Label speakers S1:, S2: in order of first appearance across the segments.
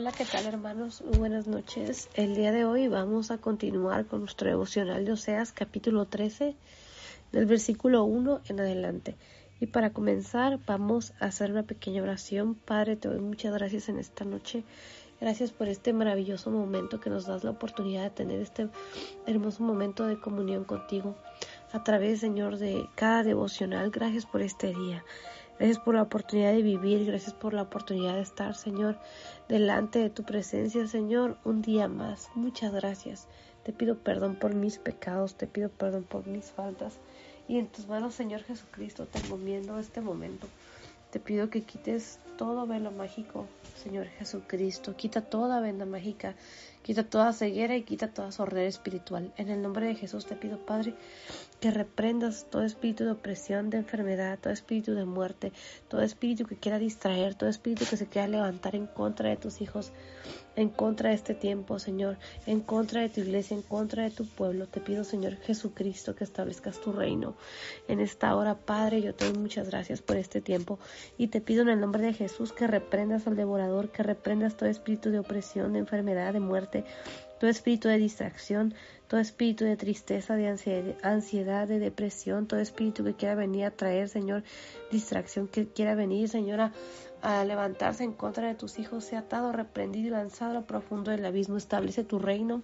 S1: Hola, ¿qué tal hermanos? Buenas noches. El día de hoy vamos a continuar con nuestro devocional de Oseas capítulo 13 del versículo 1 en adelante. Y para comenzar vamos a hacer una pequeña oración. Padre, te doy muchas gracias en esta noche. Gracias por este maravilloso momento que nos das la oportunidad de tener este hermoso momento de comunión contigo a través, Señor, de cada devocional. Gracias por este día. Gracias por la oportunidad de vivir, gracias por la oportunidad de estar, Señor, delante de tu presencia, Señor, un día más. Muchas gracias. Te pido perdón por mis pecados, te pido perdón por mis faltas. Y en tus manos, Señor Jesucristo, te encomiendo este momento. Te pido que quites todo velo mágico, Señor Jesucristo. Quita toda venda mágica, quita toda ceguera y quita toda sordera espiritual. En el nombre de Jesús te pido, Padre, que reprendas todo espíritu de opresión, de enfermedad, todo espíritu de muerte, todo espíritu que quiera distraer, todo espíritu que se quiera levantar en contra de tus hijos, en contra de este tiempo, Señor, en contra de tu iglesia, en contra de tu pueblo. Te pido, Señor Jesucristo, que establezcas tu reino. En esta hora, Padre, yo te doy muchas gracias por este tiempo y te pido en el nombre de Jesús que reprendas al devorador, que reprendas todo espíritu de opresión, de enfermedad, de muerte, todo espíritu de distracción, todo espíritu de tristeza, de ansiedad, de depresión, todo espíritu que quiera venir a traer, Señor, distracción, que quiera venir, Señora, a levantarse en contra de tus hijos, sea atado, reprendido y lanzado a lo profundo del abismo. Establece tu reino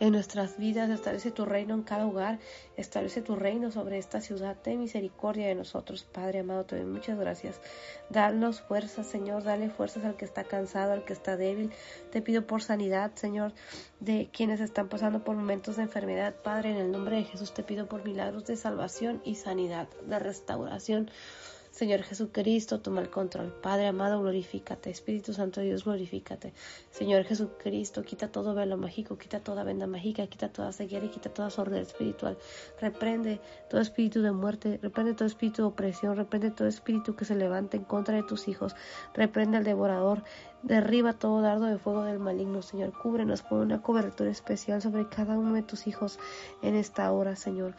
S1: en nuestras vidas, establece tu reino en cada hogar, establece tu reino sobre esta ciudad, ten misericordia de nosotros, Padre amado, te doy muchas gracias. Danos fuerzas, Señor, dale fuerzas al que está cansado, al que está débil. Te pido por sanidad, Señor, de quienes están pasando por momentos de enfermedad, Padre, en el nombre de Jesús te pido por milagros de salvación y sanidad, de restauración. Señor Jesucristo, toma el control. Padre amado, glorifícate. Espíritu Santo de Dios, glorifícate. Señor Jesucristo, quita todo velo mágico, quita toda venda mágica, quita toda ceguera y quita toda sordera espiritual. Reprende todo espíritu de muerte, reprende todo espíritu de opresión, reprende todo espíritu que se levante en contra de tus hijos. Reprende al devorador. Derriba todo dardo de fuego del maligno, Señor. Cúbrenos con una cobertura especial sobre cada uno de tus hijos en esta hora, Señor.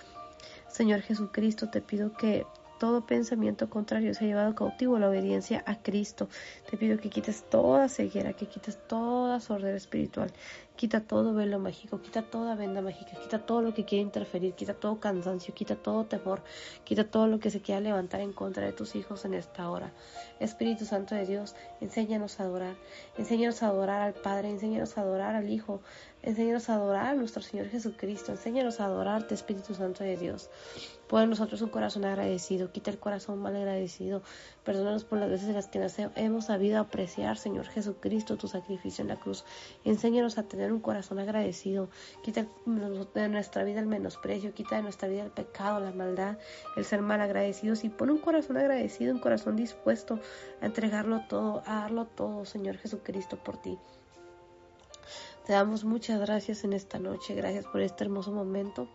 S1: Señor Jesucristo, te pido que todo pensamiento contrario se ha llevado cautivo a la obediencia a Cristo. Te pido que quites toda ceguera, que quites toda sordera espiritual, quita todo velo mágico, quita toda venda mágica, quita todo lo que quiere interferir, quita todo cansancio, quita todo temor, quita todo lo que se quiera levantar en contra de tus hijos en esta hora. Espíritu Santo de Dios, enséñanos a adorar, enséñanos a adorar al Padre, enséñanos a adorar al Hijo, enséñanos a adorar a nuestro Señor Jesucristo, enséñanos a adorarte, Espíritu Santo de Dios. Pon nosotros un corazón agradecido, quita el corazón mal agradecido, perdónanos por las veces en las que nos hemos sabido apreciar, Señor Jesucristo, tu sacrificio en la cruz. Enséñanos a tener un corazón agradecido, quita de nuestra vida el menosprecio, quita de nuestra vida el pecado, la maldad, el ser mal agradecidos y pon un corazón agradecido, un corazón dispuesto a entregarlo todo, a darlo todo, Señor Jesucristo, por ti. Te damos muchas gracias en esta noche, gracias por este hermoso momento.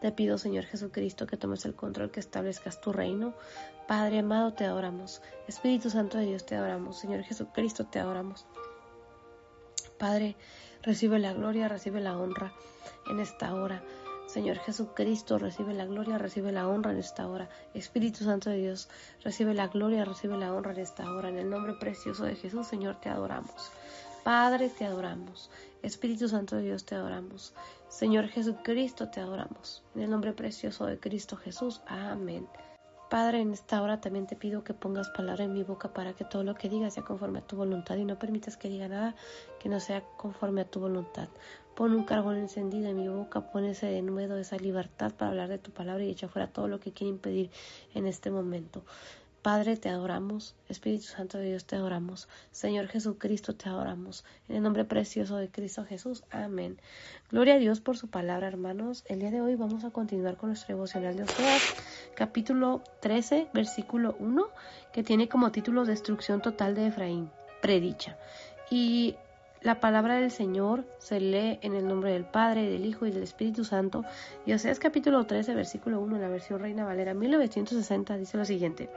S1: Te pido, Señor Jesucristo, que tomes el control, que establezcas tu reino. Padre amado, te adoramos. Espíritu Santo de Dios, te adoramos. Señor Jesucristo, te adoramos. Padre, recibe la gloria, recibe la honra en esta hora. Señor Jesucristo, recibe la gloria, recibe la honra en esta hora. Espíritu Santo de Dios, recibe la gloria, recibe la honra en esta hora. En el nombre precioso de Jesús, Señor, te adoramos. Padre, te adoramos. Espíritu Santo de Dios, te adoramos. Señor Jesucristo, te adoramos. En el nombre precioso de Cristo Jesús. Amén. Padre, en esta hora también te pido que pongas palabra en mi boca para que todo lo que diga sea conforme a tu voluntad y no permitas que diga nada que no sea conforme a tu voluntad. Pon un carbón encendido en mi boca, pon ese denuedo, esa libertad para hablar de tu palabra y echa fuera todo lo que quiere impedir en este momento. Padre, te adoramos. Espíritu Santo de Dios, te adoramos. Señor Jesucristo, te adoramos. En el nombre precioso de Cristo Jesús. Amén. Gloria a Dios por su palabra, hermanos. El día de hoy vamos a continuar con nuestro devocional de Oseas, capítulo 13, versículo 1, que tiene como título Destrucción total de Efraín. Predicha. Y la palabra del Señor se lee en el nombre del Padre, del Hijo y del Espíritu Santo. Y Oseas capítulo 13, versículo 1, en la versión Reina Valera 1960, dice lo siguiente.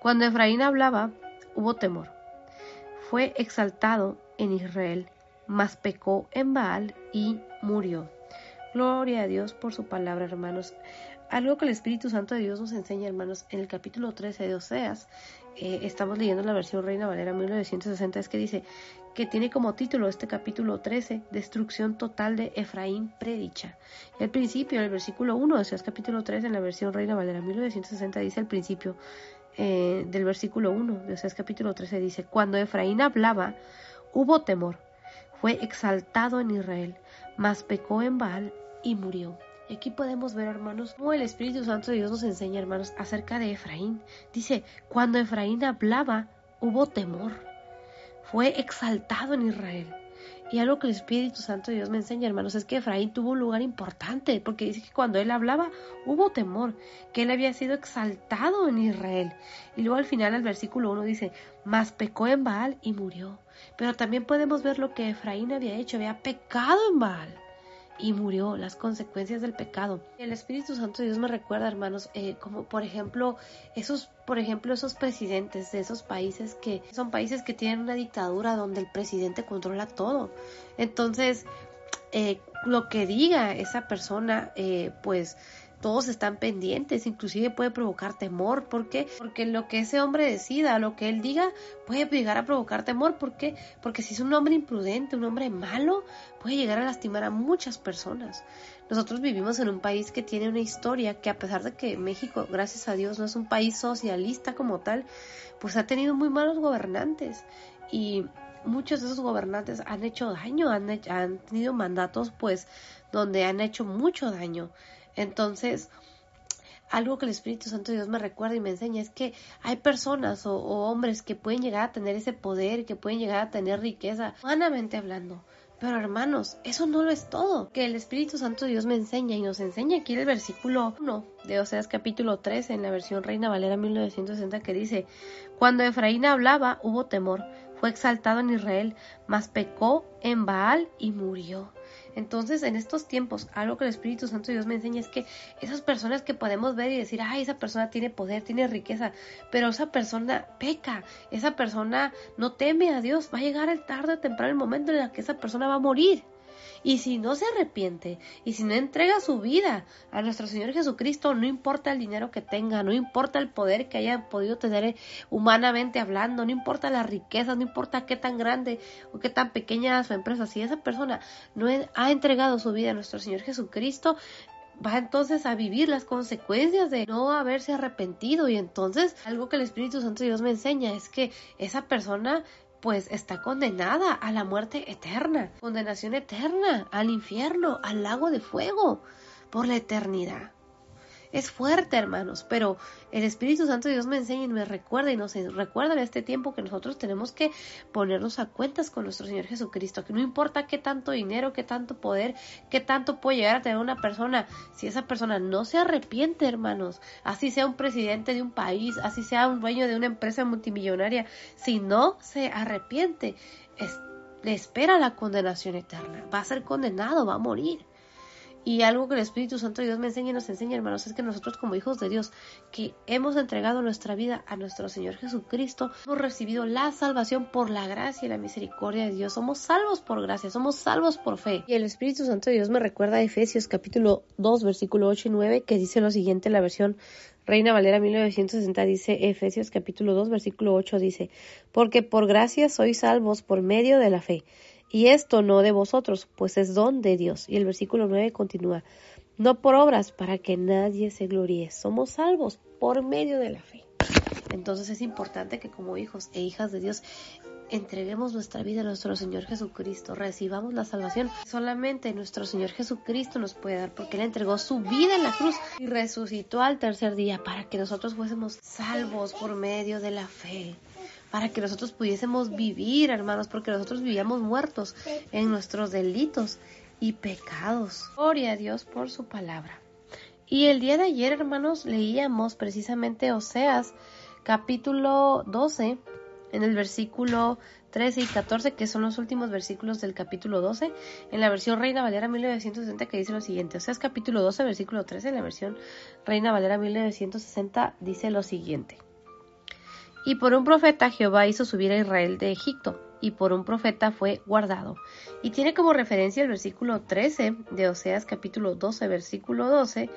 S1: Cuando Efraín hablaba, hubo temor. Fue exaltado en Israel, mas pecó en Baal y murió. Gloria a Dios por su palabra, hermanos. Algo que el Espíritu Santo de Dios nos enseña, hermanos, en el capítulo 13 de Oseas, eh, estamos leyendo la versión Reina Valera 1960, es que dice que tiene como título este capítulo 13, Destrucción total de Efraín predicha. Al principio, el versículo 1 de Oseas capítulo 13, en la versión Reina Valera 1960, dice al principio eh, del versículo 1 de Oseas capítulo 13, dice, cuando Efraín hablaba, hubo temor, fue exaltado en Israel, mas pecó en Baal y murió. Aquí podemos ver, hermanos, cómo el Espíritu Santo de Dios nos enseña, hermanos, acerca de Efraín. Dice, cuando Efraín hablaba, hubo temor. Fue exaltado en Israel. Y algo que el Espíritu Santo de Dios me enseña, hermanos, es que Efraín tuvo un lugar importante, porque dice que cuando él hablaba hubo temor, que él había sido exaltado en Israel. Y luego al final, el versículo 1 dice, mas pecó en Baal y murió. Pero también podemos ver lo que Efraín había hecho, había pecado en Baal y murió, las consecuencias del pecado. El Espíritu Santo Dios me recuerda, hermanos, eh, como por ejemplo, esos, por ejemplo, esos presidentes de esos países que son países que tienen una dictadura donde el presidente controla todo. Entonces, eh, lo que diga esa persona, eh, pues todos están pendientes, inclusive puede provocar temor. ¿Por qué? Porque lo que ese hombre decida, lo que él diga, puede llegar a provocar temor. ¿Por qué? Porque si es un hombre imprudente, un hombre malo, puede llegar a lastimar a muchas personas. Nosotros vivimos en un país que tiene una historia que a pesar de que México, gracias a Dios, no es un país socialista como tal, pues ha tenido muy malos gobernantes. Y muchos de esos gobernantes han hecho daño, han, han tenido mandatos pues donde han hecho mucho daño. Entonces, algo que el Espíritu Santo de Dios me recuerda y me enseña es que hay personas o, hombres que pueden llegar a tener ese poder, que pueden llegar a tener riqueza, humanamente hablando. Pero hermanos, eso no lo es todo. Que el Espíritu Santo de Dios me enseña y nos enseña aquí el versículo 1 de Oseas capítulo 13 en la versión Reina Valera 1960 que dice, Cuando Efraín hablaba hubo temor, fue exaltado en Israel, mas pecó en Baal y murió. Entonces, en estos tiempos, algo que el Espíritu Santo de Dios me enseña es que esas personas que podemos ver y decir, ay, esa persona tiene poder, tiene riqueza, pero esa persona peca, esa persona no teme a Dios, va a llegar el tarde o temprano el momento en el que esa persona va a morir. Y si no se arrepiente y si no entrega su vida a nuestro Señor Jesucristo, no importa el dinero que tenga, no importa el poder que haya podido tener humanamente hablando, no importa la riqueza, no importa qué tan grande o qué tan pequeña su empresa, si esa persona no ha entregado su vida a nuestro Señor Jesucristo, va entonces a vivir las consecuencias de no haberse arrepentido. Y entonces algo que el Espíritu Santo de Dios me enseña es que esa persona pues está condenada a la muerte eterna, condenación eterna, al infierno, al lago de fuego, por la eternidad. Es fuerte, hermanos, pero el Espíritu Santo de Dios me enseña y me recuerda y nos recuerda en este tiempo que nosotros tenemos que ponernos a cuentas con nuestro Señor Jesucristo, que no importa qué tanto dinero, qué tanto poder, qué tanto puede llegar a tener una persona, si esa persona no se arrepiente, hermanos, así sea un presidente de un país, así sea un dueño de una empresa multimillonaria, si no se arrepiente, le espera la condenación eterna, va a ser condenado, va a morir. Y algo que el Espíritu Santo de Dios me enseña y nos enseña, hermanos, es que nosotros como hijos de Dios, que hemos entregado nuestra vida a nuestro Señor Jesucristo, hemos recibido la salvación por la gracia y la misericordia de Dios. Somos salvos por gracia, somos salvos por fe. Y el Espíritu Santo de Dios me recuerda a Efesios capítulo 2, versículo 8 y 9, que dice lo siguiente, la versión Reina Valera 1960 dice, Efesios capítulo 2, versículo 8 dice, porque por gracia sois salvos por medio de la fe y esto no de vosotros, pues es don de Dios. Y el versículo 9 continúa, no por obras para que nadie se gloríe, somos salvos por medio de la fe. Entonces es importante que como hijos e hijas de Dios entreguemos nuestra vida a nuestro Señor Jesucristo, recibamos la salvación. Solamente nuestro Señor Jesucristo nos puede dar porque Él entregó su vida en la cruz y resucitó al tercer día para que nosotros fuésemos salvos por medio de la fe para que nosotros pudiésemos vivir, hermanos, porque nosotros vivíamos muertos en nuestros delitos y pecados. Gloria a Dios por su palabra. Y el día de ayer, hermanos, leíamos precisamente Oseas capítulo 12, en el versículo 13 y 14, que son los últimos versículos del capítulo 12, en la versión Reina Valera 1960, que dice lo siguiente. Oseas capítulo 12, versículo 13, en la versión Reina Valera 1960, dice lo siguiente. Y por un profeta Jehová hizo subir a Israel de Egipto, y por un profeta fue guardado. Y tiene como referencia el versículo 13 de Oseas capítulo 12, versículo 12,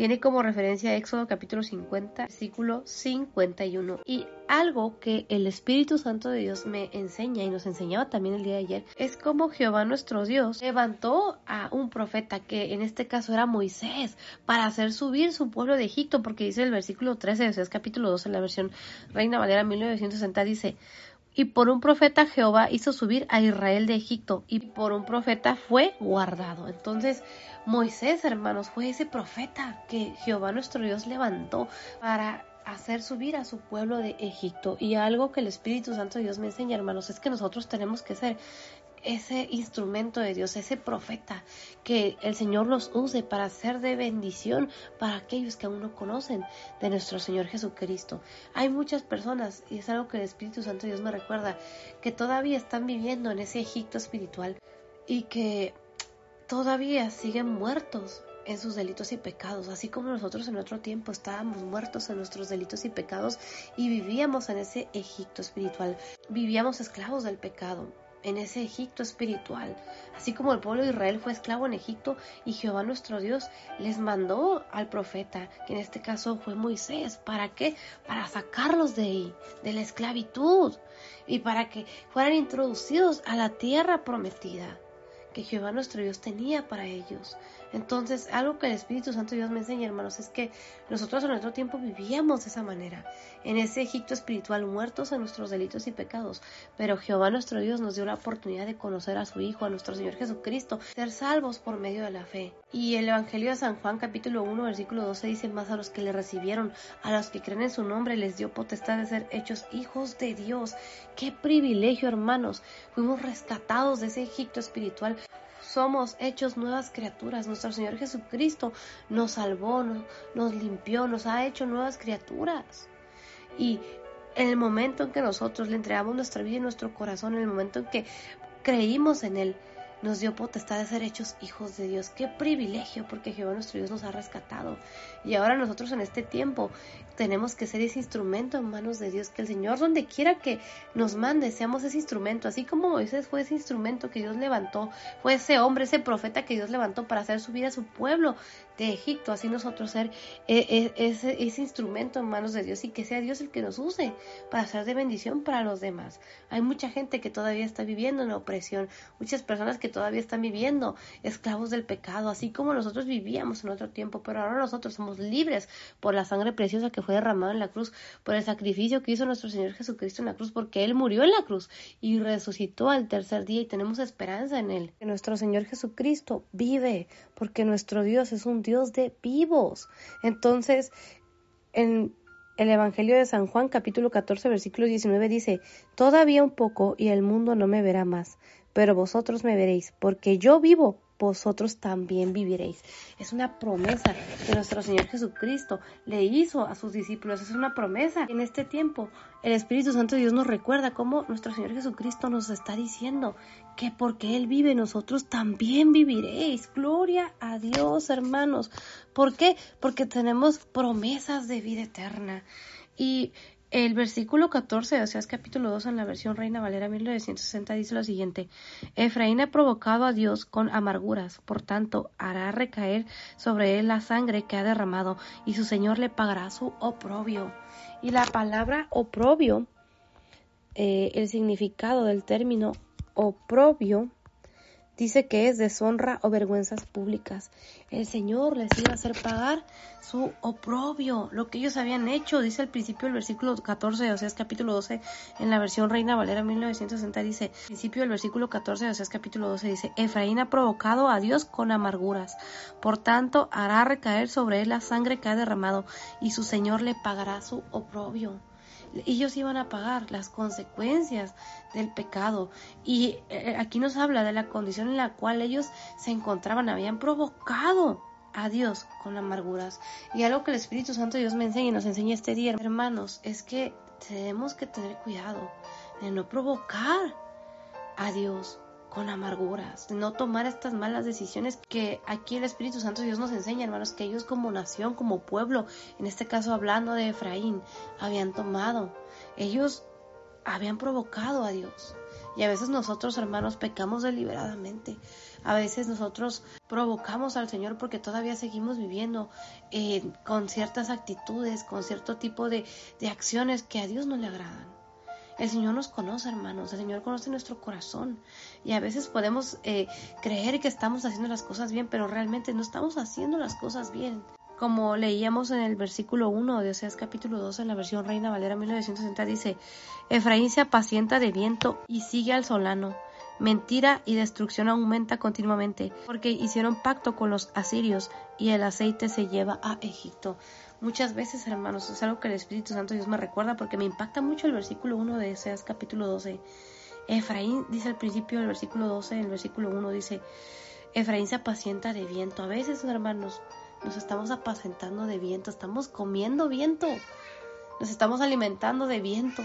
S1: tiene como referencia Éxodo capítulo 50, versículo 51. Y algo que el Espíritu Santo de Dios me enseña y nos enseñaba también el día de ayer es como Jehová nuestro Dios levantó a un profeta que en este caso era Moisés para hacer subir su pueblo de Egipto porque dice el versículo 13 de Oseas capítulo 12 en la versión Reina Valera 1960 dice y por un profeta Jehová hizo subir a Israel de Egipto y por un profeta fue guardado. Entonces Moisés, hermanos, fue ese profeta que Jehová nuestro Dios levantó para hacer subir a su pueblo de Egipto. Y algo que el Espíritu Santo de Dios me enseña, hermanos, es que nosotros tenemos que ser ese instrumento de Dios, ese profeta, que el Señor los use para ser de bendición para aquellos que aún no conocen de nuestro Señor Jesucristo. Hay muchas personas, y es algo que el Espíritu Santo Dios me recuerda, que todavía están viviendo en ese Egipto espiritual y que todavía siguen muertos en sus delitos y pecados, así como nosotros en otro tiempo estábamos muertos en nuestros delitos y pecados y vivíamos en ese Egipto espiritual, vivíamos esclavos del pecado, en ese Egipto espiritual. Así como el pueblo de Israel fue esclavo en Egipto y Jehová nuestro Dios les mandó al profeta, que en este caso fue Moisés. ¿Para qué? Para sacarlos de ahí, de la esclavitud y para que fueran introducidos a la tierra prometida que Jehová nuestro Dios tenía para ellos. Entonces, algo que el Espíritu Santo Dios me enseña, hermanos, es que nosotros en nuestro tiempo vivíamos de esa manera, en ese Egipto espiritual, muertos en nuestros delitos y pecados. Pero Jehová nuestro Dios nos dio la oportunidad de conocer a su Hijo, a nuestro Señor Jesucristo, ser salvos por medio de la fe. Y el Evangelio de San Juan, capítulo 1, versículo 12, dice más a los que le recibieron, a los que creen en su nombre, les dio potestad de ser hechos hijos de Dios. Qué privilegio, hermanos. Fuimos rescatados de ese Egipto espiritual somos hechos nuevas criaturas. Nuestro Señor Jesucristo nos salvó, nos, limpió, nos ha hecho nuevas criaturas. Y en el momento en que nosotros le entregamos nuestra vida y nuestro corazón, en el momento en que creímos en Él, nos dio potestad de ser hechos hijos de Dios. Qué privilegio, porque Jehová nuestro Dios nos ha rescatado. Y ahora nosotros en este tiempo tenemos que ser ese instrumento en manos de Dios, que el Señor donde quiera que nos mande, seamos ese instrumento, así como Moisés fue ese instrumento que Dios levantó, fue ese hombre, ese profeta que Dios levantó para hacer subir a su pueblo de Egipto, así nosotros ser e, e, ese, instrumento en manos de Dios y que sea Dios el que nos use para ser de bendición para los demás. Hay mucha gente que todavía está viviendo en opresión, muchas personas que todavía están viviendo esclavos del pecado, así como nosotros vivíamos en otro tiempo, pero ahora nosotros somos libres por la sangre preciosa que fue derramado en la cruz, por el sacrificio que hizo nuestro Señor Jesucristo en la cruz, porque Él murió en la cruz y resucitó al tercer día y tenemos esperanza en Él. Que nuestro Señor Jesucristo vive, porque nuestro Dios es un Dios de vivos. Entonces, en el Evangelio de San Juan capítulo 14 versículo 19 dice, Todavía un poco y el mundo no me verá más, pero vosotros me veréis, porque yo vivo vosotros también viviréis. Es una promesa que nuestro Señor Jesucristo le hizo a sus discípulos. Es una promesa. En este tiempo, el Espíritu Santo de Dios nos recuerda cómo nuestro Señor Jesucristo nos está diciendo que porque Él vive, nosotros también viviréis. Gloria a Dios, hermanos. ¿Por qué? Porque tenemos promesas de vida eterna. Y el versículo 14 de Oseas capítulo 2 en la versión Reina Valera 1960 dice lo siguiente, Efraín ha provocado a Dios con amarguras, por tanto hará recaer sobre él la sangre que ha derramado y su Señor le pagará su oprobio. Y la palabra oprobio, eh, el significado del término oprobio, dice que es deshonra o vergüenzas públicas. El Señor les iba a hacer pagar su oprobio, lo que ellos habían hecho, dice al principio del versículo 14 de Oseas capítulo 12, en la versión Reina Valera 1960 dice, principio del versículo 14 de Oseas capítulo 12 dice, Efraín ha provocado a Dios con amarguras, por tanto hará recaer sobre él la sangre que ha derramado, y su Señor le pagará su oprobio ellos iban a pagar las consecuencias del pecado. Y eh, aquí nos habla de la condición en la cual ellos se encontraban, habían provocado a Dios con amarguras. Y algo que el Espíritu Santo Dios me enseña y nos enseña este día, hermanos, es que tenemos que tener cuidado de no provocar a Dios con amarguras, no tomar estas malas decisiones que aquí el Espíritu Santo Dios nos enseña, hermanos, que ellos como nación, como pueblo, en este caso hablando de Efraín, habían tomado. Ellos habían provocado a Dios. Y a veces nosotros, hermanos, pecamos deliberadamente. A veces nosotros provocamos al Señor porque todavía seguimos viviendo eh, con ciertas actitudes, con cierto tipo de, de acciones que a Dios no le agradan. El Señor nos conoce, hermanos. El Señor conoce nuestro corazón. Y a veces podemos eh, creer que estamos haciendo las cosas bien, pero realmente no estamos haciendo las cosas bien. Como leíamos en el versículo 1 de Oseas capítulo 2 en la versión Reina Valera 1960 dice, Efraín se apacienta de viento y sigue al solano. Mentira y destrucción aumenta continuamente, porque hicieron pacto con los asirios y el aceite se lleva a Egipto. Muchas veces, hermanos, es algo que el Espíritu Santo Dios me recuerda porque me impacta mucho el versículo 1 de Oseas capítulo 12. Efraín dice al principio del versículo 12, el versículo 1 dice, Efraín se apacienta de viento. A veces, hermanos, nos estamos apacentando de viento, estamos comiendo viento, nos estamos alimentando de viento,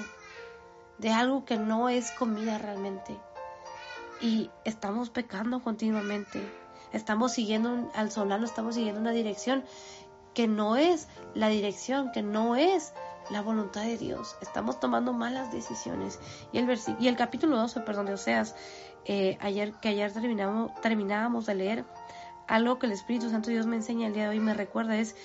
S1: de algo que no es comida realmente. Y estamos pecando continuamente, estamos siguiendo al solano, estamos siguiendo una dirección que no es la dirección, que no es la voluntad de Dios. Estamos tomando malas decisiones. Y el, y el capítulo 12, perdón, de Oseas, eh, ayer, que ayer terminamos, terminábamos de leer, algo que el Espíritu Santo Dios me enseña el día de hoy, me recuerda, es,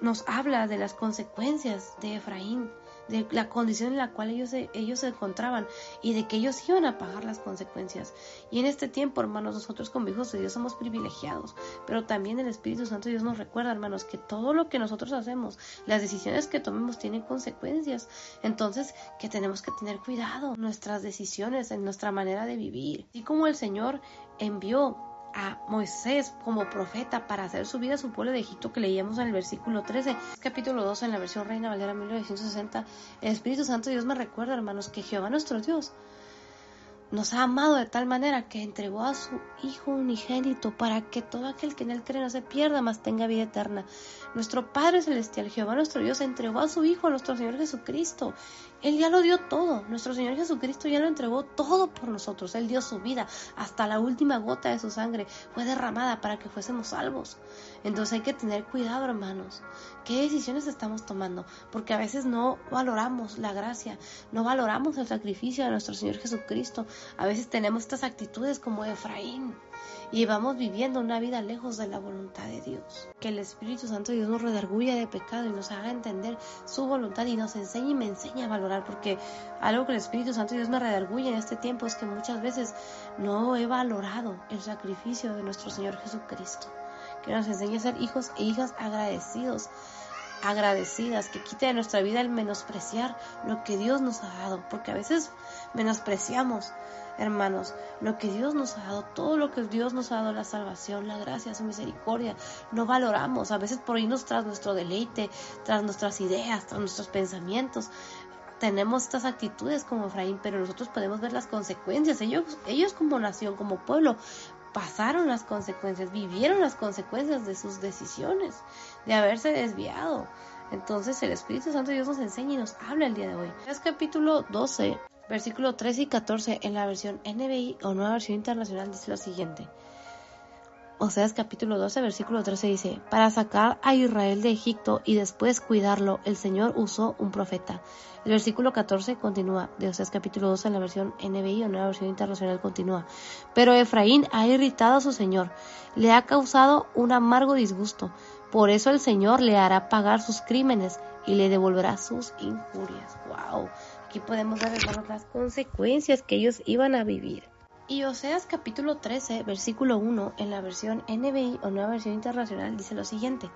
S1: nos habla de las consecuencias de Efraín, de la condición en la cual ellos se, ellos se encontraban y de que ellos iban a pagar las consecuencias. Y en este tiempo, hermanos, nosotros como hijos de Dios somos privilegiados, pero también el Espíritu Santo Dios nos recuerda, hermanos, que todo lo que nosotros hacemos, las decisiones que tomemos tienen consecuencias. Entonces, que tenemos que tener cuidado nuestras decisiones, en nuestra manera de vivir. Y como el Señor envió a Moisés como profeta para hacer subir a su pueblo de Egipto que leíamos en el versículo 13, capítulo 2 en la versión Reina Valera 1960, el Espíritu Santo Dios me recuerda, hermanos, que Jehová nuestro Dios nos ha amado de tal manera que entregó a su Hijo unigénito para que todo aquel que en él cree no se pierda, mas tenga vida eterna. Nuestro Padre Celestial, Jehová nuestro Dios, entregó a su Hijo, a nuestro Señor Jesucristo. Él ya lo dio todo. Nuestro Señor Jesucristo ya lo entregó todo por nosotros. Él dio su vida. Hasta la última gota de su sangre fue derramada para que fuésemos salvos. Entonces hay que tener cuidado, hermanos. ¿Qué decisiones estamos tomando? Porque a veces no valoramos la gracia, no valoramos el sacrificio de nuestro Señor Jesucristo. A veces tenemos estas actitudes como Efraín y vamos viviendo una vida lejos de la voluntad de Dios. Que el Espíritu Santo Dios nos redarguya de pecado y nos haga entender su voluntad y nos enseñe y me enseñe a valorar, porque algo que el Espíritu Santo de Dios me redarguye en este tiempo es que muchas veces no he valorado el sacrificio de nuestro Señor Jesucristo. Que nos enseñe a ser hijos e hijas agradecidos agradecidas, que quite de nuestra vida el menospreciar lo que Dios nos ha dado, porque a veces menospreciamos hermanos, lo que Dios nos ha dado, todo lo que Dios nos ha dado, la salvación, la gracia, su misericordia, no valoramos, a veces por irnos tras nuestro deleite, tras nuestras ideas, tras nuestros pensamientos. Tenemos estas actitudes como Efraín, pero nosotros podemos ver las consecuencias. Ellos, ellos como nación, como pueblo, pasaron las consecuencias, vivieron las consecuencias de sus decisiones, de haberse desviado. Entonces el Espíritu Santo Dios nos enseña y nos habla el día de hoy. Es capítulo 12, Versículo 13 y 14 en la versión NBI o nueva versión internacional dice lo siguiente. Oseas capítulo 12, versículo 13 dice, para sacar a Israel de Egipto y después cuidarlo, el Señor usó un profeta. El versículo 14 continúa, de Oseas capítulo 12 en la versión NBI o nueva versión internacional continúa. Pero Efraín ha irritado a su Señor, le ha causado un amargo disgusto. Por eso el Señor le hará pagar sus crímenes y le devolverá sus injurias. ¡Wow! Aquí podemos ver, las consecuencias que ellos iban a vivir. Y Oseas capítulo 13, versículo 1, en la versión NBI o nueva versión internacional, dice lo siguiente.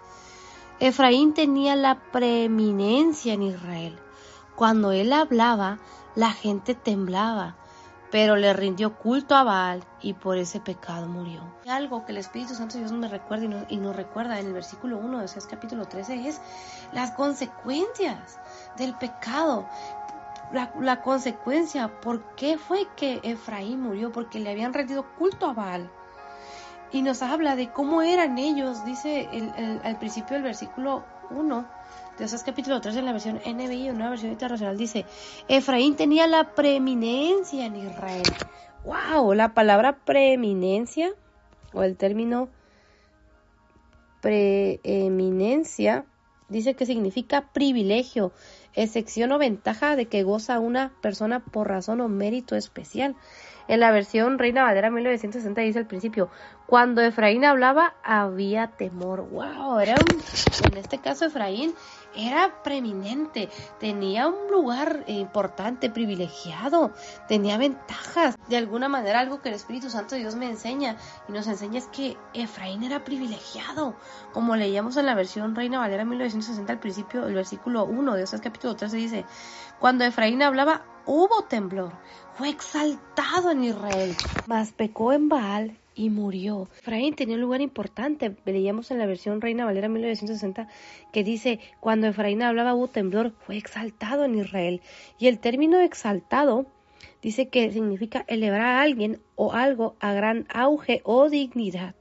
S1: Efraín tenía la preeminencia en Israel. Cuando él hablaba, la gente temblaba pero le rindió culto a Baal y por ese pecado murió. Algo que el Espíritu Santo Dios me recuerda y nos, recuerda en el versículo 1 de ese capítulo 13 es las consecuencias del pecado. La, consecuencia, ¿por qué fue que Efraín murió? Porque le habían rendido culto a Baal. Y nos habla de cómo eran ellos, dice al principio del versículo 1 de capítulo 3 en la versión NBI, una versión internacional, dice, Efraín tenía la preeminencia en Israel. ¡Wow! La palabra preeminencia, o el término preeminencia, dice que significa privilegio, excepción o ventaja de que goza una persona por razón o mérito especial. En la versión Reina Valera 1960 dice al principio, cuando Efraín hablaba había temor. ¡Wow! Era en este caso Efraín era preeminente, tenía un lugar importante, privilegiado, tenía ventajas. De alguna manera algo que el Espíritu Santo de Dios me enseña y nos enseña es que Efraín era privilegiado. Como leíamos en la versión Reina Valera 1960 al principio, el versículo 1 de ese capítulo 13 dice, cuando Efraín hablaba hubo temblor, fue exaltado en Israel, mas pecó en Baal y murió. Efraín tenía un lugar importante. Leíamos en la versión Reina Valera 1960 que dice, cuando Efraín hablaba hubo temblor, fue exaltado en Israel. Y el término exaltado dice que significa elevar a alguien o algo a gran auge o dignidad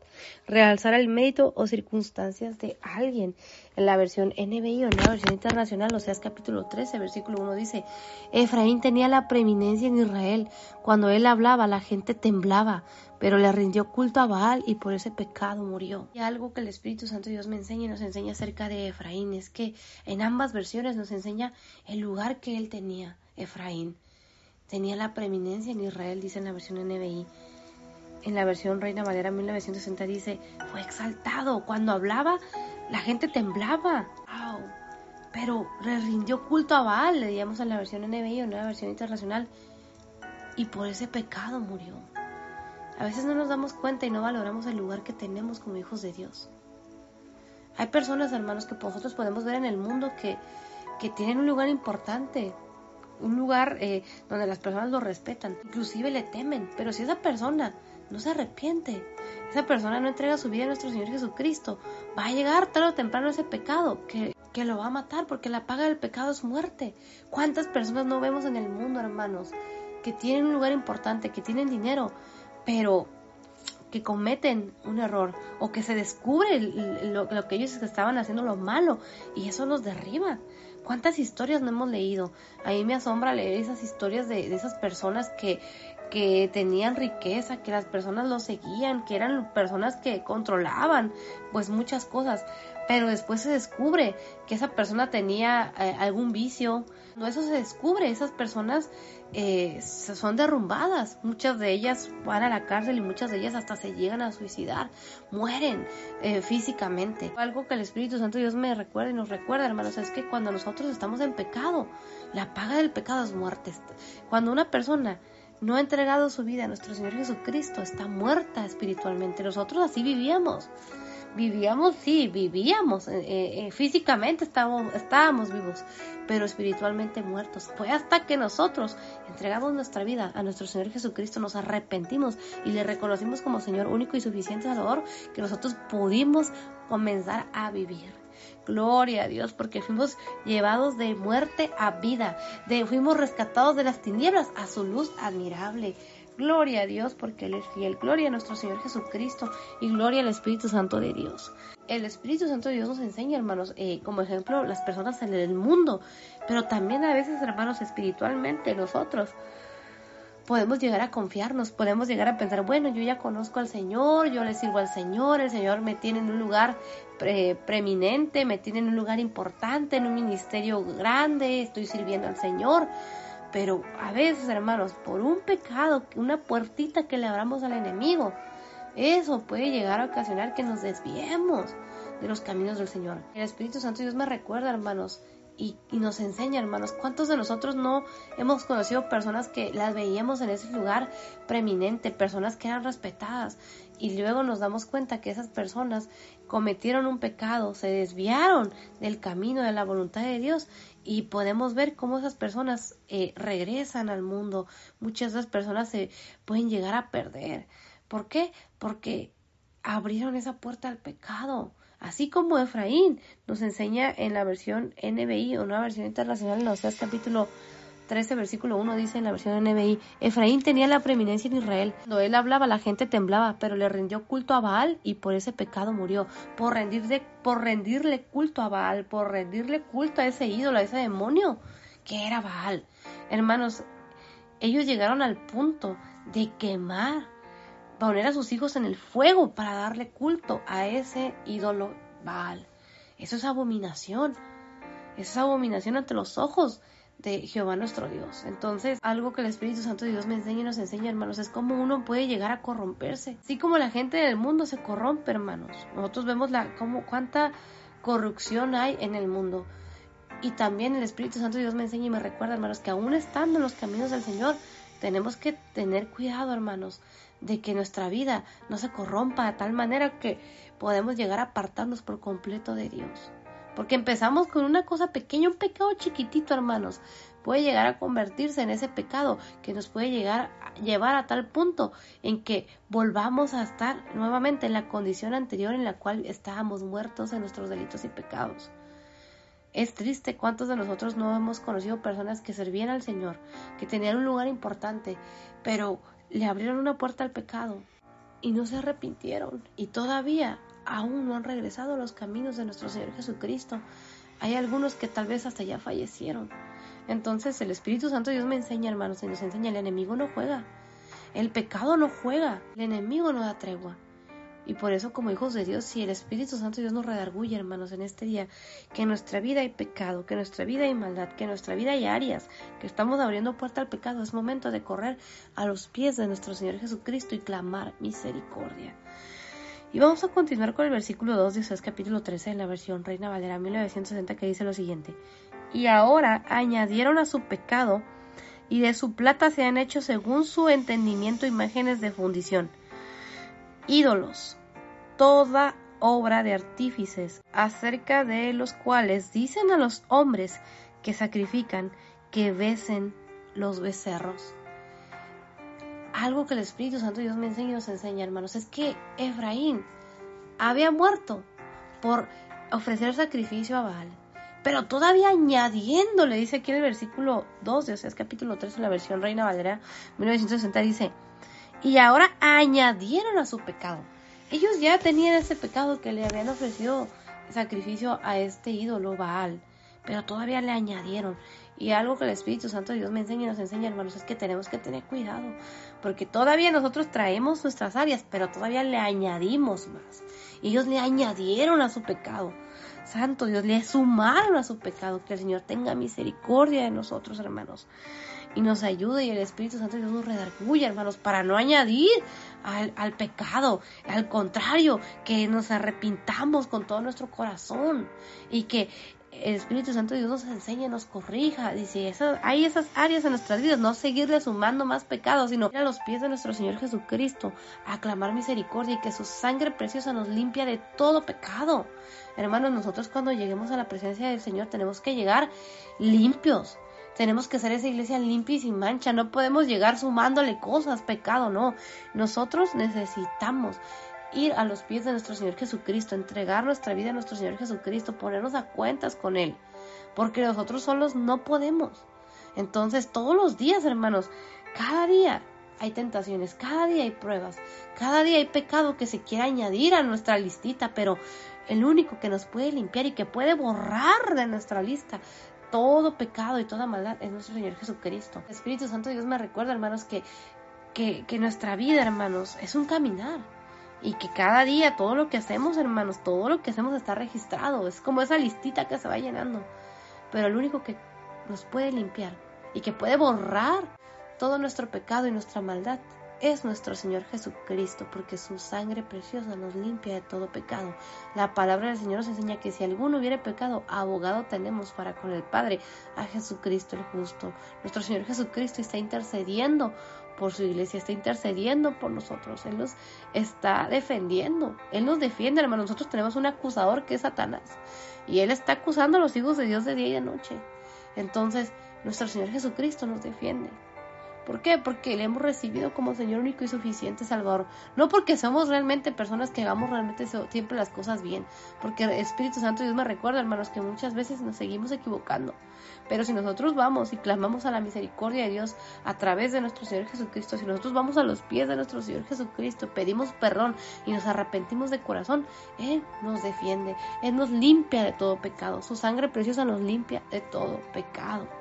S1: realzar el mérito o circunstancias de alguien. En la versión NBI o en la versión internacional, o sea, es capítulo 13, versículo 1 dice, Efraín tenía la preeminencia en Israel. Cuando él hablaba, la gente temblaba, pero le rindió culto a Baal y por ese pecado murió. Y algo que el Espíritu Santo Dios me enseña y nos enseña acerca de Efraín es que en ambas versiones nos enseña el lugar que él tenía, Efraín. Tenía la preeminencia en Israel, dice en la versión NBI en la versión Reina Valera 1960 dice, fue exaltado. Cuando hablaba, la gente temblaba. Wow. Pero le rindió culto a Baal, leíamos en la versión NBI o en la versión internacional. Y por ese pecado murió. A veces no nos damos cuenta y no valoramos el lugar que tenemos como hijos de Dios. Hay personas, hermanos, que nosotros podemos ver en el mundo que, que tienen un lugar importante, un lugar eh, donde las personas lo respetan, inclusive le temen, pero si esa persona no se arrepiente, esa persona no entrega su vida a nuestro Señor Jesucristo, va a llegar tarde o temprano ese pecado que, que lo va a matar porque la paga del pecado es muerte. ¿Cuántas personas no vemos en el mundo, hermanos, que tienen un lugar importante, que tienen dinero, pero que cometen un error o que se descubre lo, que ellos estaban haciendo lo malo y eso los derriba. ¿Cuántas historias no hemos leído? A mí me asombra leer esas historias de esas personas que, que tenían riqueza, que las personas los seguían, que eran personas que controlaban pues muchas cosas, pero después se descubre que esa persona tenía eh, algún vicio, no eso se descubre, esas personas eh, son derrumbadas, muchas de ellas van a la cárcel y muchas de ellas hasta se llegan a suicidar, mueren eh, físicamente. Algo que el Espíritu Santo Dios me recuerda y nos recuerda, hermanos, es que cuando nosotros estamos en pecado, la paga del pecado es muerte. Cuando una persona no ha entregado su vida a nuestro Señor Jesucristo, está muerta espiritualmente. Nosotros así vivíamos. Vivíamos, sí, vivíamos. Eh, eh, eh, físicamente estábamos, estábamos vivos, pero espiritualmente muertos. Fue hasta que nosotros entregamos nuestra vida a nuestro Señor Jesucristo, nos arrepentimos y le reconocimos como Señor único y suficiente Salvador, que nosotros pudimos comenzar a vivir. Gloria a Dios, porque fuimos llevados de muerte a vida, de, fuimos rescatados de las tinieblas a su luz admirable. Gloria a Dios porque Él es fiel. Gloria a nuestro Señor Jesucristo y gloria al Espíritu Santo de Dios. El Espíritu Santo de Dios nos enseña, hermanos, eh, como ejemplo, las personas en el mundo, pero también a veces, hermanos, espiritualmente nosotros podemos llegar a confiarnos, podemos llegar a pensar, bueno, yo ya conozco al Señor, yo le sirvo al Señor, el Señor me tiene en un lugar preeminente, me tiene en un lugar importante, en un ministerio grande, estoy sirviendo al Señor. Pero a veces, hermanos, por un pecado, una puertita que le abramos al enemigo, eso puede llegar a ocasionar que nos desviemos de los caminos del Señor. El Espíritu Santo Dios me recuerda, hermanos, y, nos enseña, hermanos, cuántos de nosotros no hemos conocido personas que las veíamos en ese lugar preeminente, personas que eran respetadas, y luego nos damos cuenta que esas personas cometieron un pecado, se desviaron del camino de la voluntad de Dios y podemos ver cómo esas personas eh, regresan al mundo. Muchas de esas personas se pueden llegar a perder. ¿Por qué? Porque abrieron esa puerta al pecado. Así como Efraín nos enseña en la versión NBI o una versión internacional en Oseas capítulo 13, versículo 1 dice en la versión NBI, Efraín tenía la preeminencia en Israel. Cuando él hablaba la gente temblaba, pero le rindió culto a Baal y por ese pecado murió. Por, rendirle, por rendirle culto a Baal, por rendirle culto a ese ídolo, a ese demonio que era Baal. Hermanos, ellos llegaron al punto de quemar poner a sus hijos en el fuego para darle culto a ese ídolo Baal. Eso es abominación. es abominación ante los ojos de Jehová nuestro Dios. Entonces, algo que el Espíritu Santo de Dios me enseña y nos enseña, hermanos, es cómo uno puede llegar a corromperse. Así como la gente del mundo se corrompe, hermanos. Nosotros vemos la, cómo, cuánta corrupción hay en el mundo. Y también el Espíritu Santo de Dios me enseña y me recuerda, hermanos, que aún estando en los caminos del Señor, tenemos que tener cuidado, hermanos, de que nuestra vida no se corrompa de tal manera que podemos llegar a apartarnos por completo de Dios. Porque empezamos con una cosa pequeña, un pecado chiquitito, hermanos. Puede llegar a convertirse en ese pecado que nos puede llegar llevar a tal punto en que volvamos a estar nuevamente en la condición anterior en la cual estábamos muertos en nuestros delitos y pecados. Es triste cuántos de nosotros no hemos conocido personas que servían al Señor, que tenían un lugar importante, pero le abrieron una puerta al pecado y no se arrepintieron y todavía aún no han regresado a los caminos de nuestro Señor Jesucristo. Hay algunos que tal vez hasta ya fallecieron. Entonces el Espíritu Santo Dios me enseña, hermanos, y nos enseña, el enemigo no juega. El pecado no juega. El enemigo no da tregua. Y por eso, como hijos de Dios, si el Espíritu Santo Dios nos redarguye, hermanos, en este día, que en nuestra vida hay pecado, que en nuestra vida hay maldad, que en nuestra vida hay áreas, que estamos abriendo puerta al pecado, es momento de correr a los pies de nuestro Señor Jesucristo y clamar misericordia. Y vamos a continuar con el versículo 2 de Oseas capítulo 13 en la versión Reina Valera 1960 que dice lo siguiente. Y ahora añadieron a su pecado y de su plata se han hecho según su entendimiento imágenes de fundición, ídolos, toda obra de artífices, acerca de los cuales dicen a los hombres que sacrifican que besen los becerros algo que el Espíritu Santo Dios me enseña y nos enseña, hermanos, es que Efraín había muerto por ofrecer sacrificio a Baal. Pero todavía añadiéndole, dice aquí en el versículo 2 de Oseas capítulo 3 en la versión Reina Valera 1960, dice, y ahora añadieron a su pecado. Ellos ya tenían ese pecado que le habían ofrecido sacrificio a este ídolo Baal, pero todavía le añadieron. Y algo que el Espíritu Santo de Dios me enseña y nos enseña, hermanos, es que tenemos que tener cuidado, porque todavía nosotros traemos nuestras áreas, pero todavía le añadimos más. Ellos le añadieron a su pecado. Santo Dios, le sumaron a su pecado. Que el Señor tenga misericordia de nosotros, hermanos. Y nos ayude y el Espíritu Santo de Dios nos redarguya, hermanos, para no añadir al, pecado. Al contrario, que nos arrepintamos con todo nuestro corazón y que el Espíritu Santo de Dios nos enseña, nos corrija. Dice, hay esas áreas en nuestras vidas, no seguirle sumando más pecados, sino ir a los pies de nuestro Señor Jesucristo, a clamar misericordia y que su sangre preciosa nos limpia de todo pecado. Hermanos, nosotros cuando lleguemos a la presencia del Señor tenemos que llegar limpios. Tenemos que ser esa iglesia limpia y sin mancha. No podemos llegar sumándole cosas, pecado, no. Nosotros necesitamos ir a los pies de nuestro Señor Jesucristo, entregar nuestra vida a nuestro Señor Jesucristo, ponernos a cuentas con Él, porque nosotros solos no podemos. Entonces, todos los días, hermanos, cada día hay tentaciones, cada día hay pruebas, cada día hay pecado que se quiere añadir a nuestra listita, pero el único que nos puede limpiar y que puede borrar de nuestra lista todo pecado y toda maldad es nuestro Señor Jesucristo. Espíritu Santo Dios me recuerda, hermanos, que, que, que nuestra vida, hermanos, es un caminar y que cada día todo lo que hacemos, hermanos, todo lo que hacemos está registrado. Es como esa listita que se va llenando. Pero el único que nos puede limpiar y que puede borrar todo nuestro pecado y nuestra maldad es nuestro Señor Jesucristo, porque su sangre preciosa nos limpia de todo pecado. La palabra del Señor nos enseña que si alguno hubiere pecado, abogado tenemos para con el Padre, a Jesucristo el justo. Nuestro Señor Jesucristo está intercediendo por su iglesia, está intercediendo por nosotros, Él nos está defendiendo, Él nos defiende, hermano. Nosotros tenemos un acusador que es Satanás y Él está acusando a los hijos de Dios de día y de noche. Entonces, nuestro Señor Jesucristo nos defiende. ¿Por qué? Porque le hemos recibido como Señor único y suficiente Salvador. No porque somos realmente personas que hagamos realmente siempre las cosas bien. Porque el Espíritu Santo Dios me recuerda, hermanos, que muchas veces nos seguimos equivocando. Pero si nosotros vamos y clamamos a la misericordia de Dios a través de nuestro Señor Jesucristo, si nosotros vamos a los pies de nuestro Señor Jesucristo, pedimos perdón y nos arrepentimos de corazón, Él nos defiende, Él nos limpia de todo pecado. Su sangre preciosa nos limpia de todo pecado.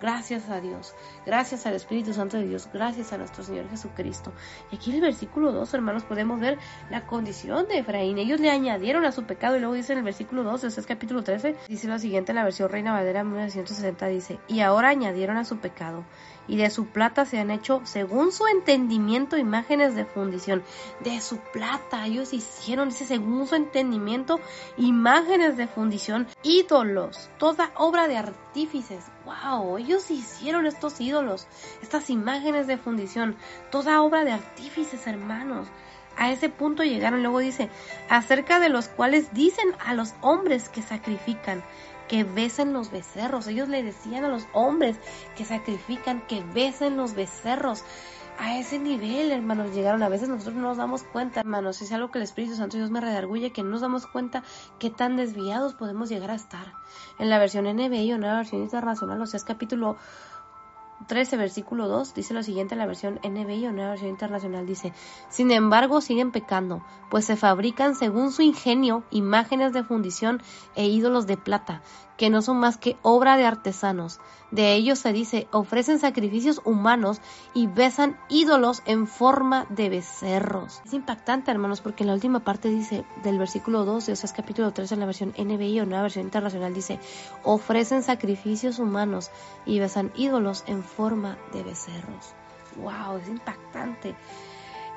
S1: Gracias a Dios, gracias al Espíritu Santo de Dios, gracias a nuestro Señor Jesucristo. Y aquí en el versículo 2, hermanos, podemos ver la condición de Efraín. Ellos le añadieron a su pecado y luego dice en el versículo 2, ese es capítulo 13, dice lo siguiente en la versión Reina Valera 1960, dice, y ahora añadieron a su pecado y de su plata se han hecho, según su entendimiento, imágenes de fundición. De su plata, ellos hicieron, dice, según su entendimiento, imágenes de fundición, ídolos, toda obra de artífices. ¡Wow! Ellos hicieron estos ídolos, estas imágenes de fundición, toda obra de artífices, hermanos. A ese punto llegaron, luego dice, acerca de los cuales dicen a los hombres que sacrifican, que besen los becerros. Ellos le decían a los hombres que sacrifican, que besen los becerros. A ese nivel, hermanos, llegaron. A veces nosotros no nos damos cuenta, hermanos. Es algo que el Espíritu Santo Dios me redarguye, que no nos damos cuenta qué tan desviados podemos llegar a estar. En la versión NBI o nueva versión internacional, o sea, es capítulo 13, versículo 2, dice lo siguiente en la versión NBI o Nueva Versión Internacional, dice, Sin embargo siguen pecando, pues se fabrican según su ingenio imágenes de fundición e ídolos de plata, que no son más que obra de artesanos. De ellos se dice, ofrecen sacrificios humanos y besan ídolos en forma de becerros. Es impactante, hermanos, porque en la última parte dice, del versículo 12, o sea, es capítulo 3 en la versión NBI o Nueva Versión Internacional, dice, ofrecen sacrificios humanos y besan ídolos en forma de becerros. ¡Wow! Es impactante.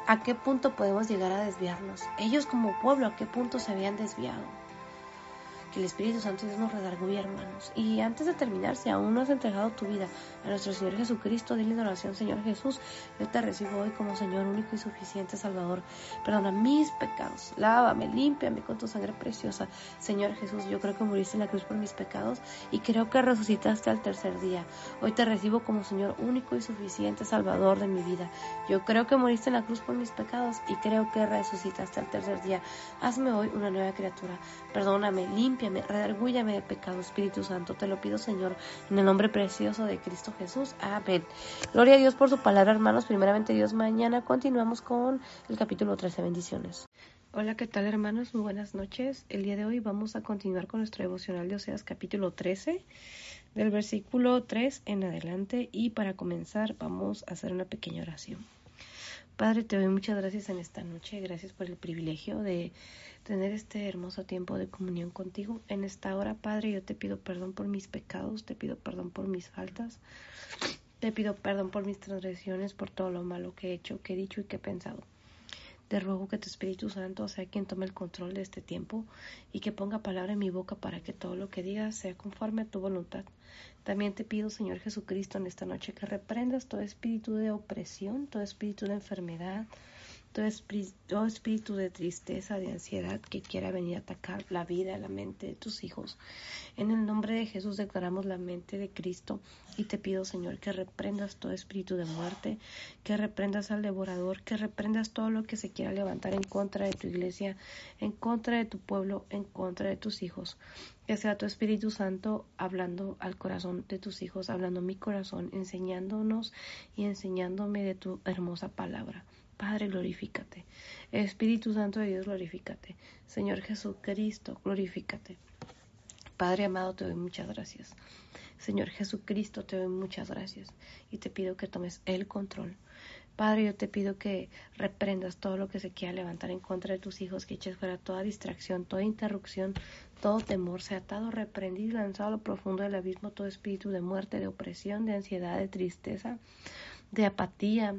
S1: ¿A qué punto podemos llegar a desviarnos? Ellos como pueblo, ¿a qué punto se habían desviado? Que el Espíritu Santo nos redarguye, hermanos. Y antes de terminar, si aún no has entregado tu vida a nuestro Señor Jesucristo, dile en oración, Señor Jesús, yo te recibo hoy como Señor único y suficiente Salvador. Perdona mis pecados, lávame, límpiame con tu sangre preciosa. Señor Jesús, yo creo que muriste en la cruz por mis pecados y creo que resucitaste al tercer día. Hoy te recibo como Señor único y suficiente Salvador de mi vida. Yo creo que muriste en la cruz por mis pecados y creo que resucitaste al tercer día. Hazme hoy una nueva criatura. Perdóname, límpiame límpiame, de pecado, Espíritu Santo. Te lo pido, Señor, en el nombre precioso de Cristo Jesús. Amén. Gloria a Dios por su palabra, hermanos. Primeramente, Dios, mañana continuamos con el capítulo 13. Bendiciones. Hola, ¿qué tal, hermanos? Muy buenas noches. El día de hoy vamos a continuar con nuestro devocional de Oseas, capítulo 13, del versículo 3 en adelante. Y para comenzar, vamos a hacer una pequeña oración. Padre, te doy muchas gracias en esta noche. Gracias por el privilegio de tener este hermoso tiempo de comunión contigo. En esta hora, Padre, yo te pido perdón por mis pecados, te pido perdón por mis faltas, te pido perdón por mis transgresiones, por todo lo malo que he hecho, que he dicho y que he pensado. Te ruego que tu Espíritu Santo sea quien tome el control de este tiempo y que ponga palabra en mi boca para que todo lo que diga sea conforme a tu voluntad. También te pido, Señor Jesucristo, en esta noche que reprendas todo espíritu de opresión, todo espíritu de enfermedad, todo espíritu, de tristeza, de ansiedad que quiera venir a atacar la vida, la mente de tus hijos. En el nombre de Jesús declaramos la mente de Cristo y te pido, Señor, que reprendas todo espíritu de muerte, que reprendas al devorador, que reprendas todo lo que se quiera levantar en contra de tu iglesia, en contra de tu pueblo, en contra de tus hijos. Que sea tu Espíritu Santo hablando al corazón de tus hijos, hablando mi corazón, enseñándonos y enseñándome de tu hermosa palabra. Padre, glorifícate. Espíritu Santo de Dios, glorifícate. Señor Jesucristo, glorifícate. Padre amado, te doy muchas gracias. Señor Jesucristo, te doy muchas gracias y te pido que tomes el control. Padre, yo te pido que reprendas todo lo que se quiera levantar en contra de tus hijos, que eches fuera toda distracción, toda interrupción, todo temor, sea atado, reprendido y lanzado a lo profundo del abismo, todo espíritu de muerte, de opresión, de ansiedad, de tristeza, de apatía,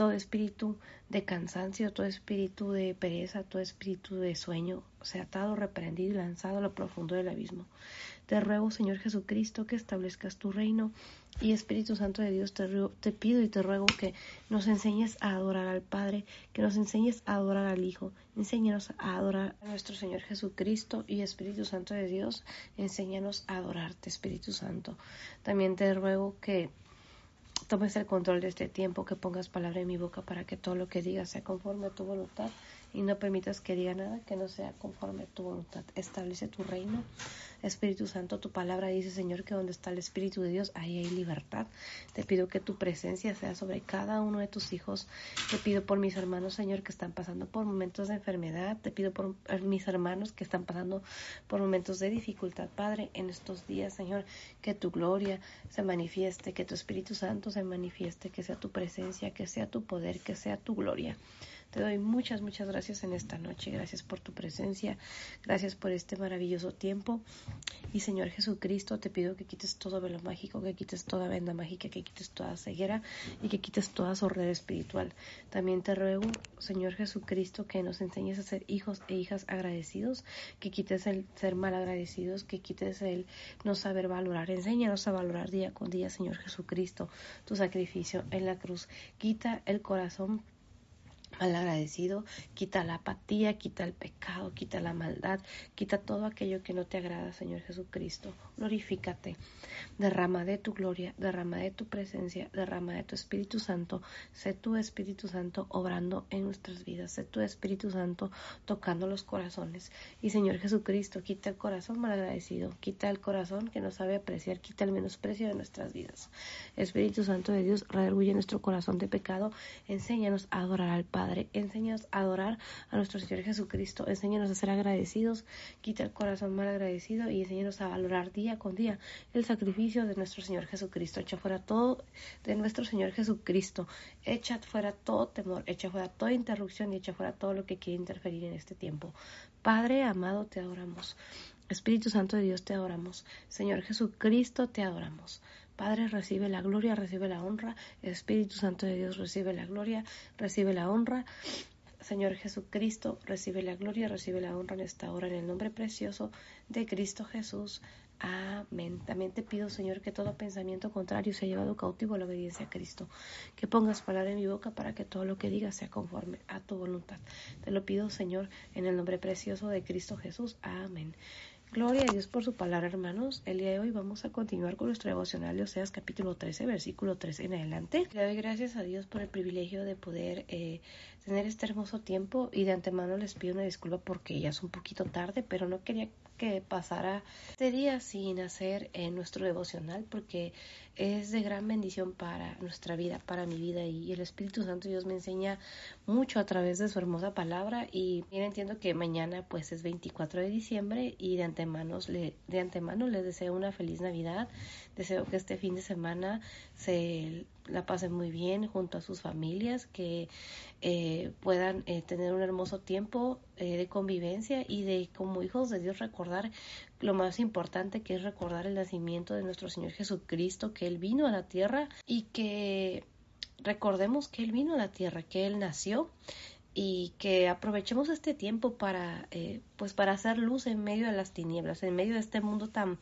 S1: todo espíritu de cansancio, todo espíritu de pereza, todo espíritu de sueño, sea atado, reprendido y lanzado a lo profundo del abismo. Te ruego, Señor Jesucristo, que establezcas tu reino y Espíritu Santo de Dios, te, te, pido y te ruego que nos enseñes a adorar al Padre, que nos enseñes a adorar al Hijo, enséñanos a adorar a nuestro Señor Jesucristo y Espíritu Santo de Dios, enséñanos a adorarte, Espíritu Santo. También te ruego que tomes el control de este tiempo, que pongas palabra en mi boca para que todo lo que diga sea conforme a tu voluntad y no permitas que diga nada que no sea conforme a tu voluntad. Establece tu reino, Espíritu Santo, tu palabra dice, Señor, que donde está el Espíritu de Dios, ahí hay libertad. Te pido que tu presencia sea sobre cada uno de tus hijos. Te pido por mis hermanos, Señor, que están pasando por momentos de enfermedad. Te pido por mis hermanos que están pasando por momentos de dificultad, Padre, en estos días, Señor, que tu gloria se manifieste, que tu Espíritu Santo se manifieste, que sea tu presencia, que sea tu poder, que sea tu gloria. Te doy muchas, muchas gracias en esta noche. Gracias por tu presencia. Gracias por este maravilloso tiempo. Y Señor Jesucristo, te pido que quites todo velo mágico, que quites toda venda mágica, que quites toda ceguera y que quites toda sordera espiritual. También te ruego, Señor Jesucristo, que nos enseñes a ser hijos e hijas agradecidos, que quites el ser mal agradecidos, que quites el no saber valorar. Enséñanos a valorar día con día, Señor Jesucristo, tu sacrificio en la cruz. Quita el corazón mal agradecido, quita la apatía, quita el pecado, quita la maldad, quita todo aquello que no te agrada, Señor Jesucristo. Glorifícate, derrama de tu gloria, derrama de tu presencia, derrama de tu Espíritu Santo. Sé tu Espíritu Santo obrando en nuestras vidas, sé tu Espíritu Santo tocando los corazones. Y Señor Jesucristo, quita el corazón mal agradecido, quita el corazón que no sabe apreciar, quita el menosprecio de nuestras vidas. Espíritu Santo de Dios, redarguye nuestro corazón de pecado, enséñanos a adorar al Padre Padre, enséñanos a adorar a nuestro Señor Jesucristo, enséñanos a ser agradecidos, quita el corazón mal agradecido y enséñanos a valorar día con día el sacrificio de nuestro Señor Jesucristo. Echa fuera todo de nuestro Señor Jesucristo, echa fuera todo temor, echa fuera toda interrupción y echa fuera todo lo que quiere interferir en este tiempo. Padre amado, te adoramos. Espíritu Santo de Dios, te adoramos. Señor Jesucristo, te adoramos. Padre, recibe la gloria, recibe la honra. Espíritu Santo de Dios, recibe la gloria, recibe la honra. Señor Jesucristo, recibe la gloria, recibe la honra en esta hora, en el nombre precioso de Cristo Jesús. Amén. También te pido, Señor, que todo pensamiento contrario sea llevado cautivo a la obediencia a Cristo. Que pongas palabra en mi boca para que todo lo que diga sea conforme a tu voluntad. Te lo pido, Señor, en el nombre precioso de Cristo Jesús. Amén. Gloria a Dios por su palabra, hermanos. El día de hoy vamos a continuar con nuestro devocional de Oseas capítulo 13, versículo 13 en adelante. Le doy gracias a Dios por el privilegio de poder eh, tener este hermoso tiempo y de antemano les pido una disculpa porque ya es un poquito tarde, pero no quería que pasara este día sin hacer eh, nuestro devocional porque es de gran bendición para nuestra vida, para mi vida. Y el Espíritu Santo Dios me enseña mucho a través de su hermosa palabra. Y bien entiendo que mañana pues es 24 de diciembre y de antemano, le, de antemano les deseo una feliz Navidad, deseo que este fin de semana se la pasen muy bien junto a sus familias, que eh, puedan eh, tener un hermoso tiempo eh, de convivencia y de como hijos de Dios recordar lo más importante que es recordar el nacimiento de nuestro Señor Jesucristo, que Él vino a la tierra y que recordemos que Él vino a la tierra, que Él nació y que aprovechemos este tiempo para pues para hacer luz en medio de las tinieblas, en medio de este mundo tan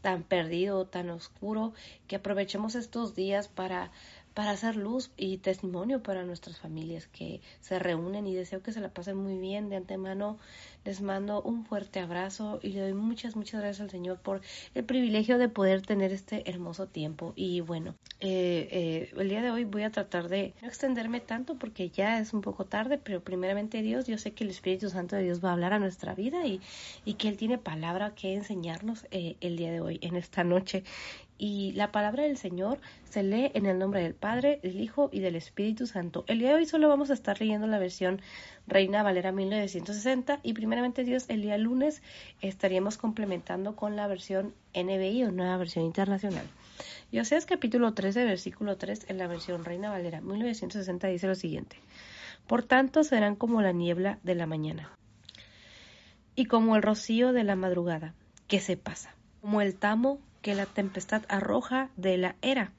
S1: tan perdido, tan oscuro, que aprovechemos estos días para para hacer luz y testimonio para nuestras familias que se reúnen y deseo que se la pasen muy bien. De antemano les mando un fuerte abrazo y le doy muchas, muchas gracias al Señor por el privilegio de poder tener este hermoso tiempo. Y bueno, eh, eh, el día de hoy voy a tratar de no extenderme tanto porque ya es un poco tarde, pero primeramente Dios, yo sé que el Espíritu Santo de Dios va a hablar a nuestra vida y, y que Él tiene palabra que enseñarnos eh, el día de hoy, en esta noche y la palabra del Señor se lee en el nombre del Padre, del Hijo y del Espíritu Santo. El día de hoy solo vamos a estar leyendo la versión Reina Valera 1960 y primeramente Dios el día lunes estaríamos complementando con la versión NBI o Nueva Versión Internacional. Y Oseas capítulo 13 versículo 3 en la versión Reina Valera 1960 dice lo siguiente. Por tanto serán como la niebla de la mañana y como el rocío de la madrugada que se pasa, como el tamo que la tempestad arroja de la era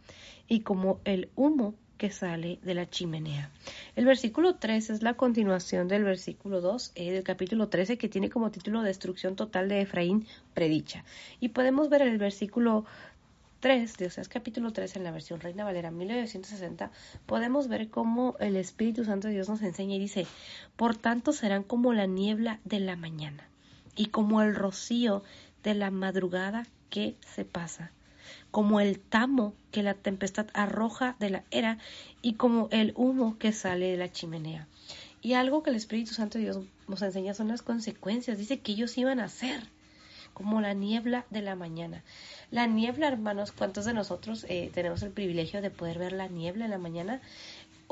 S1: y como el humo que sale de la chimenea. El versículo 3 es la continuación del versículo 2 eh, del capítulo 13 que tiene como título Destrucción total de Efraín predicha. Y podemos ver el versículo 3 de Oseas capítulo 3 en la versión Reina Valera 1960, podemos ver cómo el Espíritu Santo de Dios nos enseña y dice, por tanto serán como la niebla de la mañana y como el rocío de la madrugada que se pasa, como el tamo que la tempestad arroja de la era y como el humo que sale de la chimenea. Y algo que el Espíritu Santo de Dios nos enseña son las consecuencias. Dice que ellos iban a hacer como la niebla de la mañana. La niebla, hermanos, ¿cuántos de nosotros eh, tenemos el privilegio de poder ver la niebla en la mañana?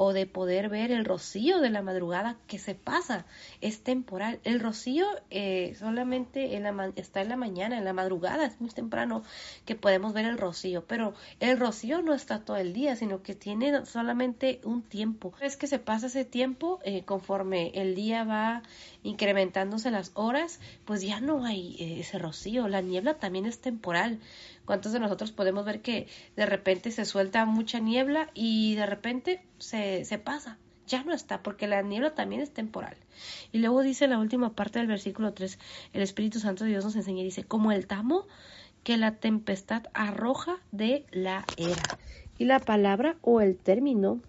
S1: O de poder ver el rocío de la madrugada que se pasa, es temporal. El rocío eh, solamente en la está en la mañana, en la madrugada, es muy temprano que podemos ver el rocío, pero el rocío no está todo el día, sino que tiene solamente un tiempo. Es que se pasa ese tiempo eh, conforme el día va incrementándose las horas, pues ya no hay eh, ese rocío. La niebla también es temporal. ¿Cuántos de nosotros podemos ver que de repente se suelta mucha niebla y de repente se, se pasa? Ya no está, porque la niebla también es temporal. Y luego dice la última parte del versículo 3, el Espíritu Santo de Dios nos enseña y dice, como el tamo que la tempestad arroja de la era. Y la palabra o el término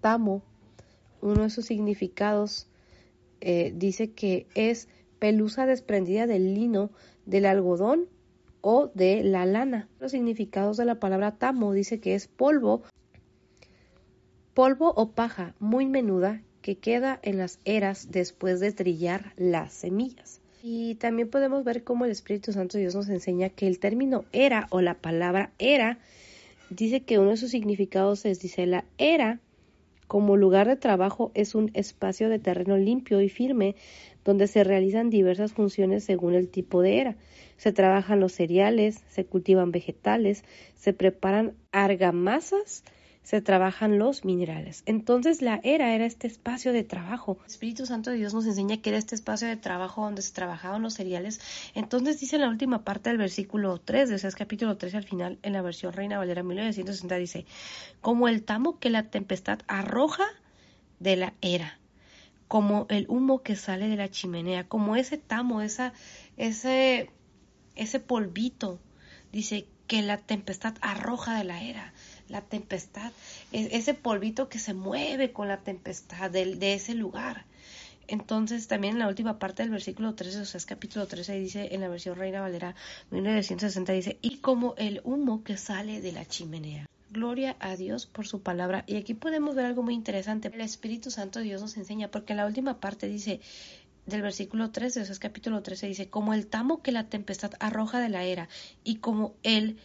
S1: tamo, uno de sus significados, eh, dice que es pelusa desprendida del lino, del algodón o de la lana. Los significados de la palabra tamo dice que es polvo, polvo o paja muy menuda que queda en las eras después de trillar las semillas. Y también podemos ver cómo el Espíritu Santo Dios nos enseña que el término era o la palabra era dice que uno de sus significados es, dice, la era como lugar de trabajo es un espacio de terreno limpio y firme donde se realizan diversas funciones según el tipo de era. Se trabajan los cereales, se cultivan vegetales, se preparan argamasas, se trabajan los minerales. Entonces la era era este espacio de trabajo. El Espíritu Santo de Dios nos enseña que era este espacio de trabajo donde se trabajaban los cereales. Entonces dice en la última parte del versículo 3, de ese capítulo 3 al final, en la versión Reina Valera 1960, dice, como el tamo que la tempestad arroja de la era, como el humo que sale de la chimenea, como ese tamo, esa, ese, ese polvito, dice que la tempestad arroja de la era la tempestad, ese polvito que se mueve con la tempestad de, de ese lugar. Entonces, también en la última parte del versículo 13, o sea, es capítulo 13, dice en la versión Reina Valera 1960, dice, y como el humo que sale de la chimenea. Gloria a Dios por su palabra. Y aquí podemos ver algo muy interesante. El Espíritu Santo de Dios nos enseña, porque en la última parte dice, del versículo 13, o sea, es capítulo 13, dice, como el tamo que la tempestad arroja de la era, y como el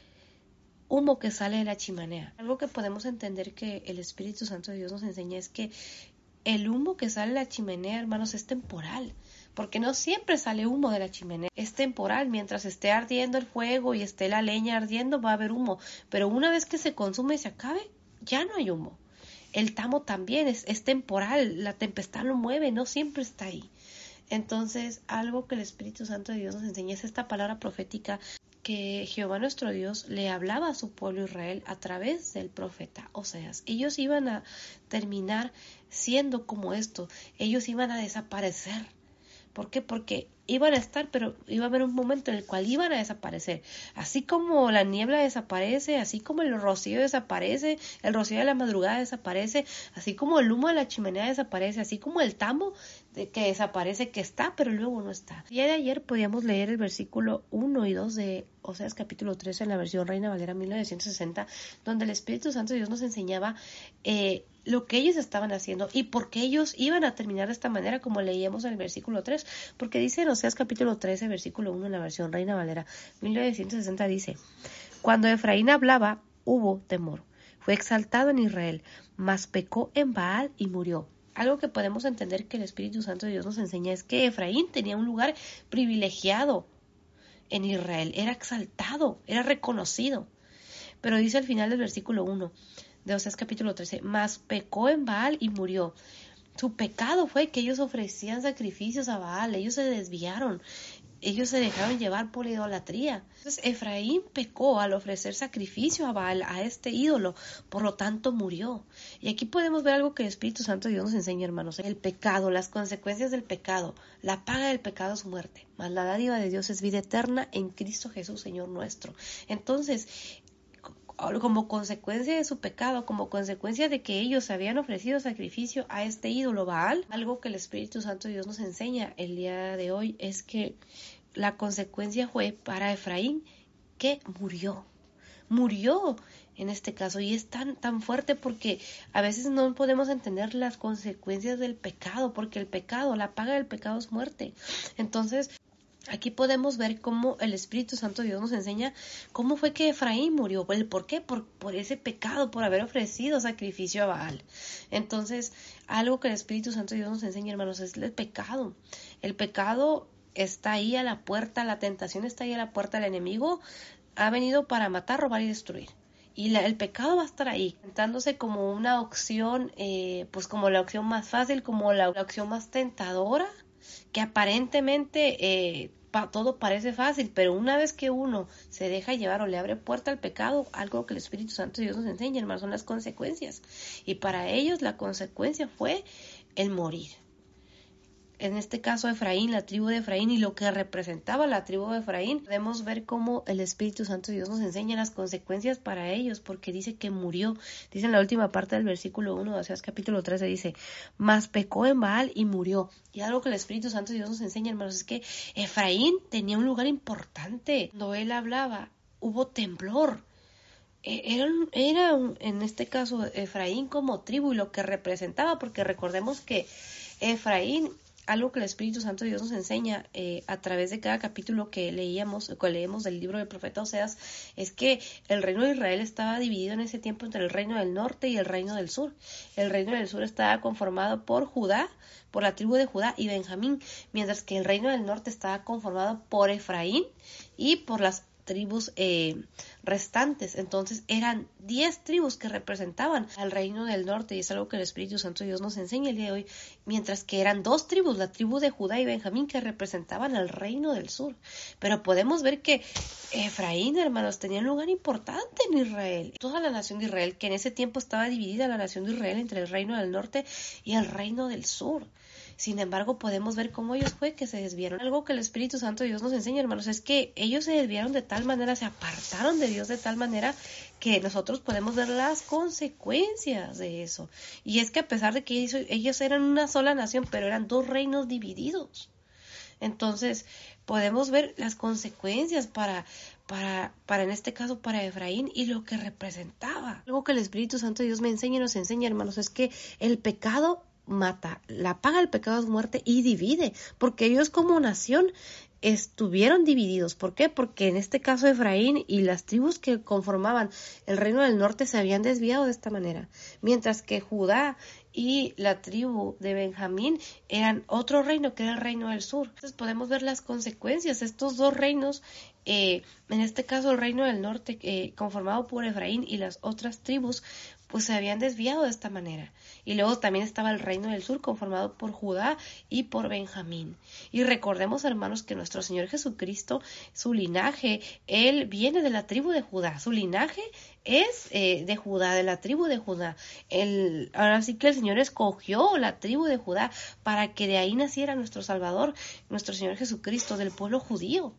S1: humo que sale de la chimenea. Algo que podemos entender que el Espíritu Santo de Dios nos enseña es que el humo que sale de la chimenea, hermanos, es temporal. Porque no siempre sale humo de la chimenea. Es temporal. Mientras esté ardiendo el fuego y esté la leña ardiendo, va a haber humo. Pero una vez que se consume y se acabe, ya no hay humo. El tamo también es temporal. La tempestad lo mueve, no siempre está ahí. Entonces, algo que el Espíritu Santo de Dios nos enseña es esta palabra profética que Jehová nuestro Dios le hablaba a su pueblo Israel a través del profeta Oseas. Ellos iban a terminar siendo como esto, ellos iban a desaparecer. ¿Por qué? Porque iban a estar, pero iba a haber un momento en el cual iban a desaparecer. Así como la niebla desaparece, así como el rocío desaparece, el rocío de la madrugada desaparece, así como el humo de la chimenea desaparece, así como el tamo que desaparece, que está, pero luego no está. El día de ayer podíamos leer el versículo 1 y 2 de Oseas capítulo 13 en la versión Reina Valera 1960, donde el Espíritu Santo de Dios nos enseñaba eh, lo que ellos estaban haciendo y por qué ellos iban a terminar de esta manera, como leíamos en el versículo 3, porque dice en Oseas capítulo 13, versículo 1 en la versión Reina Valera 1960, dice, cuando Efraín hablaba, hubo temor. Fue exaltado en Israel, mas pecó en Baal y murió algo que podemos entender que el Espíritu Santo de Dios nos enseña es que Efraín tenía un lugar privilegiado en Israel, era exaltado, era reconocido. Pero dice al final del versículo 1 de Oseas capítulo 13, mas pecó en Baal y murió. Su pecado fue que ellos ofrecían sacrificios a Baal, ellos se desviaron, ellos se dejaron llevar por la idolatría. Entonces Efraín pecó al ofrecer sacrificio a Baal, a este ídolo, por lo tanto murió. Y aquí podemos ver algo que el Espíritu Santo de Dios nos enseña, hermanos. El pecado, las consecuencias del pecado. La paga del pecado es muerte, mas la dádiva de Dios es vida eterna en Cristo Jesús, Señor nuestro. Entonces, como consecuencia de su pecado, como consecuencia de que ellos habían ofrecido sacrificio a este ídolo Baal, algo que el Espíritu Santo de Dios nos enseña el día de hoy es que la consecuencia fue para Efraín que murió. Murió en este caso y es tan tan fuerte porque a veces no podemos entender las consecuencias del pecado porque el pecado la paga del pecado es muerte entonces Aquí podemos ver cómo el Espíritu Santo Dios nos enseña cómo fue que Efraín murió, el por qué, por, por ese pecado, por haber ofrecido sacrificio a Baal. Entonces, algo que el Espíritu Santo Dios nos enseña, hermanos, es el pecado. El pecado está ahí a la puerta, la tentación está ahí a la puerta, el enemigo ha venido para matar, robar y destruir. Y el pecado va a estar ahí, sentándose como una opción, eh, pues como la opción más fácil, como la opción más tentadora que aparentemente eh, todo parece fácil, pero una vez que uno se deja llevar o le abre puerta al pecado, algo que el Espíritu Santo Dios nos enseña, hermano, son las consecuencias. Y para ellos la consecuencia fue el morir en este caso Efraín, la tribu de Efraín y lo que representaba la tribu de Efraín, podemos ver cómo el Espíritu Santo de Dios nos enseña las consecuencias para ellos, porque dice que murió. Dice en la última parte del versículo 1 de Oseas capítulo 13, dice, mas pecó en Baal y murió. Y algo que el Espíritu Santo de Dios nos enseña, hermanos, es que Efraín tenía un lugar importante. Cuando él hablaba, hubo temblor. E, era, era en este caso Efraín como tribu y lo que representaba, porque recordemos que Efraín algo que el Espíritu Santo de Dios nos enseña eh, a través de cada capítulo que leíamos, que leemos del libro del profeta Oseas, es que el reino de Israel estaba dividido en ese tiempo entre el reino del norte y el reino del sur. El reino del sur estaba conformado por Judá, por la tribu de Judá y Benjamín, mientras que el reino del norte estaba conformado por Efraín y por las tribus eh, restantes. Entonces eran diez tribus que representaban al reino del norte y es algo que el Espíritu Santo Dios nos enseña el día de hoy, mientras que eran dos tribus, la tribu de Judá y Benjamín, que representaban al reino del sur. Pero podemos ver que Efraín, hermanos, tenía un lugar importante en Israel. Toda la nación de Israel, que en ese tiempo estaba dividida la nación de Israel entre el reino del norte y el reino del sur. Sin embargo, podemos ver cómo ellos fue que se desviaron. Algo que el Espíritu Santo de Dios nos enseña, hermanos, es que ellos se desviaron de tal manera, se apartaron de Dios de tal manera que nosotros podemos ver las consecuencias de eso. Y es que a pesar de que ellos, eran una sola nación, pero eran dos reinos divididos. Entonces, podemos ver las consecuencias para, para, para en este caso para Efraín y lo que representaba. Algo que el Espíritu Santo de Dios me enseña y nos enseña, hermanos, es que el pecado mata, la paga el pecado es muerte y divide, porque ellos como nación estuvieron divididos. ¿Por qué? Porque en este caso Efraín y las tribus que conformaban el reino del norte se habían desviado de esta manera, mientras que Judá y la tribu de Benjamín eran otro reino que era el reino del sur. Entonces podemos ver las consecuencias. Estos dos reinos, eh, en este caso el reino del norte, eh, conformado por Efraín y las otras tribus, pues se habían desviado de esta manera. Y luego también estaba el reino del sur conformado por Judá y por Benjamín. Y recordemos, hermanos, que nuestro Señor Jesucristo, su linaje, él viene de la tribu de Judá. Su linaje es eh, de Judá, de la tribu de Judá. El, ahora sí que el Señor escogió la tribu de Judá para que de ahí naciera nuestro Salvador, nuestro Señor Jesucristo, del pueblo judío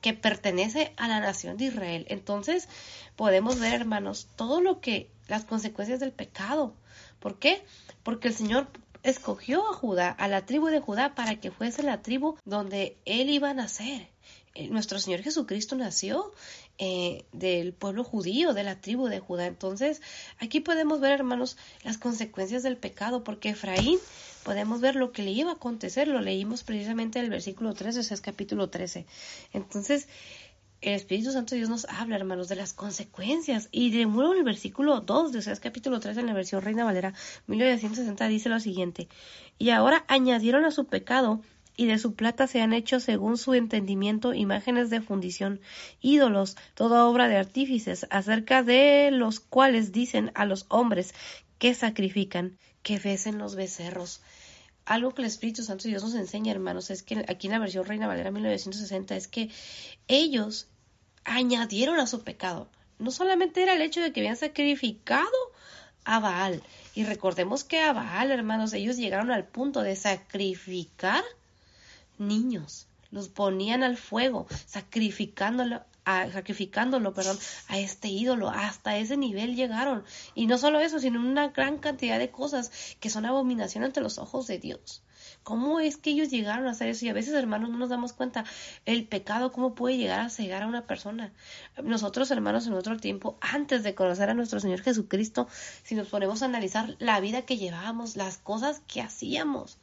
S1: que pertenece a la nación de Israel. Entonces podemos ver, hermanos, todo lo que, las consecuencias del pecado. ¿Por qué? Porque el Señor escogió a Judá, a la tribu de Judá, para que fuese la tribu donde él iba a nacer. Eh, nuestro Señor Jesucristo nació eh, del pueblo judío, de la tribu de Judá. Entonces, aquí podemos ver, hermanos, las consecuencias del pecado, porque Efraín, podemos ver lo que le iba a acontecer, lo leímos precisamente en el versículo 13, o sea, capítulo 13. Entonces, el Espíritu Santo de Dios nos habla, hermanos, de las consecuencias. Y de nuevo el versículo 2 de Oseas capítulo 3 en la versión Reina Valera 1960 dice lo siguiente. Y ahora añadieron a su pecado y de su plata se han hecho según su entendimiento imágenes de fundición, ídolos, toda obra de artífices, acerca de los cuales dicen a los hombres que sacrifican, que besen los becerros. Algo que el Espíritu Santo de Dios nos enseña, hermanos, es que aquí en la versión Reina Valera 1960 es que ellos añadieron a su pecado. No solamente era el hecho de que habían sacrificado a Baal. Y recordemos que a Baal, hermanos, ellos llegaron al punto de sacrificar niños, los ponían al fuego, sacrificándolo, sacrificándolo, perdón, a este ídolo. Hasta ese nivel llegaron. Y no solo eso, sino una gran cantidad de cosas que son abominación ante los ojos de Dios. ¿Cómo es que ellos llegaron a hacer eso? Y a veces, hermanos, no nos damos cuenta el pecado, cómo puede llegar a cegar a una persona. Nosotros, hermanos, en otro tiempo, antes de conocer a nuestro Señor Jesucristo, si nos ponemos a analizar la vida que llevábamos, las cosas que hacíamos,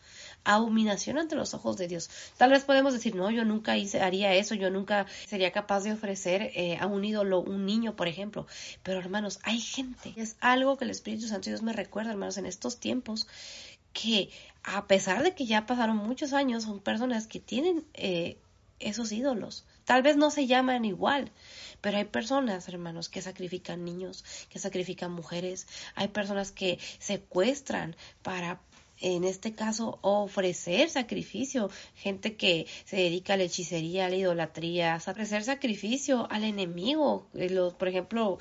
S1: abominación ante los ojos de Dios. Tal vez podemos decir, no, yo nunca hice, haría eso, yo nunca sería capaz de ofrecer eh, a un ídolo un niño, por ejemplo. Pero hermanos, hay gente. Es algo que el Espíritu Santo Dios me recuerda, hermanos, en estos tiempos, que a pesar de que ya pasaron muchos años, son personas que tienen eh, esos ídolos. Tal vez no se llaman igual, pero hay personas, hermanos, que sacrifican niños, que sacrifican mujeres, hay personas que secuestran para en este caso ofrecer sacrificio, gente que se dedica a la hechicería, a la idolatría, ofrecer sacrificio al enemigo, eh, por ejemplo,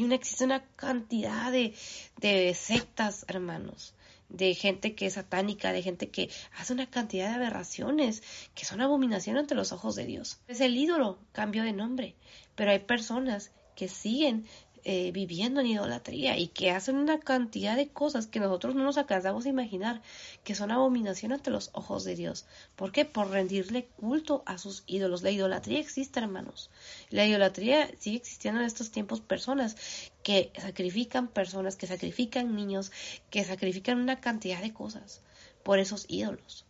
S1: una, existe una cantidad de, de sectas, hermanos, de gente que es satánica, de gente que hace una cantidad de aberraciones que son abominación ante los ojos de Dios. Es el ídolo, cambio de nombre, pero hay personas que siguen eh, viviendo en idolatría y que hacen una cantidad de cosas que nosotros no nos alcanzamos a imaginar que son abominación ante los ojos de Dios. ¿Por qué? Por rendirle culto a sus ídolos. La idolatría existe, hermanos. La idolatría sigue existiendo en estos tiempos personas que sacrifican personas, que sacrifican niños, que sacrifican una cantidad de cosas por esos ídolos.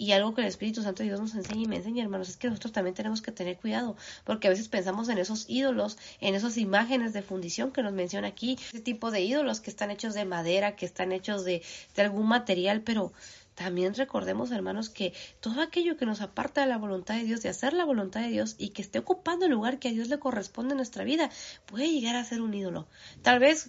S1: Y algo que el Espíritu Santo de Dios nos enseña y me enseña, hermanos, es que nosotros también tenemos que tener cuidado, porque a veces pensamos en esos ídolos, en esas imágenes de fundición que nos menciona aquí, ese tipo de ídolos que están hechos de madera, que están hechos de, de algún material, pero también recordemos, hermanos, que todo aquello que nos aparta de la voluntad de Dios, de hacer la voluntad de Dios y que esté ocupando el lugar que a Dios le corresponde en nuestra vida, puede llegar a ser un ídolo. Tal vez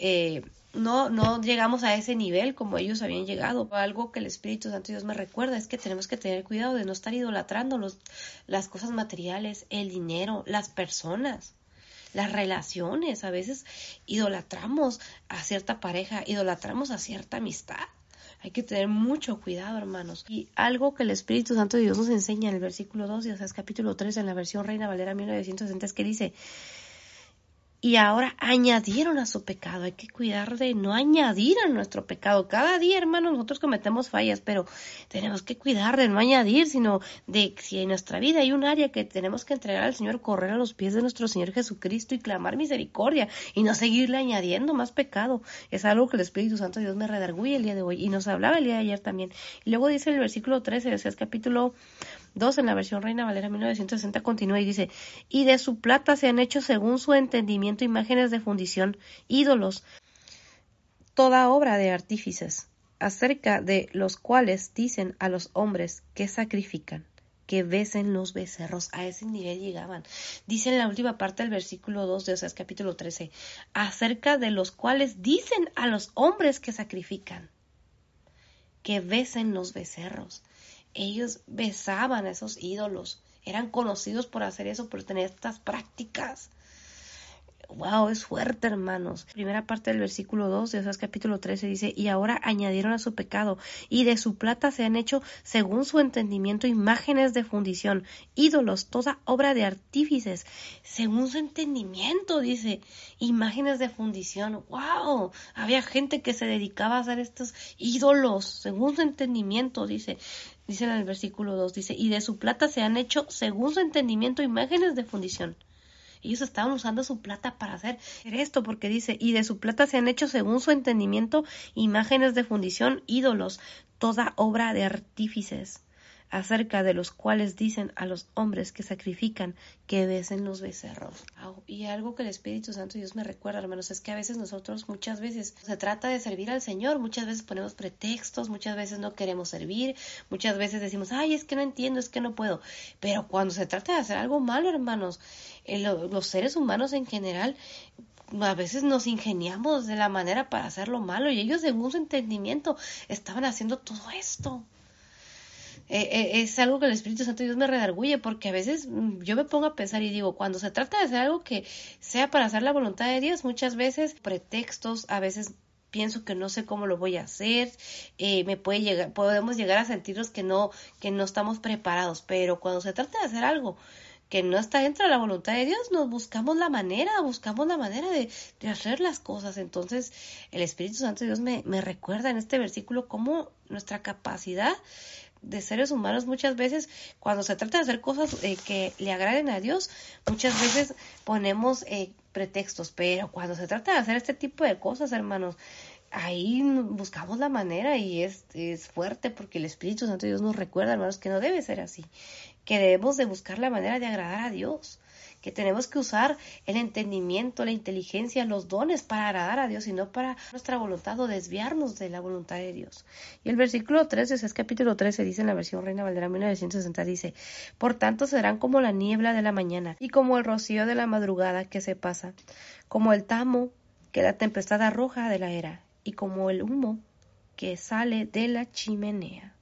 S1: eh, no, no llegamos a ese nivel como ellos habían llegado. Algo que el Espíritu Santo Dios me recuerda es que tenemos que tener cuidado de no estar idolatrando los, las cosas materiales, el dinero, las personas, las relaciones. A veces idolatramos a cierta pareja, idolatramos a cierta amistad. Hay que tener mucho cuidado, hermanos. Y algo que el Espíritu Santo de Dios nos enseña en el versículo 2, o sea, es capítulo 3 en la versión Reina Valera 1960, es que dice, y ahora añadieron a su pecado. Hay que cuidar de no añadir a nuestro pecado. Cada día, hermanos, nosotros cometemos fallas, pero tenemos que cuidar de no añadir, sino de si en nuestra vida hay un área que tenemos que entregar al Señor, correr a los pies de nuestro Señor Jesucristo y clamar misericordia y no seguirle añadiendo más pecado. Es algo que el Espíritu Santo de Dios me redarguye el día de hoy y nos hablaba el día de ayer también. Y luego dice el versículo 13, es capítulo 2 en la versión Reina Valera 1960 continúa y dice, y de su plata se han hecho según su entendimiento imágenes de fundición, ídolos, toda obra de artífices, acerca de los cuales dicen a los hombres que sacrifican que besen los becerros. A ese nivel llegaban. Dice en la última parte del versículo 2 de Oseas capítulo 13, acerca de los cuales dicen a los hombres que sacrifican, que besen los becerros ellos besaban a esos ídolos, eran conocidos por hacer eso, por tener estas prácticas. Wow, es fuerte, hermanos. Primera parte del versículo 2 de Osas capítulo 13 dice, y ahora añadieron a su pecado, y de su plata se han hecho, según su entendimiento, imágenes de fundición, ídolos, toda obra de artífices, según su entendimiento, dice, imágenes de fundición. Wow, había gente que se dedicaba a hacer estos ídolos, según su entendimiento, dice. Dice en el versículo 2, dice, y de su plata se han hecho, según su entendimiento, imágenes de fundición. Ellos estaban usando su plata para hacer esto, porque dice, y de su plata se han hecho, según su entendimiento, imágenes de fundición, ídolos, toda obra de artífices acerca de los cuales dicen a los hombres que sacrifican que besen los becerros. Y algo que el Espíritu Santo Dios me recuerda, hermanos, es que a veces nosotros muchas veces se trata de servir al Señor, muchas veces ponemos pretextos, muchas veces no queremos servir, muchas veces decimos, ay, es que no entiendo, es que no puedo. Pero cuando se trata de hacer algo malo, hermanos, eh, los seres humanos en general a veces nos ingeniamos de la manera para hacer lo malo y ellos según su entendimiento estaban haciendo todo esto. Eh, eh, es algo que el Espíritu Santo Dios me redarguye porque a veces mm, yo me pongo a pensar y digo, cuando se trata de hacer algo que sea para hacer la voluntad de Dios, muchas veces pretextos, a veces pienso que no sé cómo lo voy a hacer, eh, me puede llegar, podemos llegar a sentirnos que no, que no estamos preparados, pero cuando se trata de hacer algo que no está dentro de la voluntad de Dios, nos buscamos la manera, buscamos la manera de, de hacer las cosas. Entonces, el Espíritu Santo de Dios me, me recuerda en este versículo cómo nuestra capacidad de seres humanos muchas veces cuando se trata de hacer cosas eh, que le agraden a Dios, muchas veces ponemos eh, pretextos, pero cuando se trata de hacer este tipo de cosas, hermanos, ahí buscamos la manera y es, es fuerte porque el Espíritu Santo de Dios nos recuerda, hermanos, que no debe ser así, que debemos de buscar la manera de agradar a Dios que tenemos que usar el entendimiento, la inteligencia, los dones para agradar a Dios y no para nuestra voluntad o desviarnos de la voluntad de Dios. Y el versículo 13, es capítulo 13, dice en la versión Reina Valera 1960, dice, Por tanto serán como la niebla de la mañana y como el rocío de la madrugada que se pasa, como el tamo que la tempestad arroja de la era y como el humo que sale de la chimenea.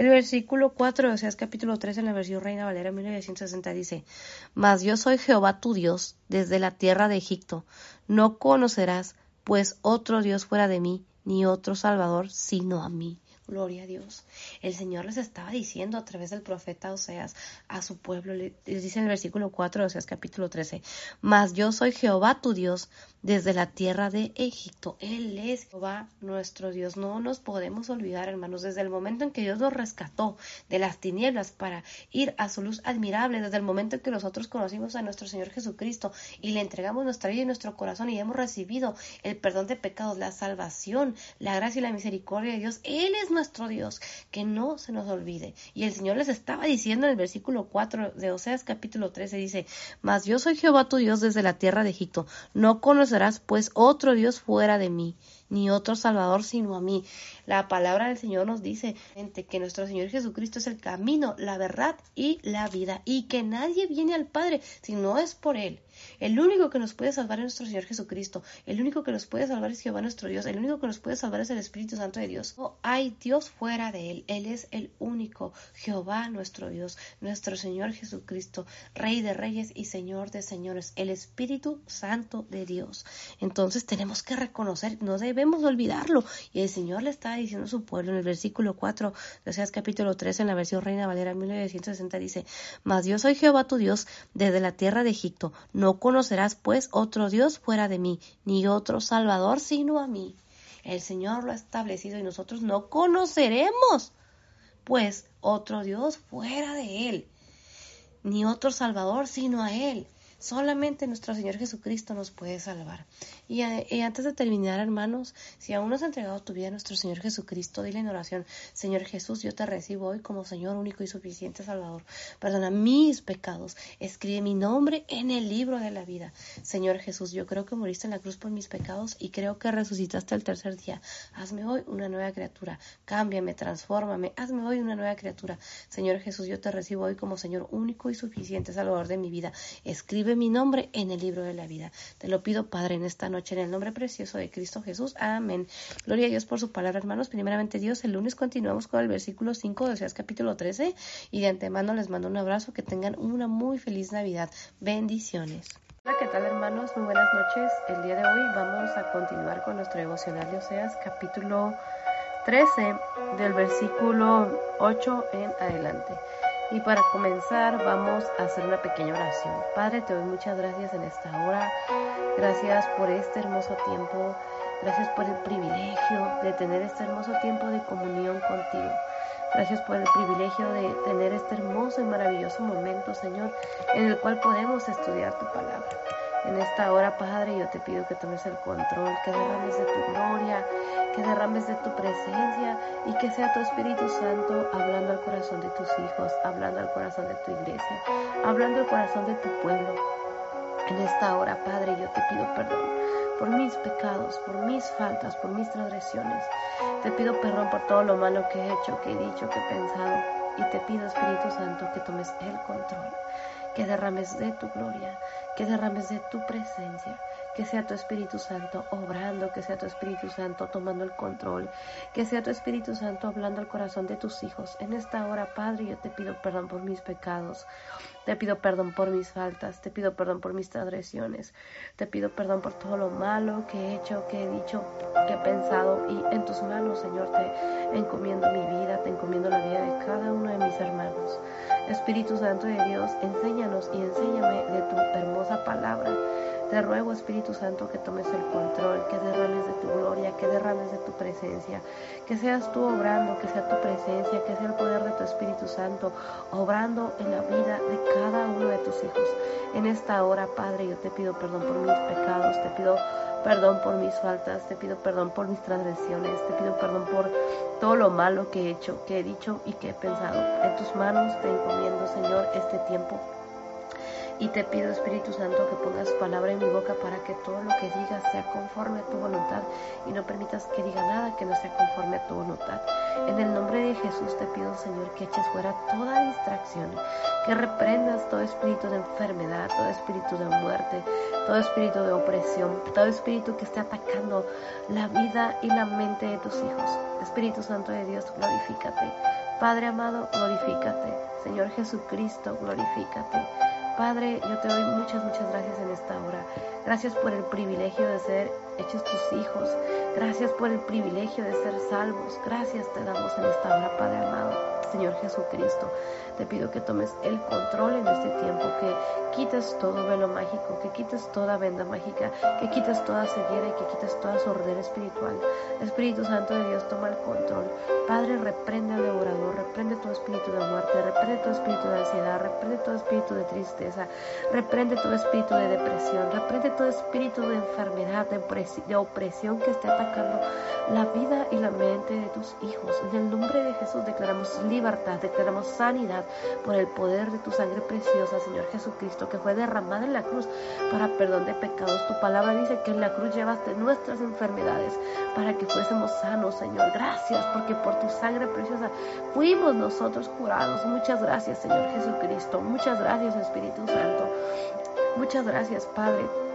S1: El versículo 4 de Oseas capítulo 3 en la versión Reina Valera 1960 dice, Mas yo soy Jehová tu Dios desde la tierra de Egipto. No conocerás, pues, otro Dios fuera de mí, ni otro Salvador sino a mí. Gloria a Dios. El Señor les estaba diciendo a través del profeta Oseas a su pueblo, les dice en el versículo 4 de Oseas capítulo 13, Mas yo soy Jehová tu Dios desde la tierra de Egipto. Él es Jehová nuestro Dios. No nos podemos olvidar, hermanos, desde el momento en que Dios nos rescató de las tinieblas para ir a su luz admirable, desde el momento en que nosotros conocimos a nuestro Señor Jesucristo y le entregamos nuestra vida y nuestro corazón y hemos recibido el perdón de pecados, la salvación, la gracia y la misericordia de Dios. Él es nuestro Dios, que no se nos olvide. Y el Señor les estaba diciendo en el versículo 4 de Oseas capítulo 13, dice, Mas yo soy Jehová tu Dios desde la tierra de Egipto, no conocerás pues otro Dios fuera de mí ni otro Salvador sino a mí. La palabra del Señor nos dice que nuestro Señor Jesucristo es el camino, la verdad y la vida, y que nadie viene al Padre si no es por Él. El único que nos puede salvar es nuestro Señor Jesucristo. El único que nos puede salvar es Jehová nuestro Dios. El único que nos puede salvar es el Espíritu Santo de Dios. No hay Dios fuera de Él. Él es el único. Jehová nuestro Dios. Nuestro Señor Jesucristo. Rey de reyes y Señor de señores. El Espíritu Santo de Dios. Entonces tenemos que reconocer, no debemos olvidarlo. Y el Señor le está diciendo a su pueblo en el versículo 4 de capítulo 3 en la versión Reina Valera 1960 dice, Mas yo soy Jehová tu Dios desde la tierra de Egipto. No no conocerás pues otro Dios fuera de mí, ni otro Salvador sino a mí. El Señor lo ha establecido y nosotros no conoceremos pues otro Dios fuera de Él, ni otro Salvador sino a Él. Solamente nuestro Señor Jesucristo nos puede salvar. Y, antes de terminar, hermanos, si aún no has entregado tu vida a nuestro Señor Jesucristo, dile en oración, Señor Jesús, yo te recibo hoy como Señor único y suficiente Salvador. Perdona mis pecados. Escribe mi nombre en el libro de la vida. Señor Jesús, yo creo que moriste en la cruz por mis pecados y creo que resucitaste el tercer día. Hazme hoy una nueva criatura. Cámbiame, transfórmame. Hazme hoy una nueva criatura. Señor Jesús, yo te recibo hoy como Señor único y suficiente Salvador de mi vida. Escribe mi nombre en el libro de la vida. Te lo pido, Padre, en esta noche, en el nombre precioso de Cristo Jesús. Amén. Gloria a Dios por su palabra, hermanos. Primeramente, Dios, el lunes continuamos con el versículo 5 de Oseas capítulo 13 y de antemano les mando un abrazo. Que tengan una muy feliz Navidad. Bendiciones. Hola, ¿qué tal hermanos? Muy buenas noches. El día de hoy vamos a continuar con nuestro devocional de Oseas capítulo 13 del versículo 8 en adelante. Y para comenzar vamos a hacer una pequeña oración. Padre, te doy muchas gracias en esta hora. Gracias por este hermoso tiempo. Gracias por el privilegio de tener este hermoso tiempo de comunión contigo. Gracias por el privilegio de tener este hermoso y maravilloso momento, Señor, en el cual podemos estudiar tu palabra. En esta hora, Padre, yo te pido que tomes el control, que derrames de tu gloria, que derrames de tu presencia y que sea tu Espíritu Santo hablando al corazón de tus hijos, hablando al corazón de tu iglesia, hablando al corazón de tu pueblo. En esta hora, Padre, yo te pido perdón por mis pecados, por mis faltas, por mis transgresiones. Te pido perdón por todo lo malo que he hecho, que he dicho, que he pensado. Y te pido, Espíritu Santo, que tomes el control, que derrames de tu gloria, que derrames de tu presencia, que sea tu Espíritu Santo obrando, que sea tu Espíritu Santo tomando el control, que sea tu Espíritu Santo hablando al corazón de tus hijos. En esta hora, Padre, yo te pido perdón por mis pecados. Te pido perdón por mis faltas, te pido perdón por mis transgresiones, te pido perdón por todo lo malo que he hecho, que he dicho, que he pensado y en tus manos, Señor, te encomiendo mi vida, te encomiendo la vida de cada uno de mis hermanos. Espíritu Santo de Dios, enséñanos y enséñame de tu hermosa palabra. Te ruego, Espíritu Santo, que tomes el control, que derrames de tu gloria, que derrames de tu presencia, que seas tú obrando, que sea tu presencia, que sea el poder de tu Espíritu Santo, obrando en la vida de cada uno de tus hijos. En esta hora, Padre, yo te pido perdón por mis pecados, te pido perdón por mis faltas, te pido perdón por mis transgresiones, te pido perdón por todo lo malo que he hecho, que he dicho y que he pensado. En tus manos te encomiendo, Señor, este tiempo. Y te pido, Espíritu Santo, que pongas palabra en mi boca para que todo lo que digas sea conforme a tu voluntad y no permitas que diga nada que no sea conforme a tu voluntad. En el nombre de Jesús te pido, Señor, que eches fuera toda distracción, que reprendas todo espíritu de enfermedad, todo espíritu de muerte, todo espíritu de opresión, todo espíritu que esté atacando la vida y la mente de tus hijos. Espíritu Santo de Dios, glorifícate. Padre amado, glorifícate. Señor Jesucristo, glorifícate. Padre, yo te doy muchas, muchas gracias en esta hora. Gracias por el privilegio de ser hechos tus hijos. Gracias por el privilegio de ser salvos. Gracias te damos en esta hora, Padre amado. Señor Jesucristo. Te pido que tomes el control en este tiempo, que quites todo velo mágico, que quites toda venda mágica, que quites toda ceguera y que quites toda sordera espiritual. Espíritu Santo de Dios, toma el control. Padre, reprende al devorador, reprende todo espíritu de muerte, reprende todo espíritu de ansiedad, reprende todo espíritu de tristeza, reprende todo espíritu de depresión, reprende todo espíritu de enfermedad, de opresión que esté atacando la vida y la mente de tus hijos. En el nombre de Jesús declaramos libertad, declaramos sanidad por el poder de tu sangre preciosa, Señor Jesucristo, que fue derramada en la cruz para perdón de pecados. Tu palabra dice que en la cruz llevaste nuestras enfermedades para que fuésemos sanos, Señor. Gracias, porque por tu sangre preciosa fuimos nosotros curados. Muchas gracias, Señor Jesucristo. Muchas gracias, Espíritu Santo. Muchas gracias, Padre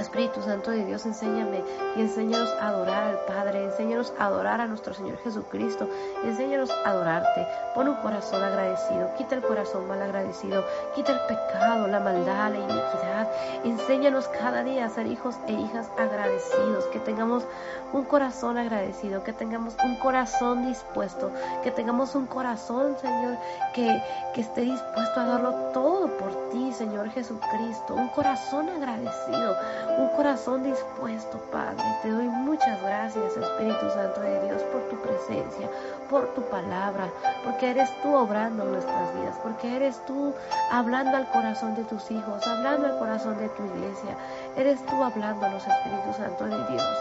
S1: Espíritu Santo de Dios, enséñame y enséñanos a adorar al Padre, enséñanos a adorar a nuestro Señor Jesucristo, enséñanos a adorarte. Pon un corazón agradecido, quita el corazón mal agradecido, quita el pecado, la maldad, la iniquidad. Enséñanos cada día a ser hijos e hijas agradecidos, que tengamos un corazón agradecido, que tengamos un corazón dispuesto, que tengamos un corazón, Señor, que, que esté dispuesto a darlo todo por ti, Señor Jesucristo, un corazón agradecido un corazón dispuesto, Padre. Te doy muchas gracias, Espíritu Santo de Dios, por tu presencia, por tu palabra, porque eres tú obrando nuestras vidas, porque eres tú hablando al corazón de tus hijos, hablando al corazón de tu iglesia, eres tú los Espíritu Santo de Dios.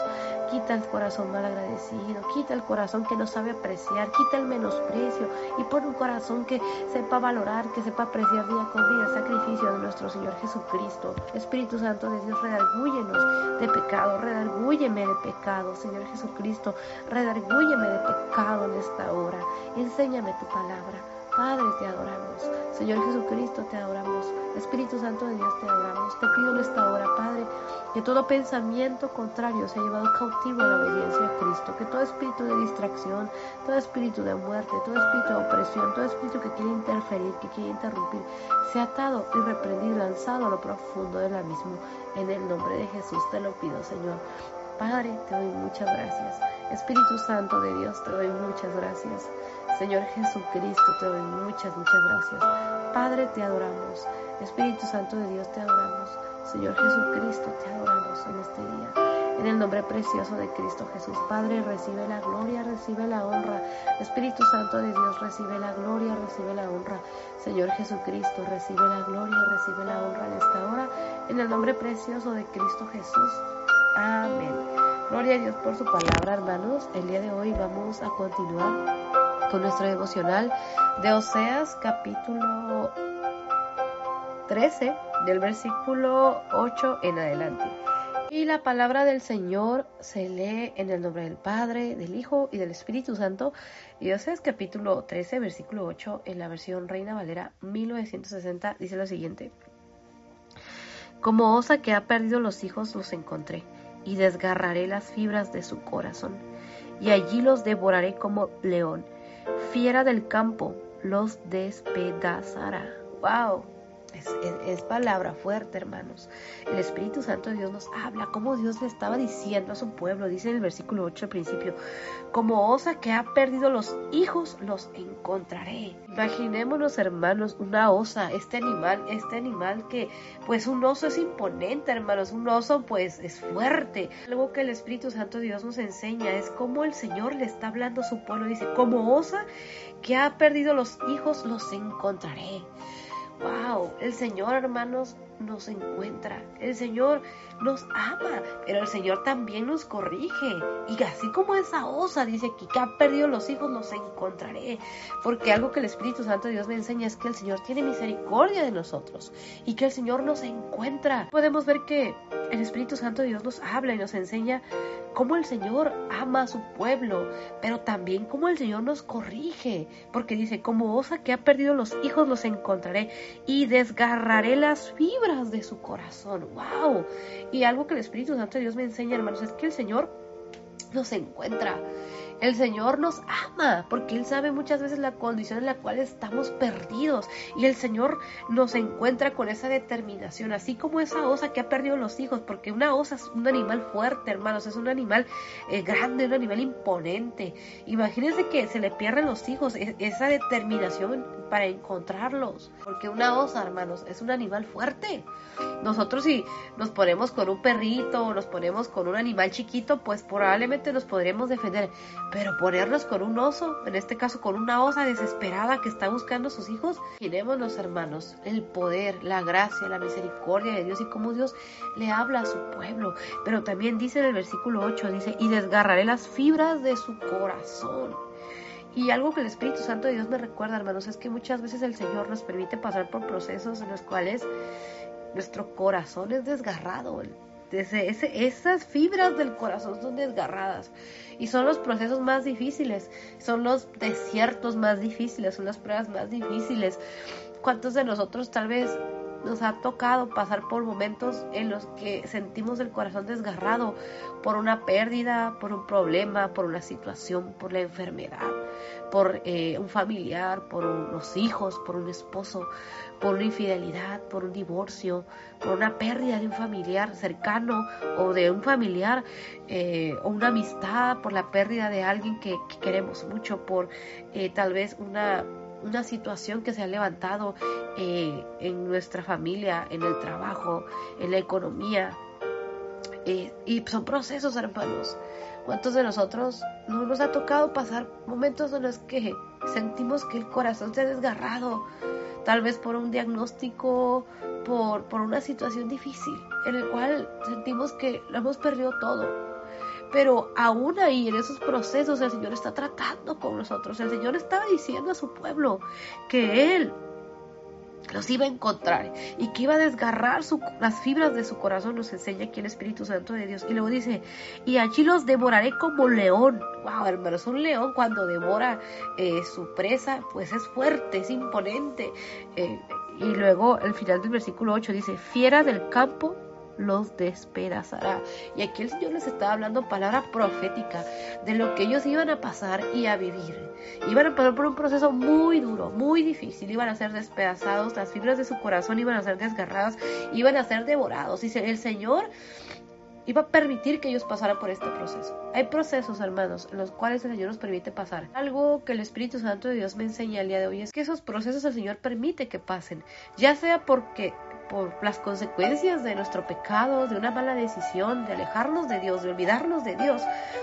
S1: Quita el corazón mal agradecido, quita el corazón que no sabe apreciar, quita el menosprecio y pon un corazón que sepa valorar, que sepa apreciar día con día el sacrificio de nuestro Señor Jesucristo. Espíritu Santo de Dios, redargúyenos de pecado, redargúyeme de pecado, Señor Jesucristo, redargúyeme de pecado en esta hora. Enséñame tu palabra. Padre, te adoramos. Señor Jesucristo, te adoramos. Espíritu Santo de Dios, te adoramos. Te pido en esta hora, Padre, que todo pensamiento contrario sea llevado cautivo a la obediencia a Cristo. Que todo espíritu de distracción, todo espíritu de muerte, todo espíritu de opresión, todo espíritu que quiere interferir, que quiere interrumpir, sea atado y reprendido lanzado a lo profundo del abismo. En el nombre de Jesús te lo pido, Señor. Padre, te doy muchas gracias. Espíritu Santo de Dios, te doy muchas gracias. Señor Jesucristo, te doy muchas, muchas gracias. Padre, te adoramos. Espíritu Santo de Dios, te adoramos. Señor Jesucristo, te adoramos en este día. En el nombre precioso de Cristo Jesús, Padre, recibe la gloria, recibe la honra. Espíritu Santo de Dios, recibe la gloria, recibe la honra. Señor Jesucristo, recibe la gloria, recibe la honra en esta hora. En el nombre precioso de Cristo Jesús. Amén. Gloria a Dios por su palabra, hermanos. El día de hoy vamos a continuar con nuestro devocional de Oseas capítulo 13 del versículo 8 en adelante. Y la palabra del Señor se lee en el nombre del Padre, del Hijo y del Espíritu Santo. Y Oseas capítulo 13, versículo 8 en la versión Reina Valera 1960 dice lo siguiente. Como osa que ha perdido los hijos los encontré, y desgarraré las fibras de su corazón, y allí los devoraré como león. Fiera del campo los despedazará. ¡Wow! Es, palabra fuerte, hermanos. El Espíritu Santo de Dios nos habla como Dios le estaba diciendo a su pueblo, dice en el versículo 8 al principio, como osa que ha perdido los hijos, los encontraré. Imaginémonos, hermanos, una osa, este animal, este animal que, pues un oso es imponente, hermanos, un oso pues es fuerte. Algo que el Espíritu Santo de Dios nos enseña es cómo el Señor le está hablando a su pueblo, dice, como osa que ha perdido los hijos, los encontraré. Wow, el Señor, hermanos, nos encuentra. El Señor nos ama, pero el Señor también nos corrige. Y así como esa osa dice que, que ha perdido los hijos, los encontraré. Porque algo que el Espíritu Santo de Dios me enseña es que el Señor tiene misericordia de nosotros y que el Señor nos encuentra. Podemos ver que el Espíritu Santo de Dios nos habla y nos enseña cómo el Señor ama a su pueblo, pero también cómo el Señor nos corrige, porque dice, como osa que ha perdido los hijos los encontraré y desgarraré las fibras de su corazón. ¡Wow! Y algo que el Espíritu Santo de Dios me enseña, hermanos, es que el Señor nos encuentra. El Señor nos ama porque Él sabe muchas veces la condición en la cual estamos perdidos y el Señor nos encuentra con esa determinación, así como esa osa que ha perdido los hijos, porque una osa es un animal fuerte, hermanos, es un animal eh, grande, un animal imponente. Imagínense que se le pierden los hijos, e, esa determinación para encontrarlos, porque una osa, hermanos, es un animal fuerte. Nosotros si nos ponemos con un perrito o nos ponemos con un animal chiquito, pues probablemente nos podremos defender, pero ponernos con un oso, en este caso con una osa desesperada que está buscando a sus hijos, imaginémonos hermanos, el poder, la gracia, la misericordia de Dios y cómo Dios le habla a su pueblo. Pero también dice en el versículo 8, dice, y desgarraré las fibras de su corazón. Y algo que el Espíritu Santo de Dios me recuerda, hermanos, es que muchas veces el Señor nos permite pasar por procesos en los cuales nuestro corazón es desgarrado. Esas fibras del corazón son desgarradas y son los procesos más difíciles, son los desiertos más difíciles, son las pruebas más difíciles. ¿Cuántos de nosotros tal vez nos ha tocado pasar por momentos en los que sentimos el corazón desgarrado por una pérdida, por un problema, por una situación, por la enfermedad, por eh, un familiar, por unos hijos, por un esposo, por una infidelidad, por un divorcio, por una pérdida de un familiar cercano o de un familiar eh, o una amistad, por la pérdida de alguien que, queremos mucho, por eh, tal vez una una situación que se ha levantado eh, en nuestra familia, en el trabajo, en la economía. Y son procesos, hermanos. ¿Cuántos de nosotros no nos ha tocado pasar momentos en los que sentimos que el corazón se ha desgarrado? Tal vez por un diagnóstico, por, por una situación difícil, en el cual sentimos que lo hemos perdido todo pero aún ahí, en esos procesos, el Señor está tratando con nosotros. El Señor estaba diciendo a su pueblo que Él los iba a encontrar y que iba a desgarrar las fibras de su corazón, nos enseña aquí el Espíritu Santo de Dios. Y luego dice, y allí los devoraré como león. Wow, hermanos, un león cuando devora eh, su presa, pues es fuerte, es imponente. Eh, y luego el final del versículo 8 dice, fiera del campo los despedazará. Y aquí el Señor les estaba hablando palabra profética de lo que ellos iban a pasar y a vivir. Iban a pasar por un proceso muy duro, muy difícil. Iban a ser despedazados, las fibras de su corazón iban a ser desgarradas, iban a ser devorados. Y el Señor iba a permitir que ellos pasaran por este proceso. Hay procesos, hermanos, en los cuales el Señor nos permite pasar. Algo que el Espíritu Santo de Dios me enseña el día de hoy es que esos procesos el Señor permite que pasen, ya sea porque por las consecuencias de nuestro pecado, de una mala decisión, de alejarnos de Dios, de olvidarnos de Dios,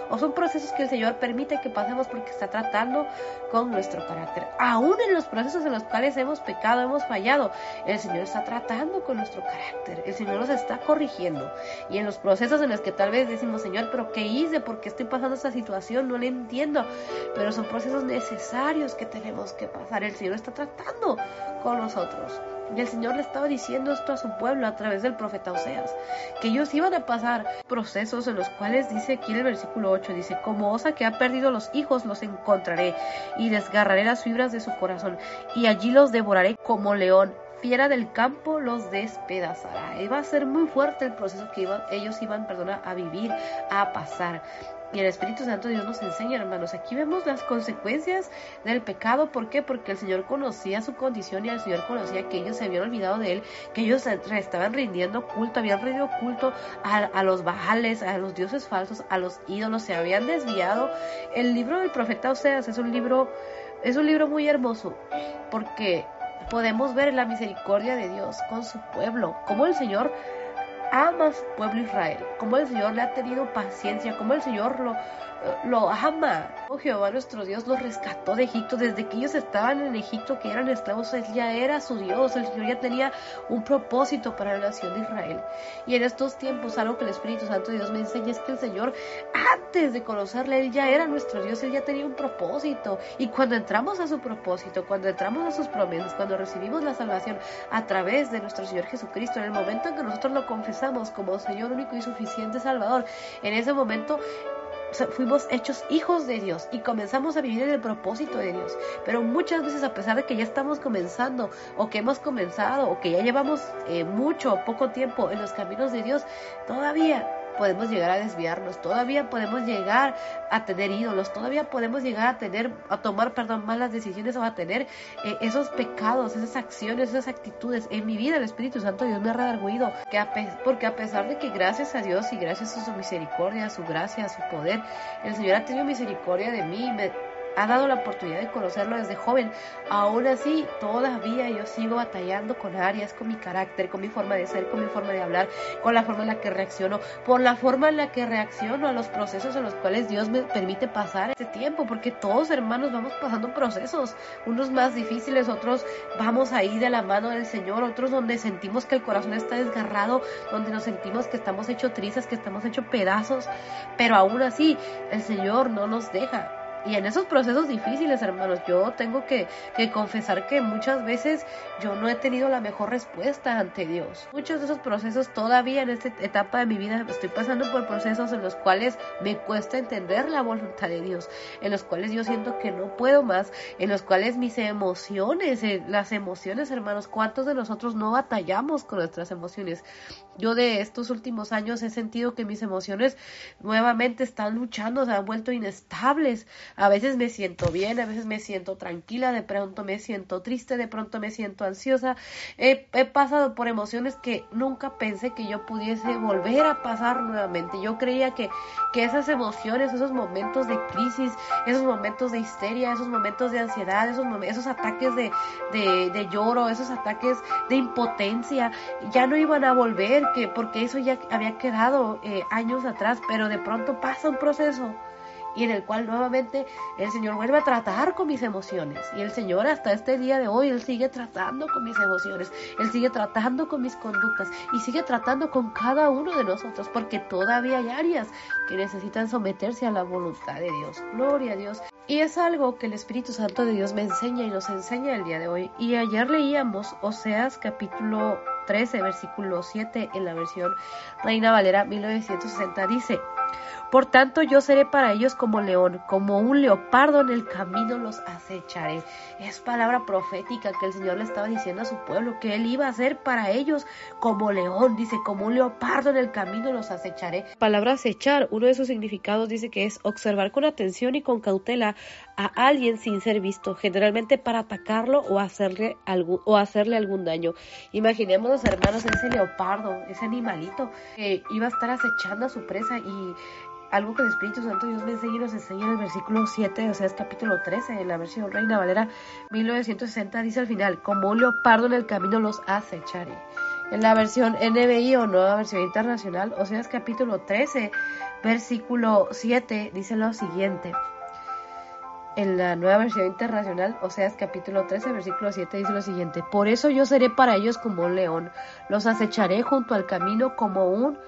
S1: o son procesos que el Señor permite que pasemos porque está tratando con nuestro carácter. Aún en los procesos en los cuales hemos pecado, hemos fallado, el Señor está tratando con nuestro carácter, el Señor nos está corrigiendo. Y en los procesos en los que tal vez decimos, Señor, pero ¿qué hice? ¿Por qué estoy pasando esta situación? No le entiendo. Pero son procesos necesarios que tenemos que pasar. El Señor está tratando con nosotros. Y el Señor le estaba diciendo esto a su pueblo a través del profeta Oseas, que ellos iban a pasar procesos en los cuales dice aquí en el versículo 8, dice, como osa que ha perdido los hijos los encontraré y desgarraré las fibras de su corazón y allí los devoraré como león. fiera del campo los despedazará. Va a ser muy fuerte el proceso que ellos iban a vivir, a pasar. Y el Espíritu Santo Dios nos enseña, hermanos. Aquí vemos las consecuencias del pecado. ¿Por qué? Porque el Señor conocía su condición y el Señor conocía que ellos se habían olvidado de Él, que ellos estaban rindiendo culto, habían rendido culto a, a los bajales, a los dioses falsos, a los ídolos, se habían desviado. El libro del profeta Oseas es un libro, es un libro muy hermoso, porque podemos ver la misericordia de Dios con su pueblo, como el Señor ama a su pueblo Israel, como el Señor le ha tenido paciencia, como el Señor lo, lo ama. Oh, Jehová nuestro Dios los rescató de Egipto. Desde que ellos estaban en Egipto, que eran esclavos, Él ya era su Dios. El Señor ya tenía un propósito para la nación de Israel. Y en estos tiempos, algo que el Espíritu Santo de Dios me enseña es que el Señor, antes de conocerle, Él ya era nuestro Dios. Él ya tenía un propósito. Y cuando entramos a su propósito, cuando entramos a sus promesas, cuando recibimos la salvación a través de nuestro Señor Jesucristo, en el momento en que nosotros lo confesamos como Señor único y suficiente Salvador, en ese momento fuimos hechos hijos de Dios y comenzamos a vivir en el propósito de Dios. Pero muchas veces a pesar de que ya estamos comenzando o que hemos comenzado o que ya llevamos eh, mucho o poco tiempo en los caminos de Dios, todavía podemos llegar a desviarnos, todavía podemos llegar a tener ídolos, todavía podemos llegar a tener, a tomar, perdón, malas decisiones o a tener eh, esos pecados, esas acciones, esas actitudes. En mi vida el Espíritu Santo Dios me ha redarguido, que porque a pesar de que gracias a Dios y gracias a su misericordia, a su gracia, a su poder, el Señor ha tenido misericordia de mí, me, ha dado la oportunidad de conocerlo desde joven. Aún así, todavía yo sigo batallando con áreas, con mi carácter, con mi forma de ser, con mi forma de hablar, con la forma en la que reacciono, por la forma en la que reacciono a los procesos en los cuales Dios me permite pasar este tiempo, porque todos hermanos vamos pasando procesos, unos más difíciles, otros vamos ahí de la mano del Señor, otros donde sentimos que el corazón está desgarrado, donde nos sentimos que estamos hechos trizas, que estamos hechos pedazos, pero aún así el Señor no nos deja. Y en esos procesos difíciles, hermanos, yo tengo que, confesar que muchas veces yo no he tenido la mejor respuesta ante Dios. Muchos de esos procesos todavía en esta etapa de mi vida estoy pasando por procesos en los cuales me cuesta entender la voluntad de Dios, en los cuales yo siento que no puedo más, en los cuales mis emociones, eh, las emociones, hermanos, ¿cuántos de nosotros no batallamos con nuestras emociones? Yo de estos últimos años he sentido que mis emociones nuevamente están luchando, se han vuelto inestables. A veces me siento bien, a veces me siento tranquila, de pronto me siento triste, de pronto me siento ansiosa. He, pasado por emociones que nunca pensé que yo pudiese volver a pasar nuevamente. Yo creía que, que esas emociones, esos momentos de crisis, esos momentos de histeria, esos momentos de ansiedad, esos, esos ataques de, de, lloro, esos ataques de impotencia, ya no iban a volver, que porque eso ya había quedado eh, años atrás, pero de pronto pasa un proceso y en el cual nuevamente el Señor vuelve a tratar con mis emociones. Y el Señor hasta este día de hoy, Él sigue tratando con mis emociones, Él sigue tratando con mis conductas y sigue tratando con cada uno de nosotros, porque todavía hay áreas que necesitan someterse a la voluntad de Dios. Gloria a Dios. Y es algo que el Espíritu Santo de Dios me enseña y nos enseña el día de hoy. Y ayer leíamos Oseas capítulo 13, versículo 7 en la versión Reina Valera 1960. Dice, por tanto yo seré para ellos como león, como un leopardo en el camino los acecharé. Es palabra profética que el Señor le estaba diciendo a su pueblo, que Él iba a ser para ellos como león, dice, como un leopardo en el camino los acecharé. Palabra acechar, uno de sus significados dice que es observar con atención y con cautela a alguien sin ser visto, generalmente para atacarlo o hacerle, algún, o hacerle algún daño. Imaginemos los hermanos ese leopardo, ese animalito que iba a estar acechando a su presa y algo que el Espíritu Santo Dios me enseña y nos enseña en el versículo 7, o sea, es capítulo 13, en la versión Reina Valera 1960, dice al final, como un leopardo en el camino los acecharé. En la versión NBI o nueva versión internacional, o sea, es capítulo 13, versículo 7, dice lo siguiente. En la nueva versión internacional, o sea, es capítulo 13, versículo 7, dice lo siguiente. Por eso yo seré para ellos como un león, los acecharé junto al camino como un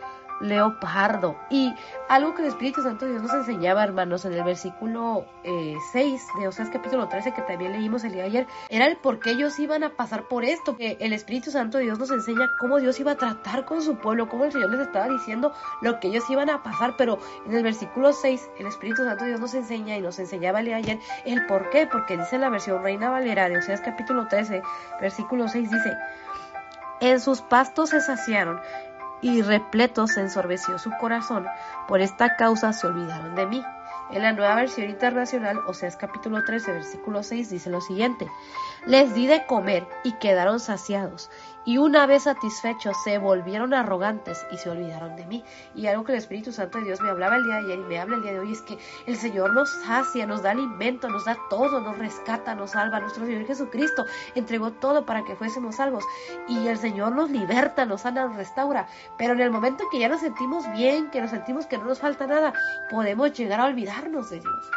S1: leopardo. Y algo que el Espíritu Santo Dios nos enseñaba, hermanos, en el versículo 6 eh, de Oseas capítulo 13, que también leímos el día de ayer, era el por qué ellos iban a pasar por esto, que el Espíritu Santo Dios nos enseña cómo Dios iba a tratar con su pueblo, cómo el Señor les estaba diciendo lo que ellos iban a pasar, pero en el versículo 6 el Espíritu Santo Dios nos enseña y nos enseñaba el día de ayer el por qué, porque dice en la versión Reina Valera de Oseas capítulo 13, versículo 6 dice, en sus pastos se saciaron y repleto se ensorbeció su corazón. Por esta causa se olvidaron de mí. En la nueva versión internacional, o sea, es capítulo 13, versículo 6, dice lo siguiente. Les di de comer y quedaron saciados, y una vez satisfechos se volvieron arrogantes y se olvidaron de mí. Y algo que el Espíritu Santo de Dios me hablaba el día de ayer y me habla el día de hoy es que el Señor nos sacia, nos da alimento, nos da todo, nos rescata, nos salva. Nuestro Señor Jesucristo entregó todo para que fuésemos salvos. Y el Señor nos liberta, nos sana, nos restaura. Pero en el momento en que ya nos sentimos bien, que nos sentimos que no nos falta nada, podemos llegar a de Dios.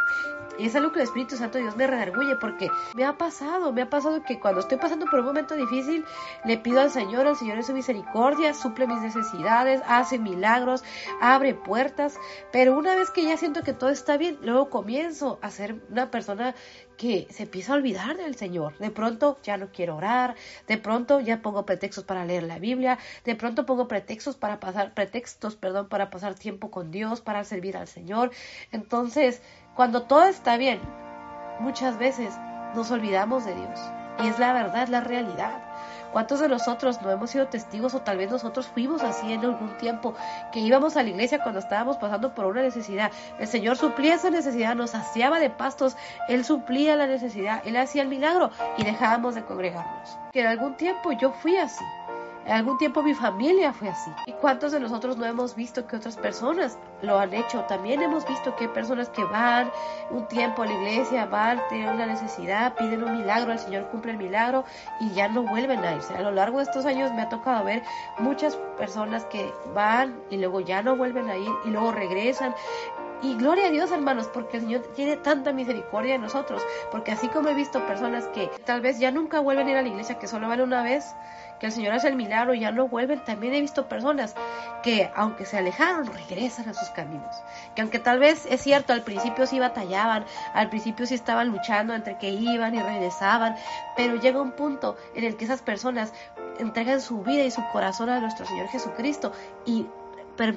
S1: Y es algo que el Espíritu Santo Dios me redarguye porque me ha pasado, me ha pasado que cuando estoy pasando por un momento difícil, le pido al Señor, al Señor en su misericordia, suple mis necesidades, hace milagros, abre puertas, pero una vez que ya siento que todo está bien, luego comienzo a ser una persona que se empieza a olvidar del Señor. De pronto ya no quiero orar, de pronto ya pongo pretextos para leer la Biblia, de pronto pongo pretextos para pasar pretextos, perdón, para pasar tiempo con Dios, para servir al Señor. Entonces, cuando todo está bien, muchas veces nos olvidamos de Dios. Y es la verdad, la realidad. ¿Cuántos de nosotros no hemos sido testigos o tal vez nosotros fuimos así en algún tiempo que íbamos a la iglesia cuando estábamos pasando por una necesidad? El Señor suplía esa necesidad, nos saciaba de pastos, Él suplía la necesidad, Él hacía el milagro y dejábamos de congregarnos. Que en algún tiempo yo fui así. Algún tiempo mi familia fue así. ¿Y cuántos de nosotros no hemos visto que otras personas lo han hecho? También hemos visto que hay personas que van un tiempo a la iglesia, van, tienen una necesidad, piden un milagro, el Señor cumple el milagro y ya no vuelven a irse. A lo largo de estos años me ha tocado ver muchas personas que van y luego ya no vuelven a ir y luego regresan. Y gloria a Dios, hermanos, porque el Señor tiene tanta misericordia de nosotros. Porque así como he visto personas que tal vez ya nunca vuelven a ir a la iglesia, que solo van una vez, que el Señor hace el milagro y ya no vuelven. También he visto personas que, aunque se alejaron, regresan a sus caminos. Que aunque tal vez es cierto, al principio sí batallaban, al principio sí estaban luchando entre que iban y regresaban, pero llega un punto en el que esas personas entregan su vida y su corazón a nuestro Señor Jesucristo y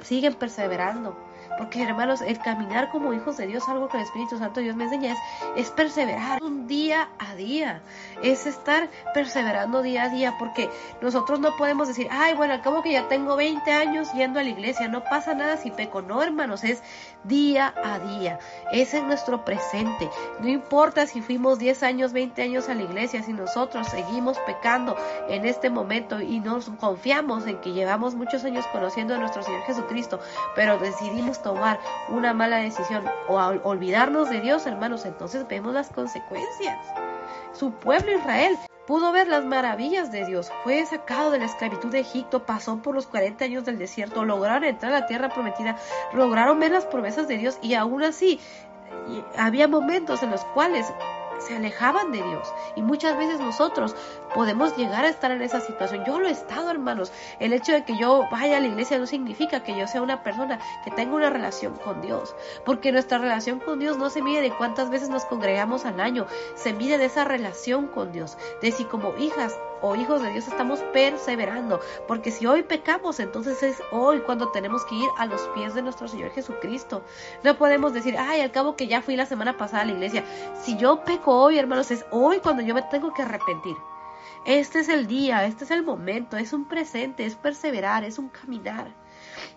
S1: siguen perseverando porque hermanos, el caminar como hijos de Dios, algo que el Espíritu Santo Dios me enseña, es, es perseverar un día a día, es estar perseverando día a día, porque nosotros no podemos decir, ay, bueno, al cabo que ya tengo 20 años yendo a la iglesia, no pasa nada si peco. No, hermanos, es día a día, es nuestro presente. No importa si fuimos 10 años, 20 años a la iglesia, si nosotros seguimos pecando en este momento y nos confiamos en que llevamos muchos años conociendo a nuestro Señor Jesucristo, pero decidimos tomar una mala decisión o olvidarnos de Dios, hermanos, entonces vemos las consecuencias. Su pueblo Israel pudo ver las maravillas de Dios, fue sacado de la esclavitud de Egipto, pasó por los 40 años del desierto, lograron entrar a la tierra prometida, lograron ver las promesas de Dios y aún así había momentos en los cuales se alejaban de Dios. Y muchas veces nosotros podemos llegar a estar en esa situación. Yo lo he estado, hermanos. El hecho de que yo vaya a la iglesia no significa que yo sea una persona que tenga una relación con Dios. Porque nuestra relación con Dios no se mide de cuántas veces nos congregamos al año. Se mide de esa relación con Dios. De si como hijas o hijos de Dios estamos perseverando. Porque si hoy pecamos, entonces es hoy cuando tenemos que ir a los pies de nuestro Señor Jesucristo. No podemos decir, ay, al cabo que ya fui la semana pasada a la iglesia. Si yo peco hoy, hermanos, es hoy cuando yo me tengo que arrepentir. Este es el día, este es el momento, es un presente, es perseverar, es un caminar.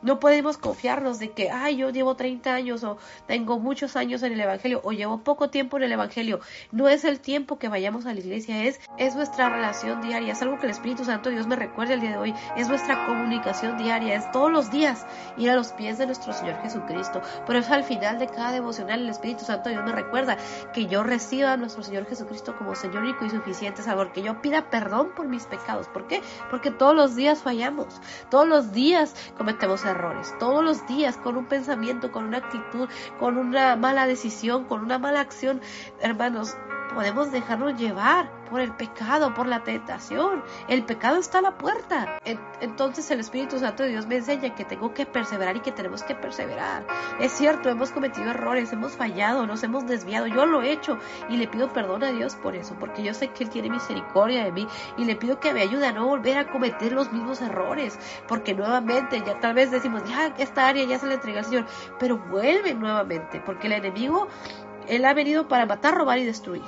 S1: No podemos confiarnos de que, ay, yo llevo 30 años o tengo muchos años en el Evangelio o llevo poco tiempo en el Evangelio. No es el tiempo que vayamos a la iglesia, es, es nuestra relación diaria, es algo que el Espíritu Santo Dios me recuerda el día de hoy, es nuestra comunicación diaria, es todos los días ir a los pies de nuestro Señor Jesucristo. Pero es al final de cada devocional el Espíritu Santo Dios me recuerda que yo reciba a nuestro Señor Jesucristo como Señor único y suficiente Salvador, que yo pida perdón por mis pecados. ¿Por qué? Porque todos los días fallamos, todos los días cometemos errores, todos los días con un pensamiento, con una actitud, con una mala decisión, con una mala acción, hermanos, podemos dejarnos llevar por el pecado, por la tentación. El pecado está a la puerta. Entonces el Espíritu Santo de Dios me enseña que tengo que perseverar y que tenemos que perseverar. Es cierto, hemos cometido errores, hemos fallado, nos hemos desviado. Yo lo he hecho y le pido perdón a Dios por eso, porque yo sé que Él tiene misericordia de mí y le pido que me ayude a no volver a cometer los mismos errores, porque nuevamente ya tal vez decimos, ya esta área ya se le entrega al Señor, pero vuelve nuevamente, porque el enemigo, Él ha venido para matar, robar y destruir.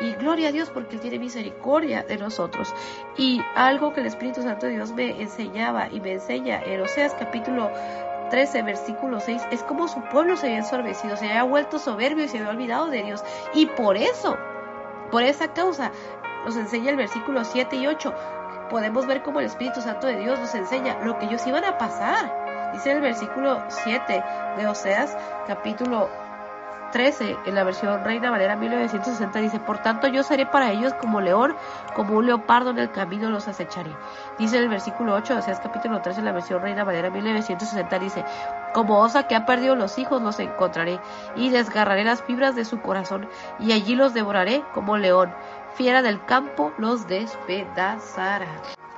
S1: Y gloria a Dios porque Él tiene misericordia de nosotros. Y algo que el Espíritu Santo de Dios me enseñaba y me enseña en Oseas capítulo 13, versículo 6, es como su pueblo se había ensorbecido, se había vuelto soberbio y se había olvidado de Dios. Y por eso, por esa causa, nos enseña el versículo 7 y 8, podemos ver como el Espíritu Santo de Dios nos enseña lo que ellos iban a pasar. Dice el versículo 7 de Oseas, capítulo 13, en la versión Reina Valera 1960, dice, por tanto yo seré para ellos como león, como un leopardo en el camino los acecharé. Dice el versículo 8 de Oseas capítulo 13, en la versión Reina Valera 1960, dice, como osa que ha perdido los hijos los encontraré, y desgarraré las fibras de su corazón, y allí los devoraré como león, fiera del campo los despedazará.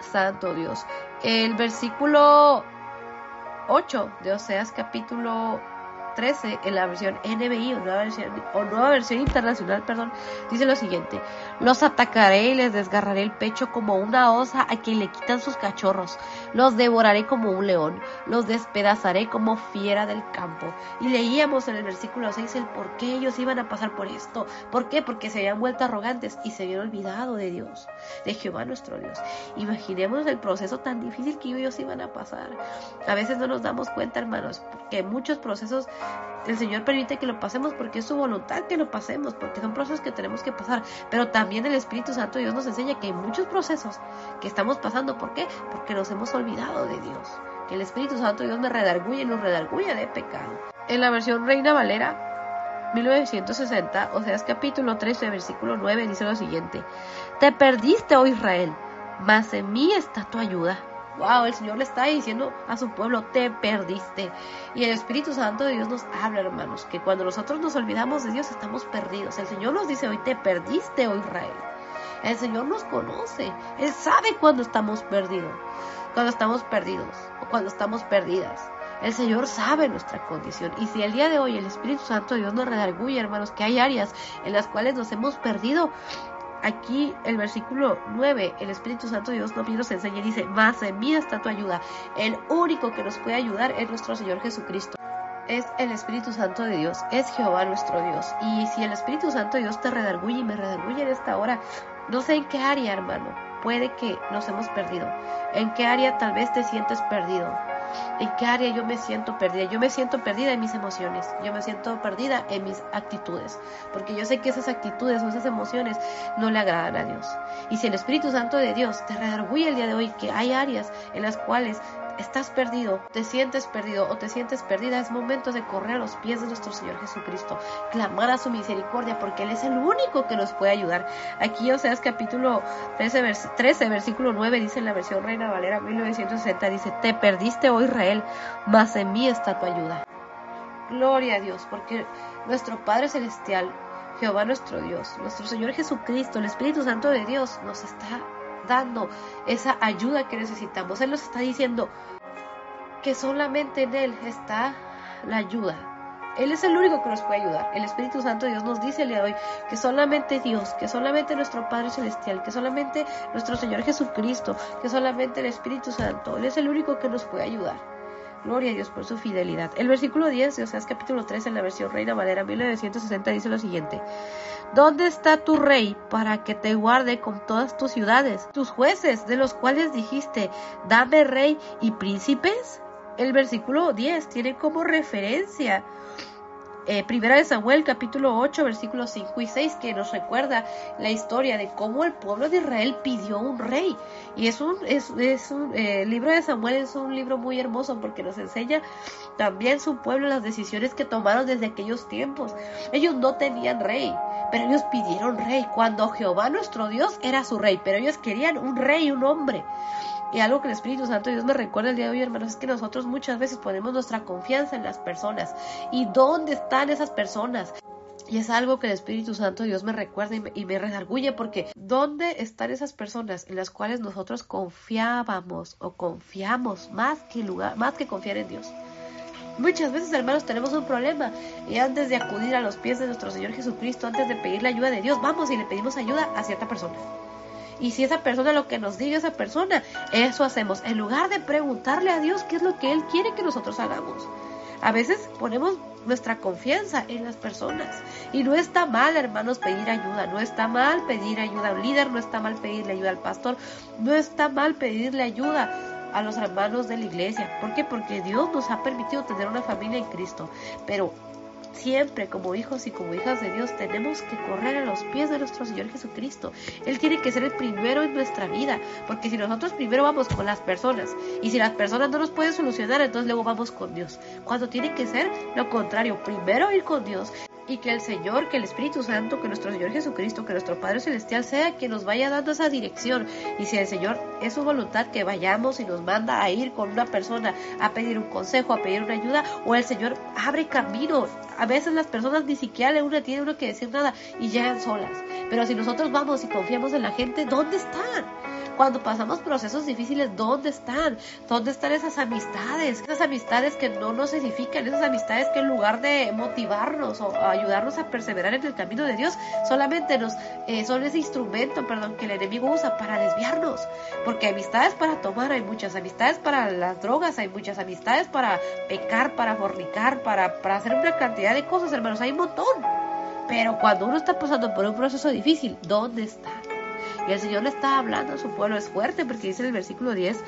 S1: Santo Dios. El versículo 8 de Oseas capítulo 13 en la versión NBI o nueva versión, internacional, perdón, dice lo siguiente: Los atacaré y les desgarraré el pecho como una osa a quien le quitan sus cachorros. Los devoraré como un león, los despedazaré como fiera del campo. Y leíamos en el versículo 6 el por qué ellos iban a pasar por esto. ¿Por qué? Porque se habían vuelto arrogantes y se habían olvidado de Dios, de Jehová nuestro Dios. Imaginemos el proceso tan difícil que ellos iban a pasar. A veces no nos damos cuenta, hermanos, que muchos procesos el Señor permite que lo pasemos porque es su voluntad que lo pasemos, porque son procesos que tenemos que pasar. Pero también el Espíritu Santo Dios nos enseña que hay muchos procesos que estamos pasando. ¿Por qué? Porque nos hemos olvidado de Dios. Que el Espíritu Santo Dios me redarguye y nos redarguye de pecado. En la versión Reina Valera 1960, o sea, es capítulo 13, versículo 9, dice lo siguiente. Te perdiste, oh Israel, mas en mí está tu ayuda wow, el Señor le está diciendo a su pueblo, te perdiste. Y el Espíritu Santo de Dios nos habla, hermanos, que cuando nosotros nos olvidamos de Dios estamos perdidos. El Señor nos dice hoy, te perdiste, oh Israel. El Señor nos conoce, Él sabe cuando estamos perdidos, cuando estamos perdidos o cuando estamos perdidas. El Señor sabe nuestra condición. Y si el día de hoy el Espíritu Santo de Dios nos redarguye, hermanos, que hay áreas en las cuales nos hemos perdido, aquí el versículo 9, el Espíritu Santo de Dios nos enseña y dice, más en mí está tu ayuda. El único que nos puede ayudar es nuestro Señor Jesucristo. Es el Espíritu Santo de Dios, es Jehová nuestro Dios. Y si el Espíritu Santo de Dios te redarguye y me redarguye en esta hora, no sé en qué área, hermano, puede que nos hemos perdido. En qué área tal vez te sientes perdido ¿En qué área yo me siento perdida? Yo me siento perdida en mis emociones, yo me siento perdida en mis actitudes, porque yo sé que esas actitudes o esas emociones no le agradan a Dios. Y si el Espíritu Santo de Dios te redarguye el día de hoy que hay áreas en las cuales estás perdido, te sientes perdido o te sientes perdida, es momento de correr a los pies de nuestro Señor Jesucristo, clamar a su misericordia, porque Él es el único que nos puede ayudar. Aquí, o sea, es capítulo 13, 13, versículo 9, dice en la versión Reina Valera 1960, dice, te perdiste, oh Israel, mas en mí está tu ayuda. Gloria a Dios, porque nuestro Padre Celestial, Jehová nuestro Dios, nuestro Señor Jesucristo, el Espíritu Santo de Dios, nos está dando esa ayuda que necesitamos. Él nos está diciendo que solamente en Él está la ayuda. Él es el único que nos puede ayudar. El Espíritu Santo de Dios nos dice el día de hoy que solamente Dios, que solamente nuestro Padre Celestial, que solamente nuestro Señor Jesucristo, que solamente el Espíritu Santo, Él es el único que nos puede ayudar. Gloria a Dios por su fidelidad. El versículo 10 de Oseas capítulo 3 en la versión Reina Valera 1960 dice lo siguiente. ¿Dónde está tu rey para que te guarde con todas tus ciudades? Tus jueces, de los cuales dijiste, dame rey y príncipes. El versículo 10 tiene como referencia eh, primera de Samuel capítulo 8 versículos 5 y 6 que nos recuerda la historia de cómo el pueblo de Israel pidió un rey. Y es un, es, un eh, libro de Samuel es un libro muy hermoso porque nos enseña también su pueblo las decisiones que tomaron desde aquellos tiempos. Ellos no tenían rey pero ellos pidieron rey. Cuando Jehová nuestro Dios era su rey pero ellos querían un rey un hombre y algo que el Espíritu Santo Dios me recuerda el día de hoy, hermanos, es que nosotros muchas veces ponemos nuestra confianza en las personas. ¿Y dónde están esas personas? Y es algo que el Espíritu Santo Dios me recuerda y me, y porque ¿dónde están esas personas en las cuales nosotros confiábamos o confiamos más que lugar, más que confiar en Dios? Muchas veces, hermanos, tenemos un problema y antes de acudir a los pies de nuestro Señor Jesucristo, antes de pedir la ayuda de Dios, vamos y le pedimos ayuda a cierta persona. Y si esa persona lo que nos diga esa persona, eso hacemos. En lugar de preguntarle a Dios qué es lo que Él quiere que nosotros hagamos. A veces ponemos nuestra confianza en las personas. Y no está mal, hermanos, pedir ayuda. No está mal pedir ayuda a un líder, no está mal pedirle ayuda al pastor, no está mal pedirle ayuda a los hermanos de la iglesia. ¿Por qué? Porque Dios nos ha permitido tener una familia en Cristo. Pero siempre como hijos y como hijas de Dios tenemos que correr a los pies de nuestro Señor Jesucristo. Él tiene que ser el primero en nuestra vida, porque si nosotros primero vamos con las personas y si las personas no nos pueden solucionar, entonces luego vamos con Dios. Cuando tiene que ser lo contrario, primero ir con Dios y que el Señor, que el Espíritu Santo, que nuestro Señor Jesucristo, que nuestro Padre Celestial sea quien nos vaya dando esa dirección. Y si el Señor es su voluntad que vayamos y nos manda a ir con una persona a pedir un consejo, a pedir una ayuda, o el Señor abre camino. A veces las personas ni siquiera le una tiene uno que decir nada y llegan solas. Pero si nosotros vamos y confiamos en la gente, ¿dónde están? Cuando pasamos procesos difíciles, ¿dónde están? ¿Dónde están esas amistades? Esas amistades que no nos edifican, esas amistades que en lugar de motivarnos o ayudarnos a perseverar en el camino de Dios, solamente nos eh, son ese instrumento, perdón, que el enemigo usa para desviarnos. Porque amistades para tomar hay muchas, amistades para las drogas hay muchas, amistades para pecar, para fornicar, para, para hacer una cantidad de cosas, hermanos, hay un montón. Pero cuando uno está pasando por un proceso difícil, ¿dónde está? Y el Señor le está hablando a su pueblo. Es fuerte porque dice el versículo 10,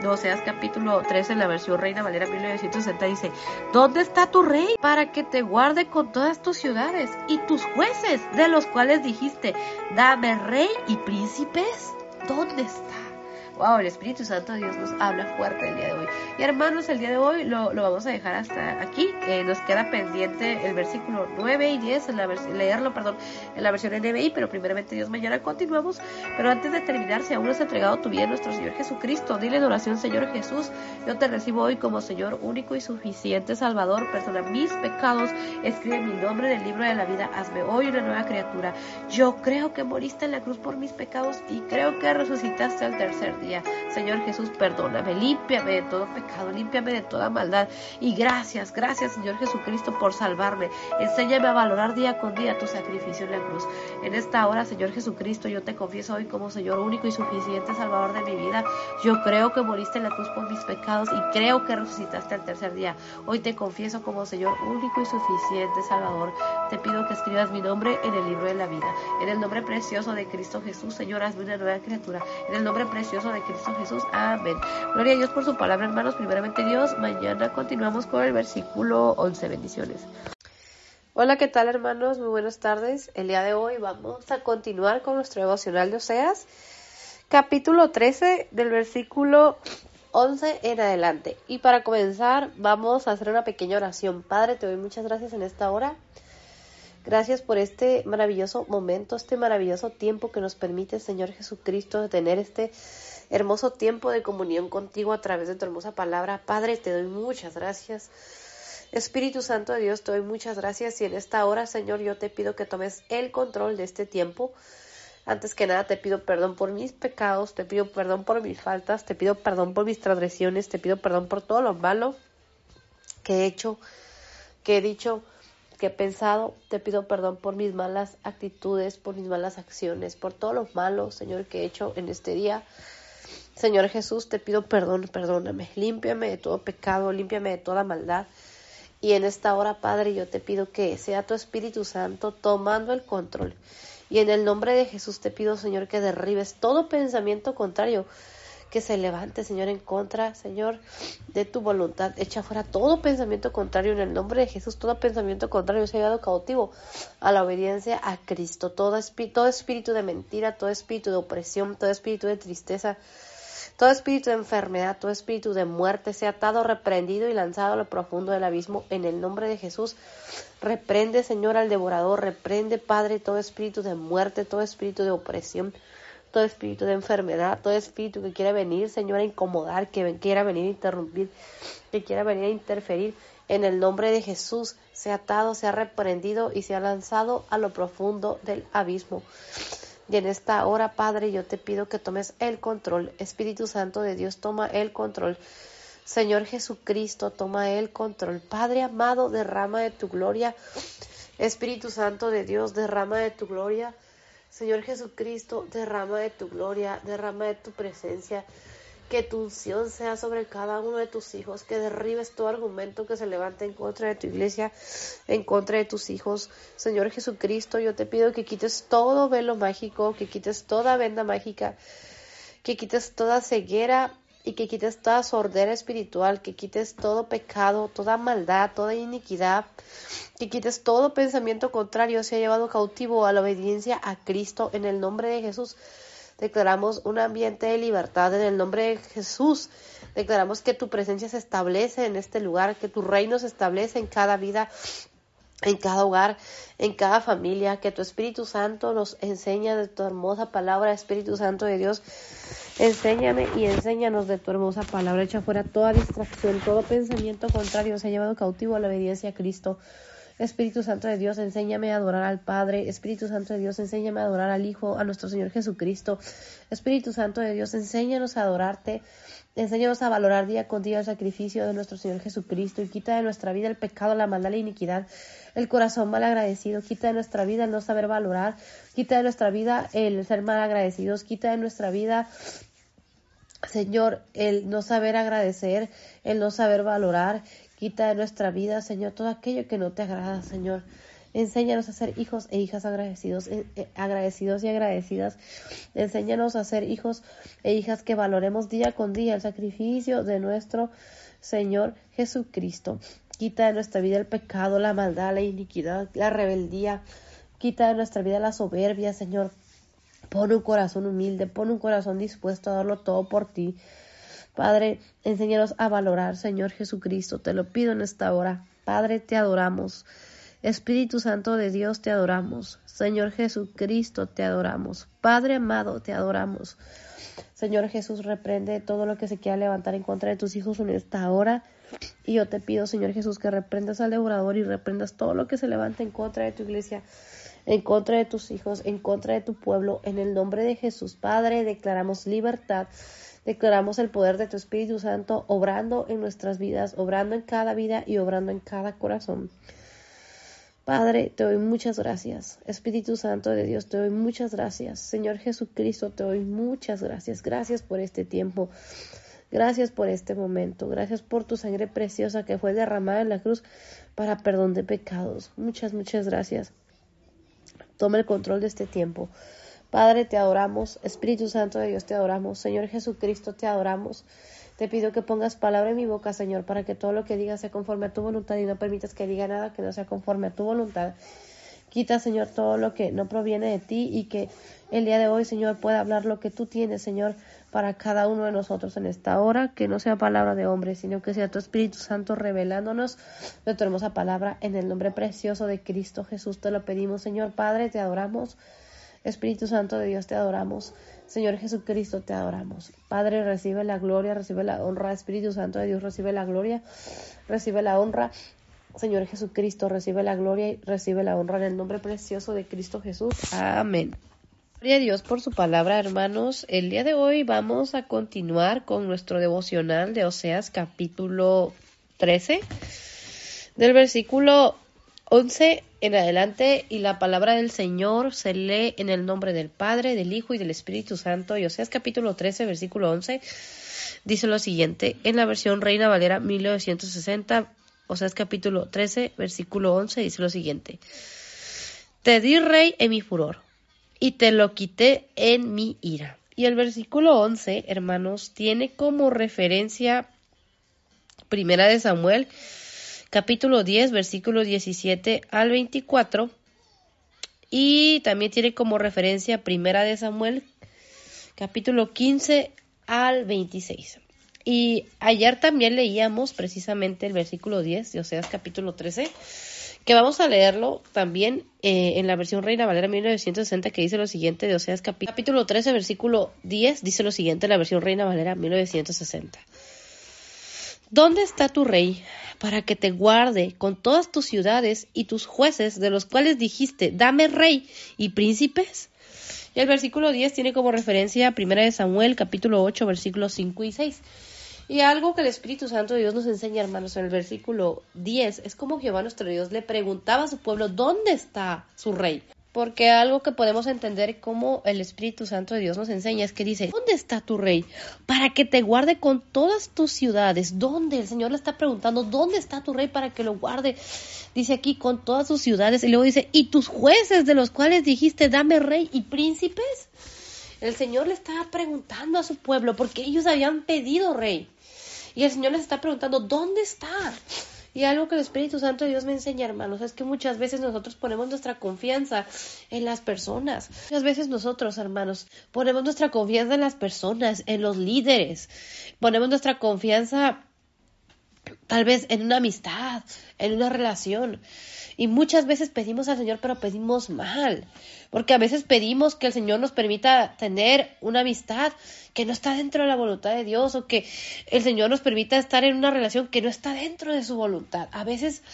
S1: de Oseas capítulo 13, en la versión Reina Valera 1960, dice, ¿dónde está tu rey para que te guarde con todas tus ciudades y tus jueces, de los cuales dijiste, dame rey y príncipes? ¿Dónde está? Wow, el Espíritu Santo de Dios nos habla fuerte el día de hoy. Y hermanos, el día de hoy lo, lo vamos a dejar hasta aquí. Eh, nos queda pendiente el versículo 9 y 10, en la leerlo, perdón, en la versión NBI, pero primeramente Dios, mañana continuamos. Pero antes de terminar, si aún no has entregado tu vida a nuestro Señor Jesucristo, dile en oración, Señor Jesús, yo te recibo hoy como Señor único y suficiente Salvador, perdona mis pecados, escribe mi nombre en el libro de la vida, hazme hoy una nueva criatura. Yo creo que moriste en la cruz por mis pecados y creo que resucitaste al tercer día. Señor Jesús, perdóname, límpiame de todo pecado, límpiame de toda maldad. Y gracias, gracias Señor Jesucristo por salvarme. Enséñame a valorar día con día tu sacrificio en la cruz. En esta hora, Señor Jesucristo, yo te confieso hoy como Señor único y suficiente Salvador de mi vida. Yo creo que moriste en la cruz por mis pecados y creo que resucitaste al tercer día. Hoy te confieso como Señor único y suficiente Salvador. Te pido que escribas mi nombre en el libro de la vida. En el nombre precioso de Cristo Jesús, Señor, hazme una nueva criatura. En el nombre precioso de Cristo Jesús. Amén. Gloria a Dios por su palabra, hermanos. Primeramente Dios, mañana continuamos con el versículo 11. Bendiciones. Hola, ¿qué tal hermanos? Muy buenas tardes. El día de hoy vamos a continuar con nuestro devocional de Oseas, capítulo 13 del versículo 11 en adelante. Y para comenzar vamos a hacer una pequeña oración. Padre, te doy muchas gracias en esta hora. Gracias por este maravilloso momento, este maravilloso tiempo que nos permite, Señor Jesucristo, de tener este hermoso tiempo de comunión contigo a través de tu hermosa palabra. Padre, te doy muchas gracias. Espíritu Santo de Dios, te doy muchas gracias y en esta hora, Señor, yo te pido que tomes el control de este tiempo. Antes que nada, te pido perdón por mis pecados, te pido perdón por mis faltas, te pido perdón por mis transgresiones, te pido perdón por todo lo malo que he hecho, que he dicho, que he pensado. Te pido perdón por mis malas actitudes, por mis malas acciones, por todo lo malo, Señor, que he hecho en este día. Señor Jesús, te pido perdón, perdóname, límpiame de todo pecado, límpiame de toda maldad. Y en esta hora, Padre, yo te pido que sea tu Espíritu Santo tomando el control. Y en el nombre de Jesús te pido, Señor, que derribes todo pensamiento contrario que se levante, Señor, en contra, Señor, de tu voluntad. Echa fuera todo pensamiento contrario en el nombre de Jesús. Todo pensamiento contrario se ha llevado cautivo a la obediencia a Cristo. Todo todo espíritu de mentira, todo espíritu de opresión, todo espíritu de tristeza, todo espíritu de enfermedad, todo espíritu de muerte sea atado, reprendido y lanzado a lo profundo del abismo en el nombre de Jesús. Reprende, Señor, al devorador, reprende, Padre, todo espíritu de muerte, todo espíritu de opresión, todo espíritu de enfermedad, todo espíritu que quiera venir, Señor, a incomodar, que quiera venir a interrumpir, que quiera venir a interferir en el nombre de Jesús, sea atado, sea reprendido y sea lanzado a lo profundo del abismo. Y en esta hora, Padre, yo te pido que tomes el control. Espíritu Santo de Dios, toma el control. Señor Jesucristo, toma el control. Padre amado, derrama de tu gloria. Espíritu Santo de Dios, derrama de tu gloria. Señor Jesucristo, derrama de tu gloria, derrama de tu presencia que tu unción sea sobre cada uno de tus hijos, que derribes todo argumento que se levante en contra de tu iglesia, en contra de tus hijos. Señor Jesucristo, yo te pido que quites todo velo mágico, que quites toda venda mágica, que quites toda ceguera y que quites toda sordera espiritual, que quites todo pecado, toda maldad, toda iniquidad, que quites todo pensamiento contrario, se ha llevado cautivo a la obediencia a Cristo en el nombre de Jesús. Declaramos un ambiente de libertad en el nombre de Jesús. Declaramos que tu presencia se establece en este lugar, que tu reino se establece en cada vida, en cada hogar, en cada familia, que tu Espíritu Santo nos enseña de tu hermosa palabra, Espíritu Santo de Dios. Enséñame y enséñanos de tu hermosa palabra. Echa fuera toda distracción, todo pensamiento contrario se ha llevado cautivo a la obediencia a Cristo. Espíritu Santo de Dios, enséñame a adorar al Padre. Espíritu Santo de Dios, enséñame a adorar al Hijo, a nuestro Señor Jesucristo. Espíritu Santo de Dios, enséñanos a adorarte. Enséñanos a valorar día con día el sacrificio de nuestro Señor Jesucristo y quita de nuestra vida el pecado, la maldad, la iniquidad, el corazón mal agradecido, quita de nuestra vida el no saber valorar, quita de nuestra vida el ser mal agradecidos, quita de nuestra vida Señor, el no saber agradecer, el no saber valorar, Quita de nuestra vida, Señor, todo aquello que no te agrada, Señor. Enséñanos a ser hijos e hijas agradecidos, eh, agradecidos y agradecidas. Enséñanos a ser hijos e hijas que valoremos día con día el sacrificio de nuestro Señor Jesucristo. Quita de nuestra vida el pecado, la maldad, la iniquidad, la rebeldía. Quita de nuestra vida la soberbia, Señor. Pon un corazón humilde, pon un corazón dispuesto a darlo todo por ti. Padre, enséñanos a valorar, Señor Jesucristo, te lo pido en esta hora. Padre, te adoramos. Espíritu Santo de Dios, te adoramos. Señor Jesucristo, te adoramos. Padre amado, te adoramos. Señor Jesús, reprende todo lo que se quiera levantar en contra de tus hijos en esta hora. Y yo te pido, Señor Jesús, que reprendas al devorador y reprendas todo lo que se levante en contra de tu iglesia, en contra de tus hijos, en contra de tu pueblo. En el nombre de Jesús, Padre, declaramos libertad. Declaramos el poder de tu Espíritu Santo obrando en nuestras vidas, obrando en cada vida y obrando en cada corazón. Padre, te doy muchas gracias. Espíritu Santo de Dios, te doy muchas gracias. Señor Jesucristo, te doy muchas gracias. Gracias por este tiempo. Gracias por este momento. Gracias por tu sangre preciosa que fue derramada en la cruz para perdón de pecados. Muchas, muchas gracias. Toma el control de este tiempo. Padre, te adoramos. Espíritu Santo de Dios, te adoramos. Señor Jesucristo, te adoramos. Te pido que pongas palabra en mi boca, Señor, para que todo lo que diga sea conforme a tu voluntad y no permitas que diga nada que no sea conforme a tu voluntad. Quita, Señor, todo lo que no proviene de ti y que el día de hoy, Señor, pueda hablar lo que tú tienes, Señor, para cada uno de nosotros en esta hora, que no sea palabra de hombre, sino que sea tu Espíritu Santo revelándonos de tu hermosa palabra en el nombre precioso de Cristo Jesús. Te lo pedimos, Señor Padre, te adoramos. Espíritu Santo de Dios, te adoramos. Señor Jesucristo, te adoramos. Padre, recibe la gloria, recibe la honra. Espíritu Santo de Dios, recibe la gloria, recibe la honra. Señor Jesucristo, recibe la gloria y recibe la honra en el nombre precioso de Cristo Jesús. Amén. Gloria a Dios por su palabra, hermanos. El día de hoy vamos a continuar con nuestro devocional de Oseas capítulo 13, del versículo 11 en adelante y la palabra del Señor se lee en el nombre del Padre, del Hijo y del Espíritu Santo. Y Oseas capítulo 13, versículo 11, dice lo siguiente, en la versión Reina Valera 1960, Oseas capítulo 13, versículo 11, dice lo siguiente, te di rey en mi furor y te lo quité en mi ira. Y el versículo 11, hermanos, tiene como referencia Primera de Samuel capítulo 10, versículo 17 al 24. Y también tiene como referencia Primera de Samuel, capítulo 15 al 26. Y ayer también leíamos precisamente el versículo 10 de Oseas capítulo 13, que vamos a leerlo también eh, en la versión Reina Valera 1960, que dice lo siguiente de Oseas capítulo 13, versículo 10, dice lo siguiente en la versión Reina Valera 1960. ¿Dónde está tu rey para que te guarde con todas tus ciudades y tus jueces de los cuales dijiste, dame rey y príncipes? Y el versículo 10 tiene como referencia 1 de Samuel, capítulo 8, versículos 5 y 6. Y algo que el Espíritu Santo de Dios nos enseña, hermanos, en el versículo 10, es como Jehová nuestro Dios le preguntaba a su pueblo, ¿dónde está su rey? Porque algo que podemos entender como el Espíritu Santo de Dios nos enseña es que dice, ¿dónde está tu rey? Para que te guarde con todas tus ciudades. ¿Dónde? El Señor le está preguntando, ¿dónde está tu rey para que lo guarde? Dice aquí, con todas tus ciudades. Y luego dice, ¿y tus jueces de los cuales dijiste, dame rey y príncipes? El Señor le estaba preguntando a su pueblo porque ellos habían pedido rey. Y el Señor les está preguntando, ¿dónde está? Y algo que el Espíritu Santo de Dios me enseña, hermanos, es que muchas veces nosotros ponemos nuestra confianza en las personas. Muchas veces nosotros, hermanos, ponemos nuestra confianza en las personas, en los líderes. Ponemos nuestra confianza tal vez en una amistad, en una relación. Y muchas veces pedimos al Señor, pero pedimos mal. Porque a veces pedimos que el Señor nos permita tener una amistad que no está dentro de la voluntad de Dios o que el Señor nos permita estar en una relación que no está dentro de su voluntad. A veces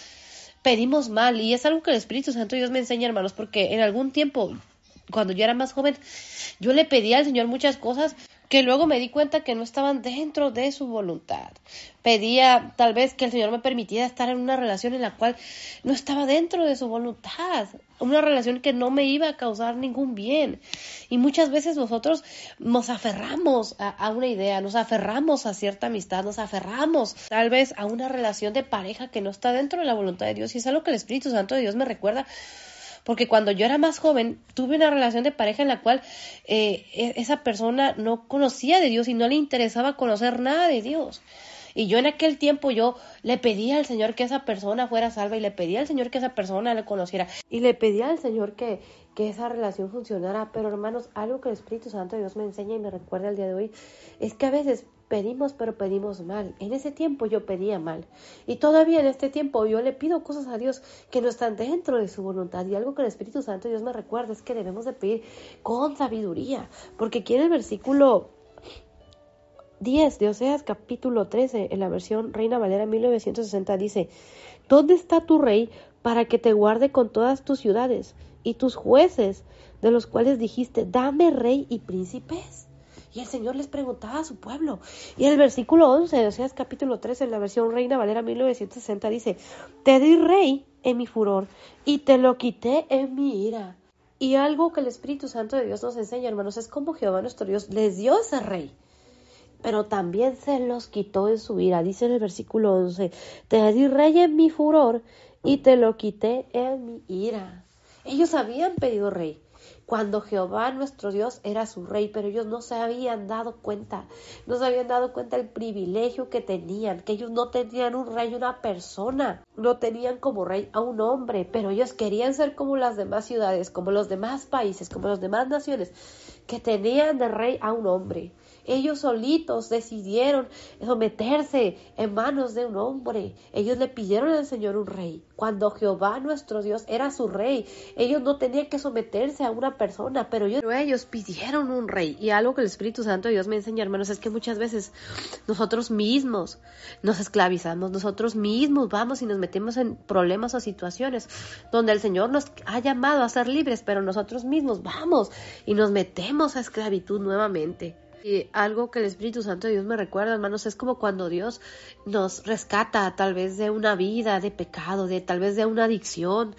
S1: pedimos mal y es algo que el Espíritu Santo Dios me enseña, hermanos, porque en algún tiempo, cuando yo era más joven, yo le pedía al Señor muchas cosas que luego me di cuenta que no estaban dentro de su voluntad. Pedía tal vez que el Señor me permitiera estar en una relación en la cual no estaba dentro de su voluntad, una relación que no me iba a causar ningún bien. Y muchas veces nosotros nos aferramos a, una idea, nos aferramos a cierta amistad, nos aferramos tal vez a una relación de pareja que no está dentro de la voluntad de Dios. Y es algo que el Espíritu Santo de Dios me recuerda porque cuando yo era más joven tuve una relación de pareja en la cual eh, e, esa persona no conocía de Dios y no le interesaba conocer nada de Dios. Y yo en aquel tiempo yo le pedía al Señor que esa persona fuera salva y le pedía al Señor que esa persona le conociera y le pedía al Señor que, que esa relación funcionara. Pero hermanos, algo que el Espíritu Santo de Dios me enseña y me recuerda el día de hoy es que a veces pedimos pero pedimos mal. En ese tiempo yo pedía mal. Y todavía en este tiempo yo le pido cosas a Dios que no están dentro de su voluntad. Y algo que el Espíritu Santo Dios me recuerda es que debemos de pedir con sabiduría. Porque aquí en el versículo 10 de Oseas capítulo 13 en la versión Reina Valera 1960 dice, ¿Dónde está tu rey para que te guarde con todas tus ciudades y tus jueces de los cuales dijiste, dame rey y príncipes? Y el Señor les preguntaba a su pueblo. Y el versículo 11 de Oseas capítulo 3 en la versión Reina Valera 1960 dice, Te di rey en mi furor y te lo quité en mi ira. Y algo que el Espíritu Santo de Dios nos enseña, hermanos, es como Jehová nuestro Dios les dio ese rey. Pero también se los quitó en su ira. Dice en el versículo 11, Te di rey en mi furor y te lo quité en mi ira. Ellos habían pedido rey cuando Jehová nuestro Dios era su rey, pero ellos no se habían dado cuenta, no se habían dado cuenta del privilegio que tenían, que ellos no tenían un rey, una persona, no tenían como rey a un hombre, pero ellos querían ser como las demás ciudades, como los demás países, como las demás naciones, que tenían de rey a un hombre. Ellos solitos decidieron someterse en manos de un hombre. Ellos le pidieron al Señor un rey. Cuando Jehová nuestro Dios era su rey, ellos no tenían que someterse a una persona, pero ellos, pidieron un rey. Y algo que el Espíritu Santo de Dios me enseña, hermanos, es que muchas veces nosotros mismos nos esclavizamos, nosotros mismos vamos y nos metemos en problemas o situaciones donde el Señor nos ha llamado a ser libres, pero nosotros mismos vamos y nos metemos a esclavitud nuevamente. Y algo que el Espíritu Santo de Dios me recuerda, hermanos, es como cuando Dios nos rescata tal vez de una vida de pecado, de tal vez de una adicción,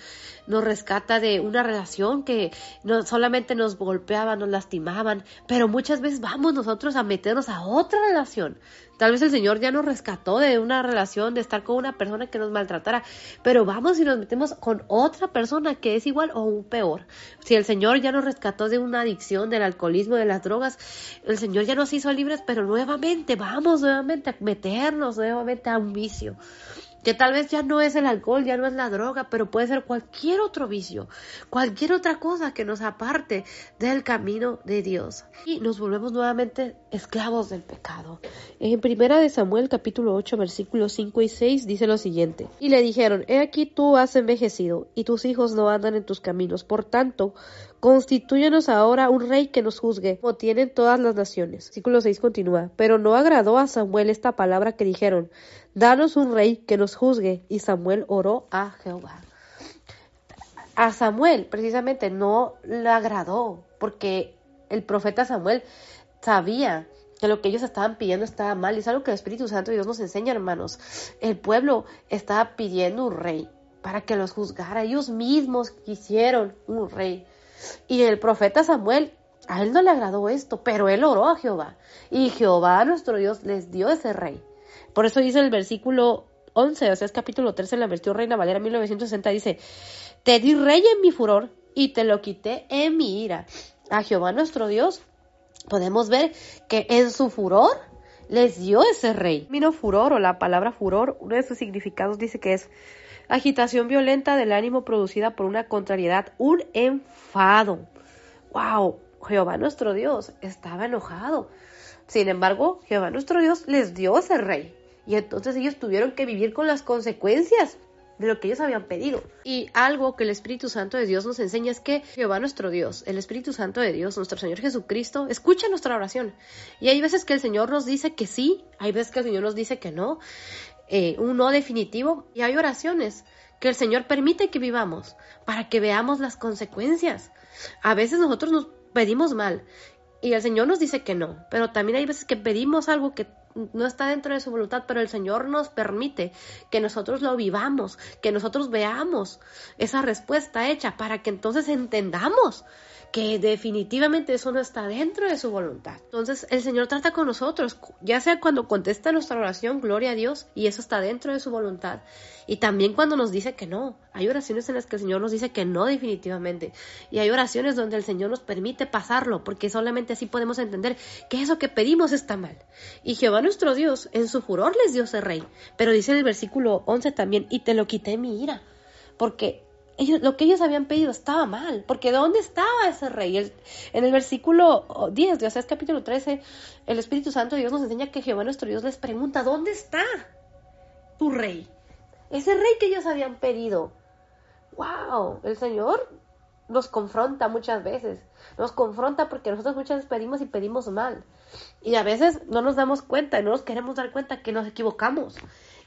S1: nos rescata de una relación que no solamente nos golpeaban, nos lastimaban, pero muchas veces vamos nosotros a meternos a otra relación. Tal vez el Señor ya nos rescató de una relación, de estar con una persona que nos maltratara, pero vamos y nos metemos con otra persona que es igual o peor. Si el Señor ya nos rescató de una adicción, del alcoholismo, de las drogas, el Señor ya nos hizo libres, pero nuevamente vamos nuevamente a meternos nuevamente a un vicio que tal vez ya no es el alcohol, ya no es la droga, pero puede ser cualquier otro vicio, cualquier otra cosa que nos aparte del camino de Dios. Y nos volvemos nuevamente esclavos del pecado. En primera de Samuel capítulo 8 versículos 5 y 6 dice lo siguiente. Y le dijeron, he aquí tú has envejecido y tus hijos no andan en tus caminos, por tanto, Constitúyenos ahora un rey que nos juzgue, como tienen todas las naciones. Versículo 6 continúa. Pero no agradó a Samuel esta palabra que dijeron, danos un rey que nos juzgue. Y Samuel oró a Jehová. A Samuel precisamente no le agradó, porque el profeta Samuel sabía que lo que ellos estaban pidiendo estaba mal. Y es algo que el Espíritu Santo de Dios nos enseña, hermanos. El pueblo estaba pidiendo un rey para que los juzgara. Ellos mismos quisieron un rey. Y el profeta Samuel, a él no le agradó esto, pero él oró a Jehová. Y Jehová, nuestro Dios, les dio ese rey. Por eso dice el versículo 11, o sea, es capítulo 13 en la versión Reina Valera 1960, dice, te di rey en mi furor y te lo quité en mi ira. A Jehová nuestro Dios podemos ver que en su furor les dio ese rey. Mino furor o la palabra furor, uno de sus significados dice que es agitación violenta del ánimo producida por una contrariedad, un enfado. ¡Wow! Jehová nuestro Dios estaba enojado. Sin embargo, Jehová nuestro Dios les dio ese rey. Y entonces ellos tuvieron que vivir con las consecuencias de lo que ellos habían pedido. Y algo que el Espíritu Santo de Dios nos enseña es que Jehová nuestro Dios, el Espíritu Santo de Dios, nuestro Señor Jesucristo, escucha nuestra oración. Y hay veces que el Señor nos dice que sí, hay veces que el Señor nos dice que no. Eh, un no definitivo y hay oraciones que el Señor permite que vivamos para que veamos las consecuencias. A veces nosotros nos pedimos mal y el Señor nos dice que no, pero también hay veces que pedimos algo que no está dentro de su voluntad, pero el Señor nos permite que nosotros lo vivamos, que nosotros veamos esa respuesta hecha para que entonces entendamos que definitivamente eso no está dentro de su voluntad. Entonces el Señor trata con nosotros, ya sea cuando contesta nuestra oración, gloria a Dios, y eso está dentro de su voluntad, y también cuando nos dice que no. Hay oraciones en las que el Señor nos dice que no definitivamente, y hay oraciones donde el Señor nos permite pasarlo, porque solamente así podemos entender que eso que pedimos está mal. Y Jehová nuestro Dios, en su furor les dio ese rey, pero dice en el versículo 11 también, y te lo quité mi ira, porque lo que ellos habían pedido estaba mal, porque ¿dónde estaba ese rey? en el versículo 10 de Oseas capítulo 13, el Espíritu Santo de Dios nos enseña que Jehová nuestro Dios les pregunta, ¿dónde está tu rey? Ese rey que ellos habían pedido. ¡Wow! El Señor nos confronta muchas veces. Nos confronta porque nosotros muchas veces pedimos y pedimos mal. Y a veces no nos damos cuenta y no nos queremos dar cuenta que nos equivocamos.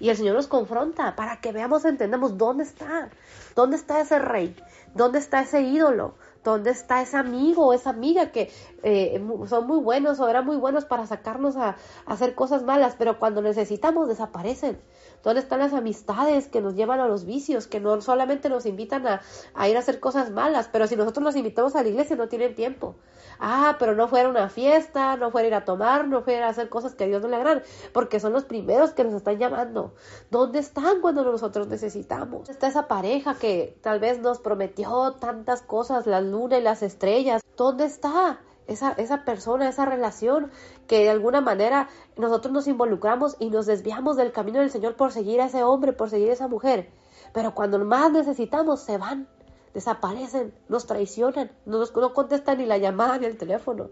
S1: Y el Señor nos confronta para que veamos, entendamos dónde está, dónde está ese rey, dónde está ese ídolo, dónde está ese amigo o esa amiga que eh, son muy buenos o eran muy buenos para sacarnos a, a hacer cosas malas, pero cuando necesitamos desaparecen. ¿Dónde están las amistades que nos llevan a los vicios, que no solamente nos invitan a, ir a hacer cosas malas, pero si nosotros los invitamos a la iglesia no tienen tiempo? Ah, pero no fuera una fiesta, no fuera ir a tomar, no fuera a hacer cosas que a Dios no le agradan, porque son los primeros que nos están llamando. ¿Dónde están cuando nosotros necesitamos? Está esa pareja que tal vez nos prometió tantas cosas, la luna y las estrellas. ¿Dónde está? Esa, esa persona, esa relación, que de alguna manera nosotros nos involucramos y nos desviamos del camino del Señor por seguir a ese hombre, por seguir a esa mujer. Pero cuando más necesitamos, se van, desaparecen, nos traicionan, no, nos, no contestan ni la llamada ni el teléfono.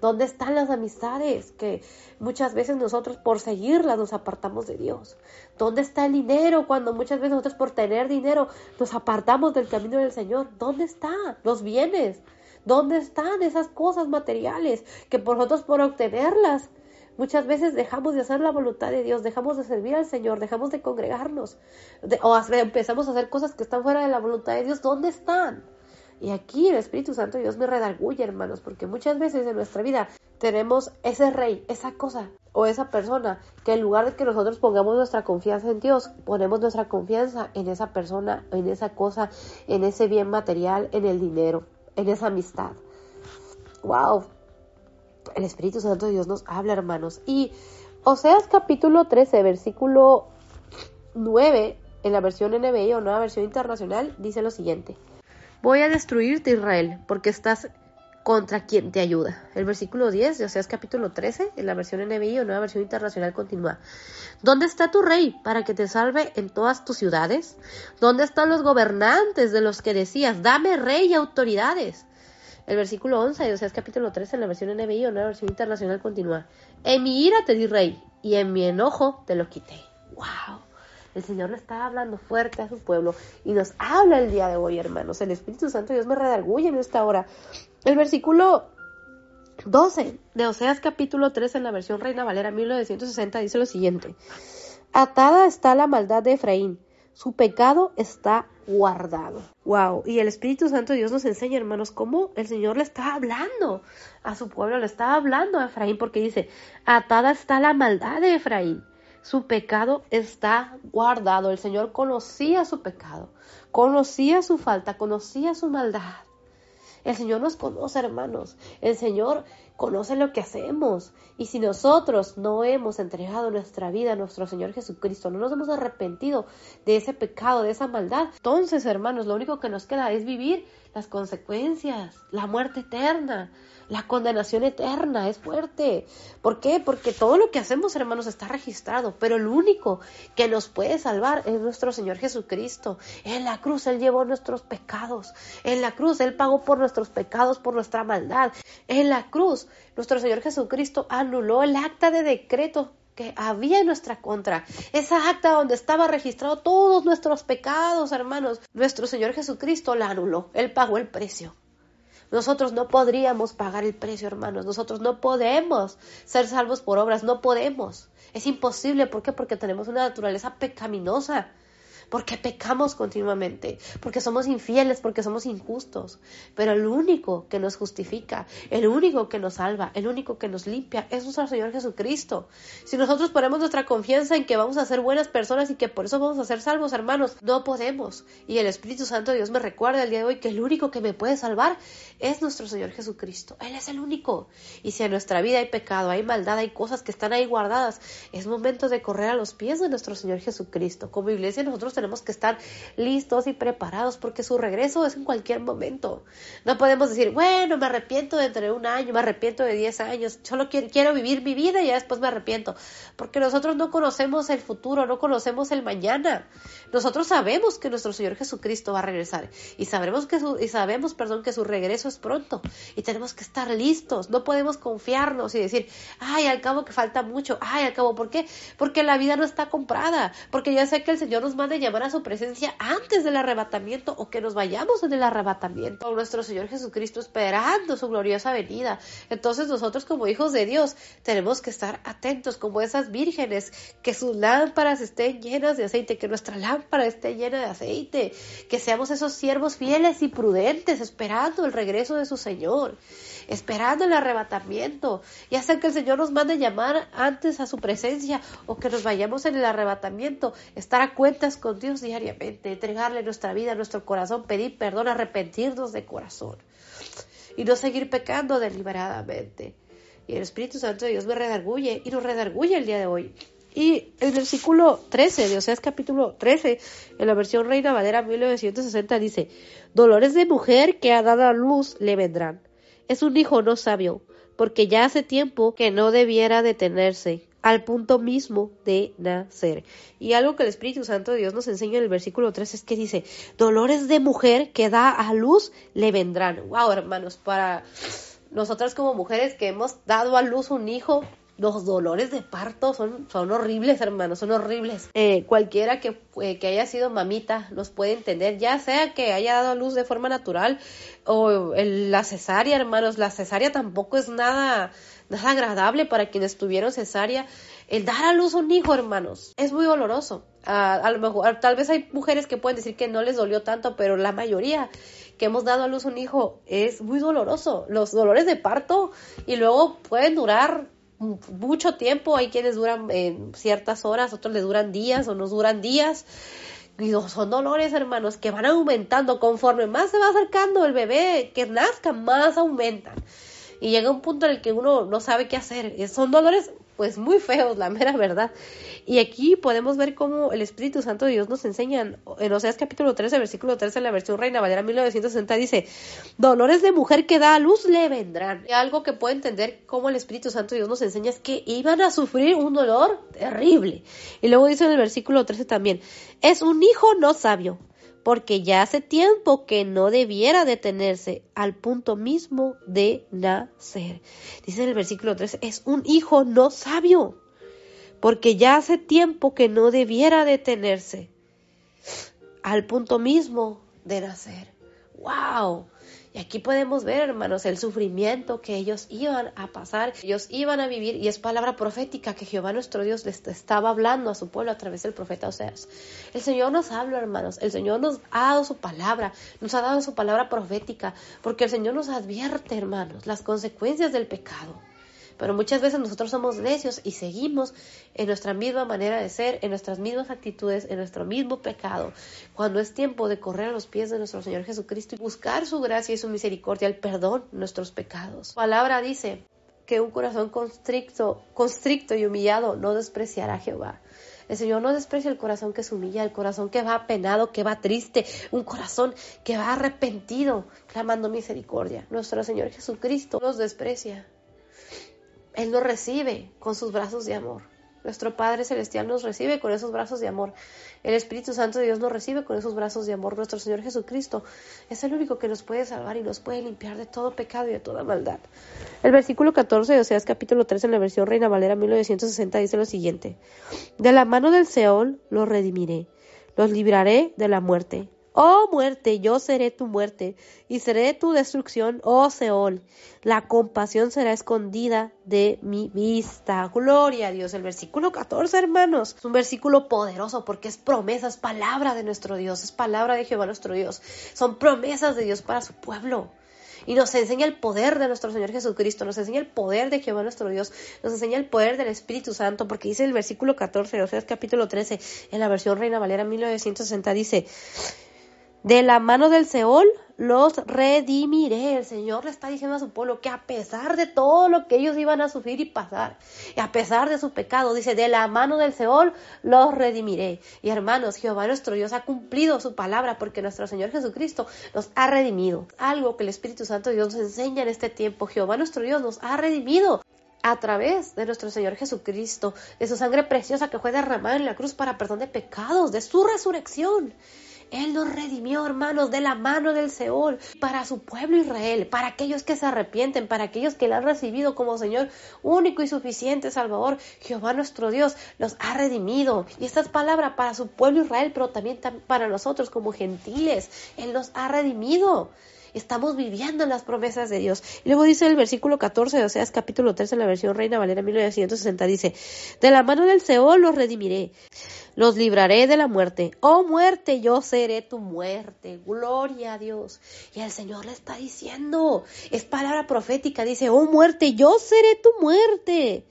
S1: ¿Dónde están las amistades que muchas veces nosotros por seguirlas nos apartamos de Dios? ¿Dónde está el dinero cuando muchas veces nosotros por tener dinero nos apartamos del camino del Señor? ¿Dónde están los bienes? ¿Dónde están esas cosas materiales que por nosotros por obtenerlas muchas veces dejamos de hacer la voluntad de Dios, dejamos de servir al Señor, dejamos de congregarnos o empezamos a hacer cosas que están fuera de la voluntad de Dios? ¿Dónde están? Y aquí el Espíritu Santo de Dios me redarguye, hermanos, porque muchas veces en nuestra vida tenemos ese rey, esa cosa o esa persona que en lugar de que nosotros pongamos nuestra confianza en Dios, ponemos nuestra confianza en esa persona, en esa cosa, en ese bien material, en el dinero en esa amistad. ¡Wow! El Espíritu Santo de Dios nos habla, hermanos. Y Oseas capítulo 13, versículo 9, en la versión NBI o nueva versión internacional, dice lo siguiente. Voy a destruirte, Israel, porque estás contra quien te ayuda. El versículo 10 de Oseas capítulo 13, en la versión NBI o nueva versión internacional, continúa. ¿Dónde está tu rey para que te salve en todas tus ciudades? ¿Dónde están los gobernantes de los que decías, dame rey y autoridades? El versículo 11 de Oseas capítulo 13 en la versión NBI o nueva versión internacional continúa. En mi ira te di rey y en mi enojo te lo quité. ¡Wow! El Señor le está hablando fuerte a su pueblo y nos habla el día de hoy, hermanos. El Espíritu Santo Dios me redarguye en esta hora. El versículo 12 de Oseas capítulo 3 en la versión Reina Valera 1960 dice lo siguiente. Atada está la maldad de Efraín, su pecado está guardado. Wow, y el Espíritu Santo Dios nos enseña, hermanos, cómo el Señor le está hablando a su pueblo, le está hablando a Efraín, porque dice, atada está la maldad de Efraín, su pecado está guardado. El Señor conocía su pecado, conocía su falta, conocía su maldad. El Señor nos conoce, hermanos. El Señor conoce lo que hacemos. Y si nosotros no hemos entregado nuestra vida a nuestro Señor Jesucristo, no nos hemos arrepentido de ese pecado, de esa maldad, entonces, hermanos, lo único que nos queda es vivir las consecuencias, la muerte eterna, la condenación eterna es fuerte. ¿Por qué? Porque todo lo que hacemos, hermanos, está registrado, pero el único que nos puede salvar es nuestro Señor Jesucristo. En la cruz Él llevó nuestros pecados. En la cruz Él pagó por nuestros pecados, por nuestra maldad. En la cruz nuestro Señor Jesucristo anuló el acta de decreto que había en nuestra contra. Esa acta donde estaba registrado todos nuestros pecados, hermanos. Nuestro Señor Jesucristo la anuló. Él pagó el precio. Nosotros no podríamos pagar el precio, hermanos. Nosotros no podemos ser salvos por obras. No podemos. Es imposible. ¿Por qué? Porque tenemos una naturaleza pecaminosa porque pecamos continuamente, porque somos infieles, porque somos injustos. Pero el único que nos justifica, el único que nos salva, el único que nos limpia es nuestro Señor Jesucristo. Si nosotros ponemos nuestra confianza en que vamos a ser buenas personas y que por eso vamos a ser salvos, hermanos, no podemos. Y el Espíritu Santo de Dios me recuerda el día de hoy que el único que me puede salvar es nuestro Señor Jesucristo. Él es el único. Y si en nuestra vida hay pecado, hay maldad, hay cosas que están ahí guardadas, es momento de correr a los pies de nuestro Señor Jesucristo. Como iglesia nosotros tenemos que estar listos y preparados porque su regreso es en cualquier momento. No podemos decir, bueno, me arrepiento de un año, me arrepiento de 10 años, solo quiero, quiero vivir mi vida y ya después me arrepiento. Porque nosotros no conocemos el futuro, no conocemos el mañana. Nosotros sabemos que nuestro Señor Jesucristo va a regresar y sabemos que su, y sabemos, perdón, que su regreso es pronto y tenemos que estar listos. No podemos confiarnos y decir, ay, al cabo que falta mucho, ay, al cabo, ¿por qué? Porque la vida no está comprada, porque ya sé que el Señor nos manda llamar a su presencia antes del arrebatamiento o que nos vayamos en el arrebatamiento. Nuestro Señor Jesucristo esperando su gloriosa venida. Entonces nosotros como hijos de Dios tenemos que estar atentos como esas vírgenes, que sus lámparas estén llenas de aceite, que nuestra lámpara esté llena de aceite, que seamos esos siervos fieles y prudentes esperando el regreso de su Señor esperando el arrebatamiento, ya sea que el Señor nos mande llamar antes a su presencia o que nos vayamos en el arrebatamiento, estar a cuentas con Dios diariamente, entregarle nuestra vida, nuestro corazón, pedir perdón, arrepentirnos de corazón y no seguir pecando deliberadamente. Y el Espíritu Santo de Dios me redarguye y nos redarguye el día de hoy. Y el versículo 13 de Oseas capítulo 13, en la versión Reina Valera 1960, dice, Dolores de mujer que ha dado a luz le vendrán es un hijo no sabio, porque ya hace tiempo que no debiera detenerse al punto mismo de nacer. Y algo que el Espíritu Santo de Dios nos enseña en el versículo 3 es que dice, dolores de mujer que da a luz le vendrán. Wow, hermanos, para nosotras como mujeres que hemos dado a luz un hijo, los dolores de parto son, son horribles, hermanos, son horribles. Eh, cualquiera que, eh, que, haya sido mamita nos puede entender, ya sea que haya dado a luz de forma natural o la cesárea, hermanos, la cesárea tampoco es nada, nada agradable para quienes tuvieron cesárea. El dar a luz un hijo, hermanos, es muy doloroso. a lo mejor, tal vez hay mujeres que pueden decir que no les dolió tanto, pero la mayoría que hemos dado a luz un hijo es muy doloroso. Los dolores de parto y luego pueden durar mucho tiempo, hay quienes duran eh, ciertas horas, otros les duran días o nos duran días. Y son dolores, hermanos, que van aumentando conforme más se va acercando el bebé que nazca, más aumentan. Y llega un punto en el que uno no sabe qué hacer. Son dolores pues muy feos, la mera verdad. Y aquí podemos ver cómo el Espíritu Santo de Dios nos enseña en Oseas capítulo 13, versículo 13, en la versión Reina Valera 1960, dice, dolores de mujer que da a luz le vendrán. Algo que puede entender cómo el Espíritu Santo de Dios nos enseña es que iban a sufrir un dolor terrible. Y luego dice en el versículo 13 también, es un hijo no sabio, porque ya hace tiempo que no debiera detenerse al punto mismo de nacer. Dice en el versículo 3, es un hijo no sabio, porque ya hace tiempo que no debiera detenerse, al punto mismo de nacer. ¡Wow! Aquí podemos ver, hermanos, el sufrimiento que ellos iban a pasar, ellos iban a vivir, y es palabra profética que Jehová nuestro Dios les estaba hablando a su pueblo a través del profeta Oseas. El Señor nos habla, hermanos, el Señor nos ha dado su palabra, nos ha dado su palabra profética, porque el Señor nos advierte, hermanos, las consecuencias del pecado. Pero muchas veces nosotros somos necios y seguimos en nuestra misma manera de ser, en nuestras mismas actitudes, en nuestro mismo pecado. Cuando es tiempo de correr a los pies de nuestro Señor Jesucristo y buscar su gracia y su misericordia, el perdón de nuestros pecados. La palabra dice que un corazón constricto, constricto y humillado no despreciará a Jehová. El Señor no desprecia el corazón que se humilla, el corazón que va apenado, que va triste, un corazón que va arrepentido, clamando misericordia. Nuestro Señor Jesucristo nos desprecia. Él nos recibe con sus brazos de amor. Nuestro Padre Celestial nos recibe con esos brazos de amor. El Espíritu Santo de Dios nos recibe con esos brazos de amor. Nuestro Señor Jesucristo es el único que nos puede salvar y nos puede limpiar de todo pecado y de toda maldad. El versículo 14 de Oseas capítulo 3 en la versión Reina Valera 1960 dice lo siguiente. De la mano del Seol los redimiré, los libraré de la muerte. Oh muerte, yo seré tu muerte, y seré tu destrucción, oh Seol. La compasión será escondida de mi vista. Gloria a Dios. El versículo 14, hermanos, es un versículo poderoso porque es promesa, es palabra de nuestro Dios, es palabra de Jehová nuestro Dios. Son promesas de Dios para su pueblo. Y nos enseña el poder de nuestro Señor Jesucristo, nos enseña el poder de Jehová nuestro Dios, nos enseña el poder del Espíritu Santo, porque dice el versículo 14 o capítulo 13, en la versión Reina Valera 1960, dice, de la mano del Seol los redimiré. El Señor le está diciendo a su pueblo que a pesar de todo lo que ellos iban a sufrir y pasar, y a pesar de su pecado, dice, de la mano del Seol los redimiré. Y hermanos, Jehová nuestro Dios ha cumplido su palabra porque nuestro Señor Jesucristo nos ha redimido. Algo que el Espíritu Santo Dios nos enseña en este tiempo. Jehová nuestro Dios nos ha redimido a través de nuestro Señor Jesucristo, de su sangre preciosa que fue derramada en la cruz para perdón de pecados, de su resurrección. Él nos redimió, hermanos, de la mano del Seol para su pueblo Israel, para aquellos que se arrepienten, para aquellos que le han recibido como Señor único y suficiente Salvador. Jehová nuestro Dios los ha redimido. Y esta es palabra para su pueblo Israel, pero también para nosotros como gentiles. Él nos ha redimido. Estamos viviendo las promesas de Dios. Y luego dice el versículo 14 o sea, es capítulo 3 en la versión Reina Valera 1960, dice, de la mano del Seol los redimiré, los libraré de la muerte. Oh muerte, yo seré tu muerte. Gloria a Dios. Y el Señor le está diciendo, es palabra profética, dice, oh muerte, yo seré tu muerte.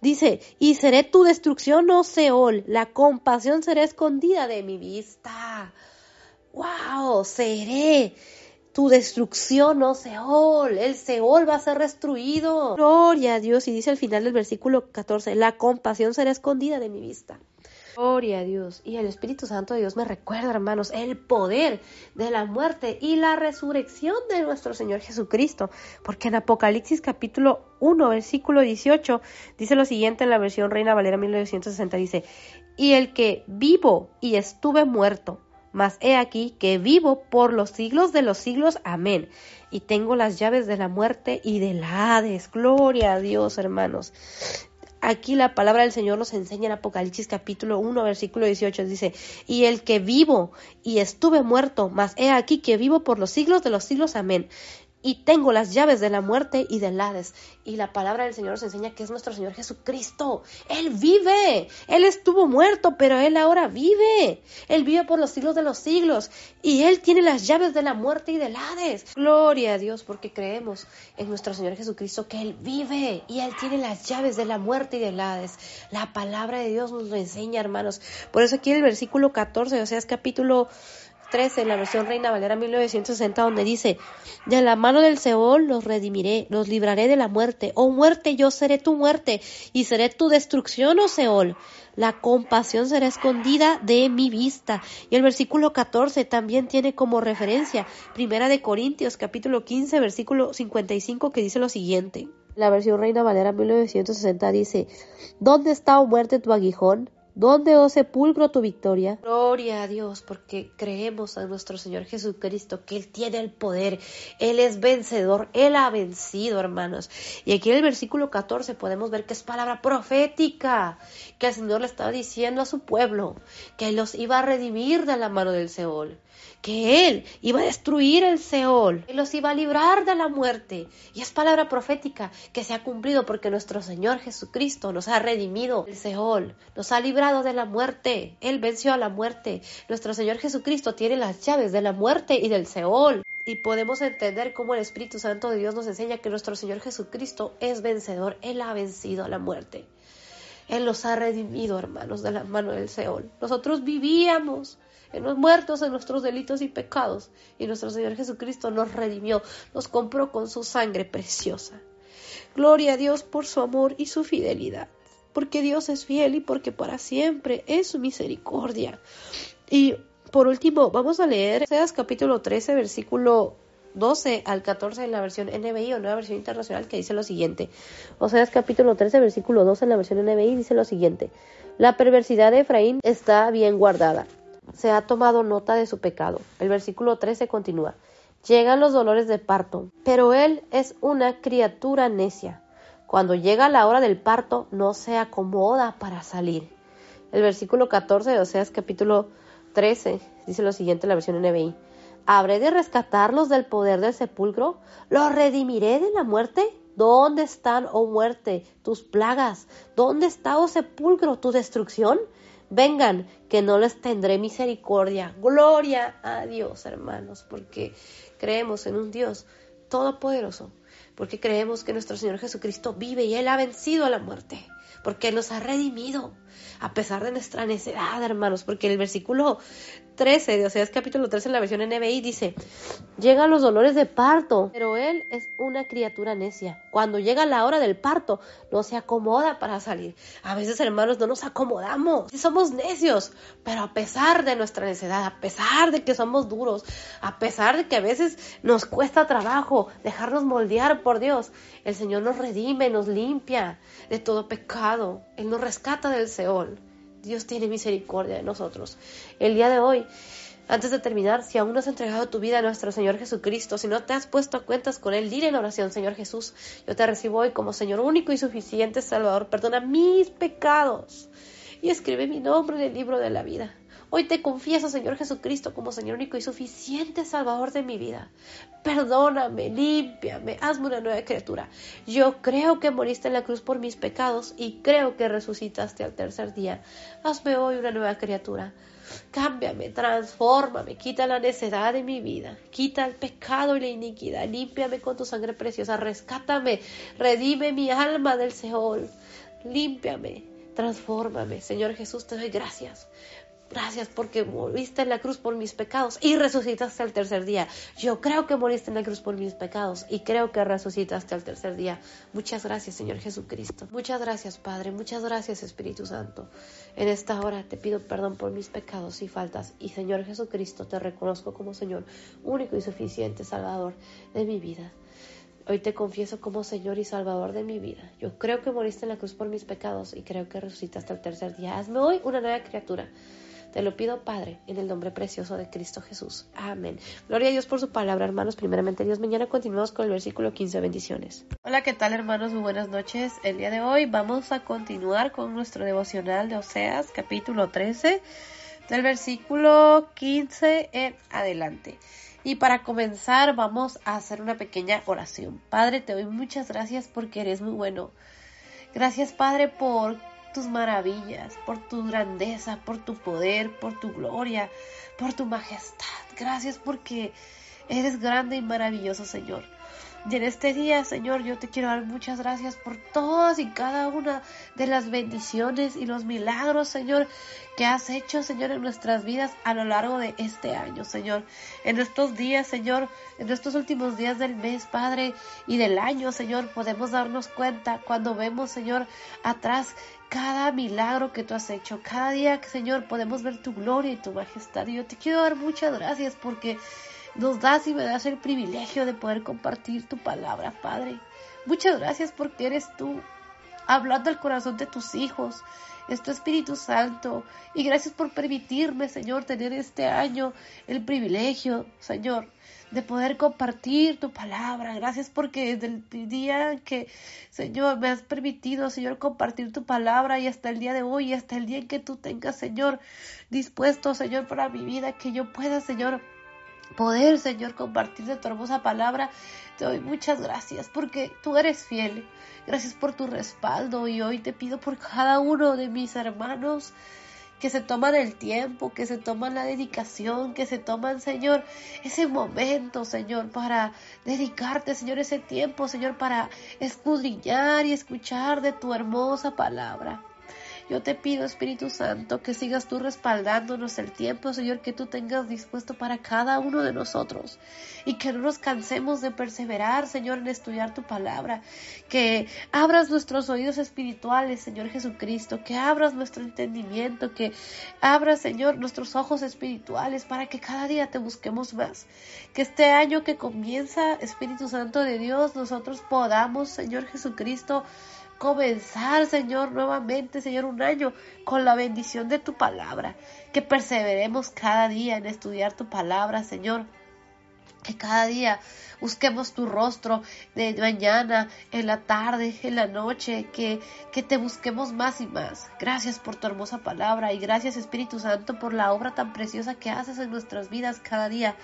S1: Dice, y seré tu destrucción, oh Seol, la compasión será escondida de mi vista. ¡Wow! Seré tu destrucción, oh Seol, el Seol va a ser destruido. Gloria a Dios. Y dice al final del versículo 14, la compasión será escondida de mi vista. Gloria a Dios. Y el Espíritu Santo de Dios me recuerda, hermanos, el poder de la muerte y la resurrección de nuestro Señor Jesucristo. Porque en Apocalipsis capítulo 1, versículo 18, dice lo siguiente en la versión Reina Valera 1960, dice, y el que vivo y estuve muerto mas he aquí que vivo por los siglos de los siglos. Amén. Y tengo las llaves de la muerte y del Hades. Gloria a Dios, hermanos. Aquí la palabra del Señor nos enseña en Apocalipsis capítulo 1, versículo 18. Dice, y el que vivo y estuve muerto, mas he aquí que vivo por los siglos de los siglos. Amén y tengo las llaves de la muerte y del Hades. Y la palabra del Señor nos enseña que es nuestro Señor Jesucristo. Él vive. Él estuvo muerto, pero Él ahora vive. Él vive por los siglos de los siglos. Y Él tiene las llaves de la muerte y del Hades. Gloria a Dios porque creemos en nuestro Señor Jesucristo que Él vive. Y Él tiene las llaves de la muerte y del Hades. La palabra de Dios nos lo enseña, hermanos. Por eso aquí en el versículo 14, o sea, es capítulo 13 en la versión Reina Valera 1960 donde dice, de la mano del Seol los redimiré, los libraré de la muerte. Oh muerte, yo seré tu muerte y seré tu destrucción, oh Seol. La compasión será escondida de mi vista. Y el versículo 14 también tiene como referencia Primera de Corintios capítulo 15 versículo 55 que dice lo siguiente. La versión Reina Valera 1960 dice, ¿Dónde está, oh muerte, tu aguijón? ¿Dónde, oh sepulcro, tu victoria? Gloria a Dios, porque creemos a nuestro Señor Jesucristo, que Él tiene el poder, Él es vencedor, Él ha vencido, hermanos. Y aquí en el versículo 14 podemos ver que es palabra profética, que el Señor le estaba diciendo a su pueblo, que los iba a redimir de la mano del Seol que Él iba a destruir el Seol, que los iba a librar de la muerte. Y es palabra profética que se ha cumplido porque nuestro Señor Jesucristo nos ha redimido del Seol, nos ha librado de la muerte. Él venció a la muerte. Nuestro Señor Jesucristo tiene las llaves de la muerte y del Seol. Y podemos entender cómo el Espíritu Santo de Dios nos enseña que nuestro Señor Jesucristo es vencedor. Él ha vencido a la muerte. Él los ha redimido, hermanos, de la mano del Seol. Nosotros vivíamos los muertos en nuestros delitos y pecados, y nuestro Señor Jesucristo nos redimió, nos compró con su sangre preciosa. Gloria a Dios por su amor y su fidelidad, porque Dios es fiel y porque para siempre es su misericordia. Y por último, vamos a leer Oseas capítulo 13, versículo 12 al 14 en la versión NBI o nueva versión internacional que dice lo siguiente. Oseas capítulo 13, versículo 12 en la versión NBI dice lo siguiente. La perversidad de Efraín está bien guardada se ha tomado nota de su pecado. El versículo 13 continúa. Llegan los dolores de parto, pero él es una criatura necia. Cuando llega la hora del parto, no se acomoda para salir. El versículo 14 de Oseas capítulo 13 dice lo siguiente en la versión NBI. ¿Habré de rescatarlos del poder del sepulcro? ¿Los redimiré de la muerte? ¿Dónde están, oh muerte, tus plagas? ¿Dónde está, oh sepulcro, tu destrucción? Vengan, que no les tendré misericordia. Gloria a Dios, hermanos, porque creemos en un Dios todopoderoso, porque creemos que nuestro Señor Jesucristo vive y Él ha vencido a la muerte, porque Él nos ha redimido, a pesar de nuestra necedad, hermanos, porque el versículo 13 de Oseas capítulo 13 en la versión NBI dice, llegan los dolores de parto, pero él es una criatura necia. Cuando llega la hora del parto, no se acomoda para salir. A veces, hermanos, no nos acomodamos. Somos necios, pero a pesar de nuestra necedad, a pesar de que somos duros, a pesar de que a veces nos cuesta trabajo dejarnos moldear por Dios, el Señor nos redime, nos limpia de todo pecado. Él nos rescata del Seol. Dios tiene misericordia de nosotros. El día de hoy, antes de terminar, si aún no has entregado tu vida a nuestro Señor Jesucristo, si no te has puesto a cuentas con Él, dile en oración, Señor Jesús, yo te recibo hoy como Señor único y suficiente Salvador. Perdona mis pecados y escribe mi nombre en el libro de la vida. Hoy te confieso, Señor Jesucristo, como Señor único y suficiente Salvador de mi vida. Perdóname, límpiame, hazme una nueva criatura. Yo creo que moriste en la cruz por mis pecados y creo que resucitaste al tercer día. Hazme hoy una nueva criatura. Cámbiame, transfórmame, quita la necedad de mi vida, quita el pecado y la iniquidad, límpiame con tu sangre preciosa, rescátame, redime mi alma del Seol, límpiame, transfórmame. Señor Jesús, te doy gracias Gracias porque moriste en la cruz por mis pecados y resucitaste al tercer día. Yo creo que moriste en la cruz por mis pecados y creo que resucitaste al tercer día. Muchas gracias, Señor Jesucristo. Muchas gracias, Padre. Muchas gracias, Espíritu Santo. En esta hora te pido perdón por mis pecados y faltas. Y, Señor Jesucristo, te reconozco como Señor único y suficiente Salvador de mi vida. Hoy te confieso como Señor y Salvador de mi vida. Yo creo que moriste en la cruz por mis pecados y creo que resucitaste al tercer día. Hazme hoy una nueva criatura. Te lo pido, Padre, en el nombre precioso de Cristo Jesús. Amén. Gloria a Dios por su palabra, hermanos. Primeramente, Dios, mañana continuamos con el versículo 15. Bendiciones. Hola, ¿qué tal, hermanos? Muy buenas noches. El día de hoy vamos a continuar con nuestro devocional de Oseas, capítulo 13, del versículo 15 en adelante. Y para comenzar vamos a hacer una pequeña oración. Padre, te doy muchas gracias porque eres muy bueno. Gracias, Padre, por tus maravillas, por tu grandeza, por tu poder, por tu gloria, por tu majestad. Gracias porque eres grande y maravilloso, Señor. Y en este día, Señor, yo te quiero dar muchas gracias por todas y cada una de las bendiciones y los milagros, Señor, que has hecho, Señor, en nuestras vidas a lo largo de este año, Señor. En estos días, Señor, en estos últimos días del mes, Padre, y del año, Señor, podemos darnos cuenta cuando vemos, Señor, atrás cada milagro que tú has hecho. Cada día, Señor, podemos ver tu gloria y tu majestad. Y yo te quiero dar muchas gracias porque nos das y me das el privilegio de poder compartir tu palabra, Padre. Muchas gracias porque eres tú hablando al corazón de tus hijos es tu Espíritu Santo. Y gracias por permitirme, Señor, tener este año el privilegio, Señor, de poder compartir tu palabra. Gracias porque desde el día que, Señor, me has permitido, Señor, compartir tu palabra y hasta el día de hoy, hasta el día en que tú tengas, Señor, dispuesto, Señor, para mi vida, que yo pueda, Señor, poder, Señor, compartir de tu hermosa palabra. Te doy muchas gracias porque tú eres fiel. Gracias por tu respaldo y hoy te pido por cada uno de mis hermanos que se toman el tiempo, que se toman la dedicación, que se toman, Señor, ese momento, Señor, para dedicarte, Señor, ese tiempo, Señor, para escudriñar y escuchar de tu hermosa palabra. Yo te pido, Espíritu Santo, que sigas tú respaldándonos el tiempo, Señor, que tú tengas dispuesto para cada uno de nosotros. Y que no nos cansemos de perseverar, Señor, en estudiar tu palabra. Que abras nuestros oídos espirituales, Señor Jesucristo. Que abras nuestro entendimiento. Que abras, Señor, nuestros ojos espirituales para que cada día te busquemos más. Que este año que comienza, Espíritu Santo de Dios, nosotros podamos, Señor Jesucristo, comenzar, Señor, nuevamente, Señor, un año con la bendición de tu palabra. Que perseveremos cada día en estudiar tu palabra, Señor. Que cada día busquemos tu rostro de mañana, en la tarde, en la noche, que, que te busquemos más y más. Gracias por tu hermosa palabra y gracias Espíritu Santo por la obra tan preciosa que haces en nuestras vidas cada día.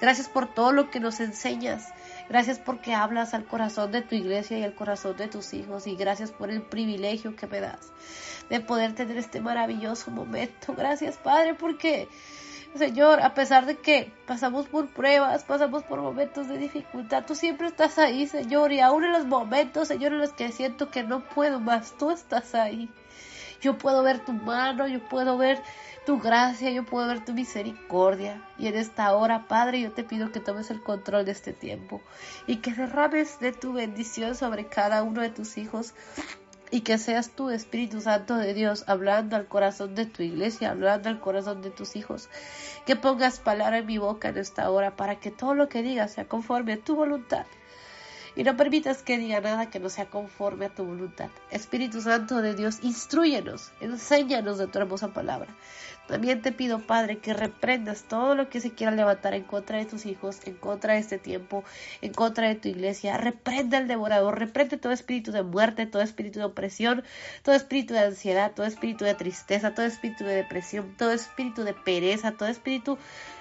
S1: Gracias por todo lo que nos enseñas. Gracias porque hablas al corazón de tu iglesia y al corazón de tus hijos. Y gracias por el privilegio que me das de poder tener este maravilloso momento. Gracias, Padre, porque, Señor, a pesar de que pasamos por pruebas, pasamos por momentos de dificultad, tú siempre estás ahí, Señor. Y aún en los momentos, Señor, en los que siento que no puedo más, tú estás ahí. Yo puedo ver tu mano, yo puedo ver tu gracia, yo puedo ver tu misericordia. Y en esta hora, Padre, yo te pido que tomes el control de este tiempo y que derrames de tu bendición sobre cada uno de tus hijos y que seas tú, Espíritu Santo de Dios, hablando al corazón de tu iglesia, hablando al corazón de tus hijos. Que pongas palabra en mi boca en esta hora para que todo lo que digas sea conforme a tu voluntad y no permitas que diga nada que no sea conforme a tu voluntad. Espíritu Santo de Dios, instruyenos, enséñanos de tu hermosa palabra. También te pido, Padre, que reprendas todo lo que se quiera levantar en contra de tus hijos, en contra de este tiempo, en contra de tu iglesia. Reprenda el devorador, reprende todo espíritu de muerte, todo espíritu de opresión, todo espíritu de ansiedad, todo espíritu de tristeza, todo espíritu de depresión, todo espíritu de pereza, todo espíritu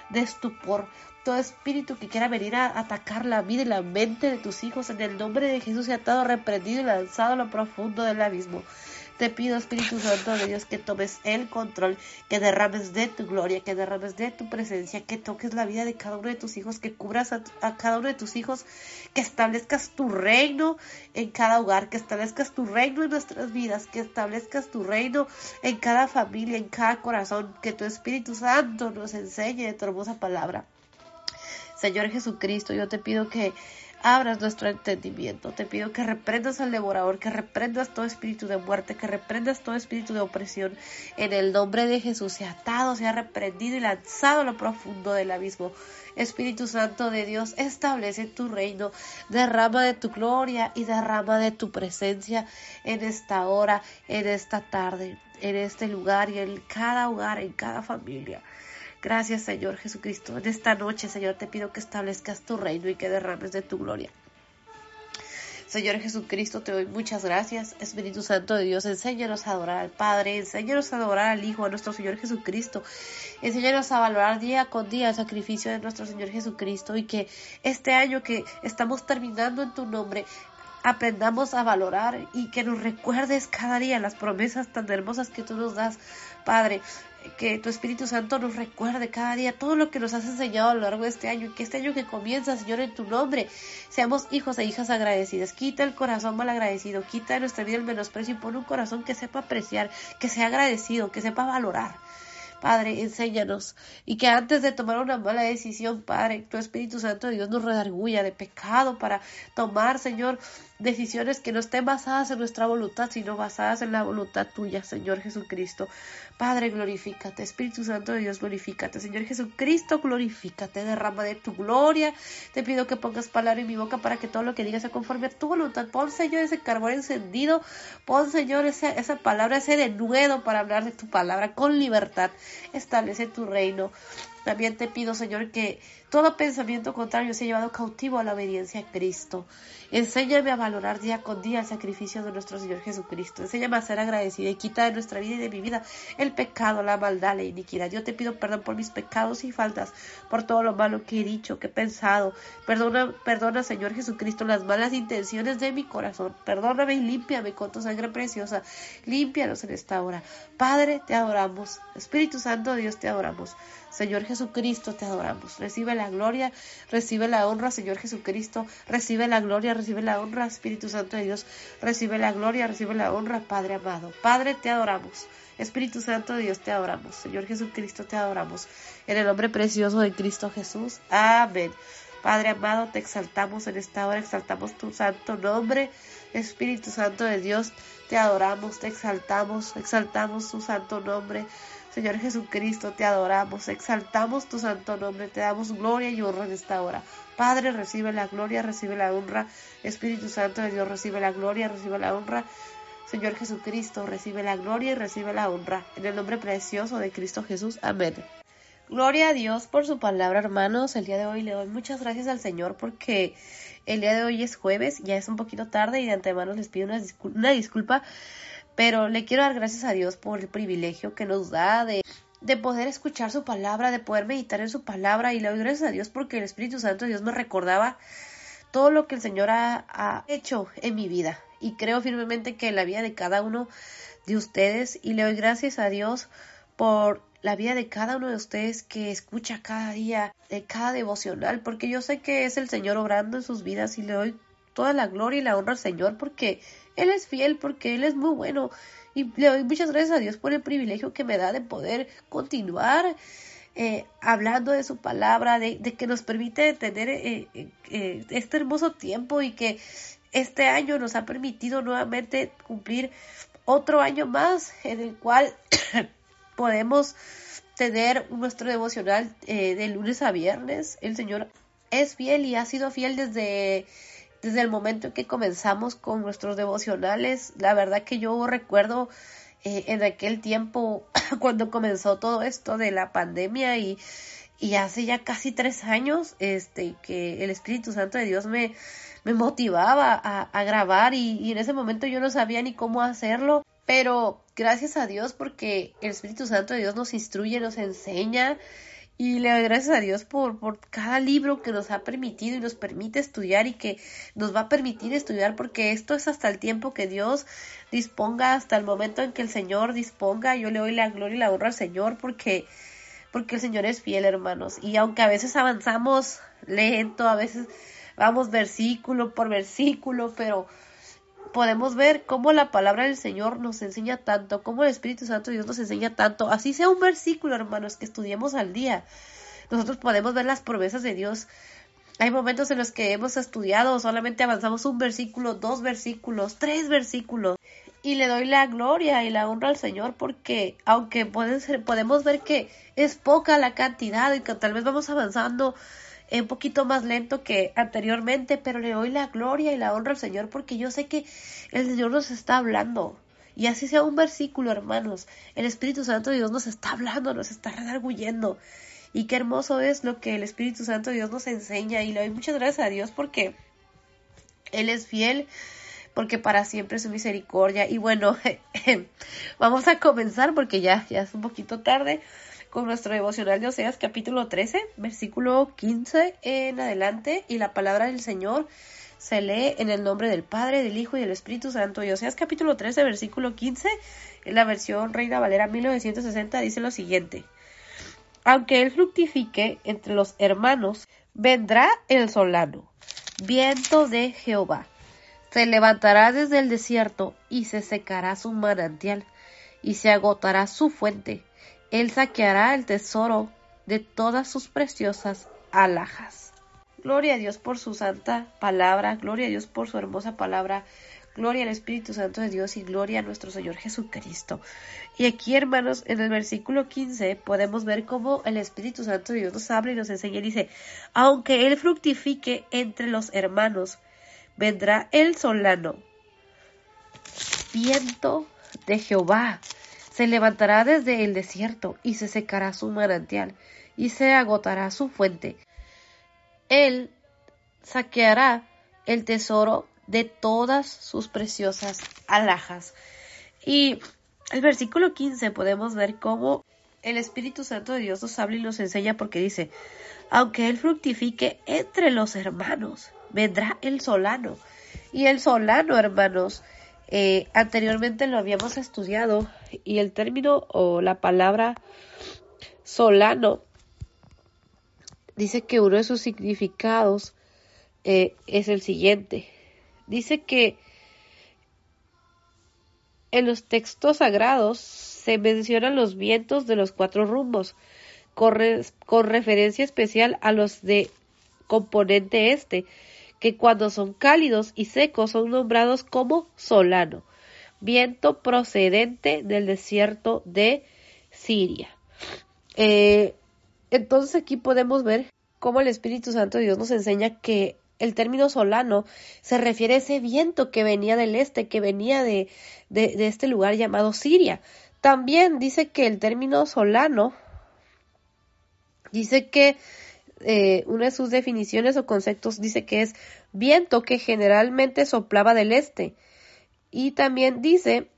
S1: de estupor, todo espíritu que quiera venir a atacar la vida y la mente de tus hijos, en el nombre de Jesús, ha estado reprendido y lanzado a lo profundo del abismo. Te pido, Espíritu Santo de Dios, que tomes el control, que derrames de tu gloria, que derrames de tu presencia, que toques la vida de cada uno de tus hijos, que cubras a, a, cada uno de tus hijos, que establezcas tu reino en cada hogar, que establezcas tu reino en nuestras vidas, que establezcas tu reino en cada familia, en cada corazón, que tu Espíritu Santo nos enseñe de tu hermosa palabra. Señor Jesucristo, yo te pido que abras nuestro entendimiento. Te pido que reprendas al devorador, que reprendas todo espíritu de muerte, que reprendas todo espíritu de opresión. En el nombre de Jesús, sea atado, sea reprendido y lanzado a lo profundo del abismo. Espíritu Santo de Dios, establece tu reino, derrama de tu gloria y derrama de tu presencia en esta hora, en esta tarde, en este lugar y en cada hogar, en cada familia. Gracias, Señor Jesucristo. En esta noche, Señor, te pido que establezcas tu reino y que derrames de tu gloria. Señor Jesucristo, te doy muchas gracias. Espíritu Santo de Dios, enséñanos a adorar al Padre, enséñanos a adorar al Hijo, a nuestro Señor Jesucristo. Enséñanos a valorar día con día el sacrificio de nuestro Señor Jesucristo y que este año que estamos terminando en tu nombre, aprendamos a valorar y que nos recuerdes cada día las promesas tan hermosas que tú nos das, Padre que tu Espíritu Santo nos recuerde cada día todo lo que nos has enseñado a lo largo de este año y que este año que comienza, Señor, en tu nombre, seamos hijos e hijas agradecidas. Quita el corazón mal agradecido, quita de nuestra vida el menosprecio y pon un corazón que sepa apreciar, que sea agradecido, que sepa valorar. Padre, enséñanos y que antes de tomar una mala decisión, Padre, tu Espíritu Santo de Dios nos redarguya de pecado para tomar, Señor, decisiones que no estén basadas en nuestra voluntad, sino basadas en la voluntad tuya, Señor Jesucristo. Padre, glorifícate. Espíritu Santo de Dios, glorifícate. Señor Jesucristo, glorifícate. Derrama de tu gloria. Te pido que pongas palabra en mi boca para que todo lo que digas sea conforme a tu voluntad. Pon, Señor, ese carbón encendido. Pon, Señor, esa, esa palabra, ese denuedo para hablar de tu palabra con libertad. Establece tu reino. También te pido, Señor, que todo pensamiento contrario sea llevado cautivo a la obediencia a Cristo. Enséñame a valorar día con día el sacrificio de nuestro Señor Jesucristo. Enséñame a ser agradecida y quita de nuestra vida y de mi vida el pecado, la maldad, la iniquidad. Yo te pido perdón por mis pecados y faltas, por todo lo malo que he dicho, que he pensado. Perdona, perdona, Señor Jesucristo, las malas intenciones de mi corazón. Perdóname y límpiame con tu sangre preciosa. Límpianos en esta hora. Padre, te adoramos. Espíritu Santo, Dios, te adoramos. Señor Jesucristo, te adoramos. Recibe la gloria, recibe la honra, Señor Jesucristo. Recibe la gloria, recibe la honra, Espíritu Santo de Dios. Recibe la gloria, recibe la honra, Padre amado. Padre, te adoramos. Espíritu Santo de Dios, te adoramos. Señor Jesucristo, te adoramos. En el nombre precioso de Cristo Jesús. Amén. Padre amado, te exaltamos en esta hora, exaltamos tu santo nombre. Espíritu Santo de Dios, te adoramos, te exaltamos, exaltamos tu santo nombre. Señor Jesucristo, te adoramos, exaltamos tu santo nombre, te damos gloria y honra en esta hora. Padre, recibe la gloria, recibe la honra. Espíritu Santo de Dios, recibe la gloria, recibe la honra. Señor Jesucristo, recibe la gloria y recibe la honra. En el nombre precioso de Cristo Jesús. Amén. Gloria a Dios por su palabra, hermanos. El día de hoy le doy muchas gracias al Señor porque el día de hoy es jueves, ya es un poquito tarde y de antemano les pido una, disculpa pero le quiero dar gracias a Dios por el privilegio que nos da de, de poder escuchar su palabra, de poder meditar en su palabra. Y le doy gracias a Dios porque el Espíritu Santo de Dios me recordaba todo lo que el Señor ha, ha hecho en mi vida. Y creo firmemente que en la vida de cada uno de ustedes y le doy gracias a Dios por la vida de cada uno de ustedes que escucha cada día, de cada devocional, porque yo sé que es el Señor obrando en sus vidas y le doy toda la gloria y la honra al Señor porque Él es fiel, porque Él es muy bueno. Y le doy muchas gracias a Dios por el privilegio que me da de poder continuar eh, hablando de su palabra, de, que nos permite tener eh, eh, este hermoso tiempo y que este año nos ha permitido nuevamente cumplir otro año más en el cual podemos tener nuestro devocional de lunes a viernes. El Señor es fiel y ha sido fiel desde desde el momento en que comenzamos con nuestros devocionales. La verdad que yo recuerdo eh, en aquel tiempo cuando comenzó todo esto de la pandemia y, y hace ya casi tres años este, que el Espíritu Santo de Dios me, me motivaba a, a grabar y, y en ese momento yo no sabía ni cómo hacerlo. Pero gracias a Dios porque el Espíritu Santo de Dios nos instruye, nos enseña y le doy gracias a Dios por, por cada libro que nos ha permitido y nos permite estudiar y que nos va a permitir estudiar porque esto es hasta el tiempo que Dios disponga, hasta el momento en que el Señor disponga. Yo le doy la gloria y la honra al Señor porque, porque el Señor es fiel, hermanos. Y aunque a veces avanzamos lento, a veces vamos versículo por versículo, pero podemos ver cómo la palabra del Señor nos enseña tanto, cómo el Espíritu Santo de Dios nos enseña tanto. Así sea un versículo, hermanos, que estudiemos al día. Nosotros podemos ver las promesas de Dios. Hay momentos en los que hemos estudiado, solamente avanzamos un versículo, dos versículos, tres versículos. Y le doy la gloria y la honra al Señor porque aunque podemos ver que es poca la cantidad y que tal vez vamos avanzando un poquito más lento que anteriormente, pero le doy la gloria y la honra al Señor porque yo sé que el Señor nos está hablando. Y así sea un versículo, hermanos. El Espíritu Santo de Dios nos está hablando, nos está redarguyendo. Y qué hermoso es lo que el Espíritu Santo de Dios nos enseña. Y le doy muchas gracias a Dios porque Él es fiel, porque para siempre es su misericordia. Y bueno, vamos a comenzar porque ya, ya es un poquito tarde con nuestro devocional de Oseas capítulo 13, versículo 15 en adelante y la palabra del Señor se lee en el nombre del Padre, del Hijo y del Espíritu Santo. Y Oseas capítulo 13, versículo 15, en la versión Reina Valera 1960 dice lo siguiente. Aunque él fructifique entre los hermanos, vendrá el solano, viento de Jehová. Se levantará desde el desierto y se secará su manantial y se agotará su fuente él saqueará el tesoro de todas sus preciosas alhajas. Gloria a Dios por su santa palabra, gloria a Dios por su hermosa palabra, gloria al Espíritu Santo de Dios y gloria a nuestro Señor Jesucristo. Y aquí, hermanos, en el versículo 15 podemos ver cómo el Espíritu Santo de Dios nos habla y nos enseña y dice, aunque Él fructifique entre los hermanos, vendrá el solano, viento de Jehová, se levantará desde el desierto y se secará su manantial y se agotará su fuente él saqueará el tesoro de todas sus preciosas alhajas. Y el versículo 15 podemos ver cómo el Espíritu Santo de Dios nos habla y nos enseña porque dice, aunque Él fructifique entre los hermanos, vendrá el solano. Y el solano, hermanos, eh, anteriormente lo habíamos estudiado y el término o la palabra solano dice que uno de sus significados eh, es el siguiente. Dice que en los textos sagrados se mencionan los vientos de los cuatro rumbos, con, con referencia especial a los de componente este, que cuando son cálidos y secos son nombrados como solano, viento procedente del desierto de Siria. Eh, entonces aquí podemos ver cómo el Espíritu Santo de Dios nos enseña que el término solano se refiere a ese viento que venía del este, que venía de, de, este lugar llamado Siria. También dice que el término solano dice que eh, una de sus definiciones o conceptos dice que es viento que generalmente soplaba del este. Y también dice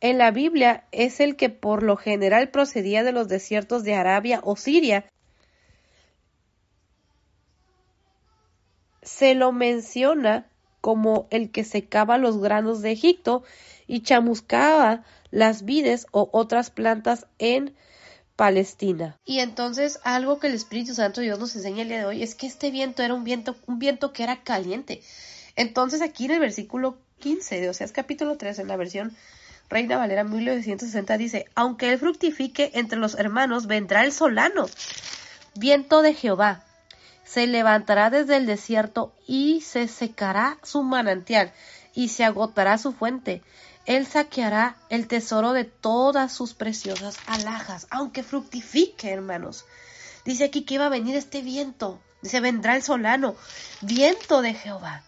S1: en la Biblia es el que por lo general procedía de los desiertos de Arabia o Siria. Se lo menciona como el que secaba los granos de Egipto y chamuscaba las vides o otras plantas en Palestina. Y entonces algo que el Espíritu Santo Dios nos enseña el día de hoy es que este viento era un viento, un viento que era caliente. Entonces aquí en el versículo 15 de Oseas capítulo 3 en la versión Reina Valera 1960 dice, aunque él fructifique entre los hermanos, vendrá el solano, viento de Jehová. Se levantará desde el desierto y se secará su manantial y se agotará su fuente. Él saqueará el tesoro de todas sus preciosas alhajas, aunque fructifique, hermanos. Dice aquí que iba a venir este viento. Dice, vendrá el solano, viento de Jehová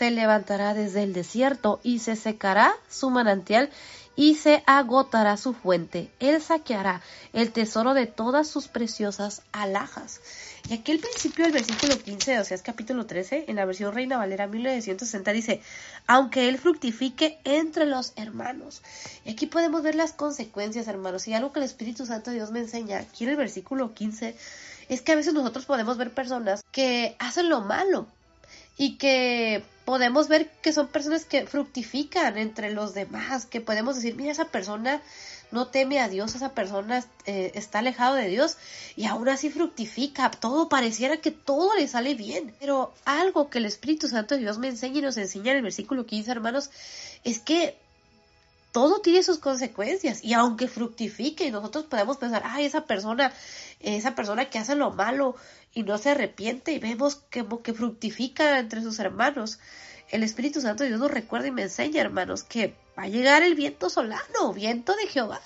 S1: se levantará desde el desierto y se secará su manantial y se agotará su fuente. Él saqueará el tesoro de todas sus preciosas alhajas. Y aquí el principio del versículo 15 de Oseas capítulo 13, en la versión Reina Valera 1960, dice, aunque él fructifique entre los hermanos. Y aquí podemos ver las consecuencias, hermanos. Y algo que el Espíritu Santo de Dios me enseña aquí en el versículo 15 es que a veces nosotros podemos ver personas que hacen lo malo y que podemos ver que son personas que fructifican entre los demás, que podemos decir, mira, esa persona no teme a Dios, esa persona eh, está alejado de Dios y aún así fructifica, todo pareciera que todo le sale bien, pero algo que el Espíritu Santo de Dios me enseña y nos enseña en el versículo 15, hermanos, es que todo tiene sus consecuencias y aunque fructifique y nosotros podemos pensar, ay, esa persona, esa persona que hace lo malo y no se arrepiente y vemos que, que fructifica entre sus hermanos. El Espíritu Santo de Dios nos recuerda y me enseña, hermanos, que va a llegar el viento solano, viento de Jehová.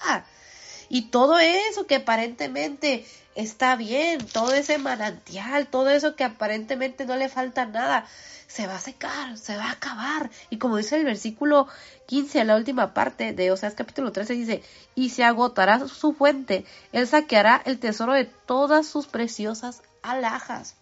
S1: Y todo eso que aparentemente está bien, todo ese manantial, todo eso que aparentemente no le falta nada, se va a secar, se va a acabar. Y como dice el versículo 15 a la última parte de Oseas capítulo 13 dice, y se agotará su fuente, él saqueará el tesoro de todas sus preciosas alhajas.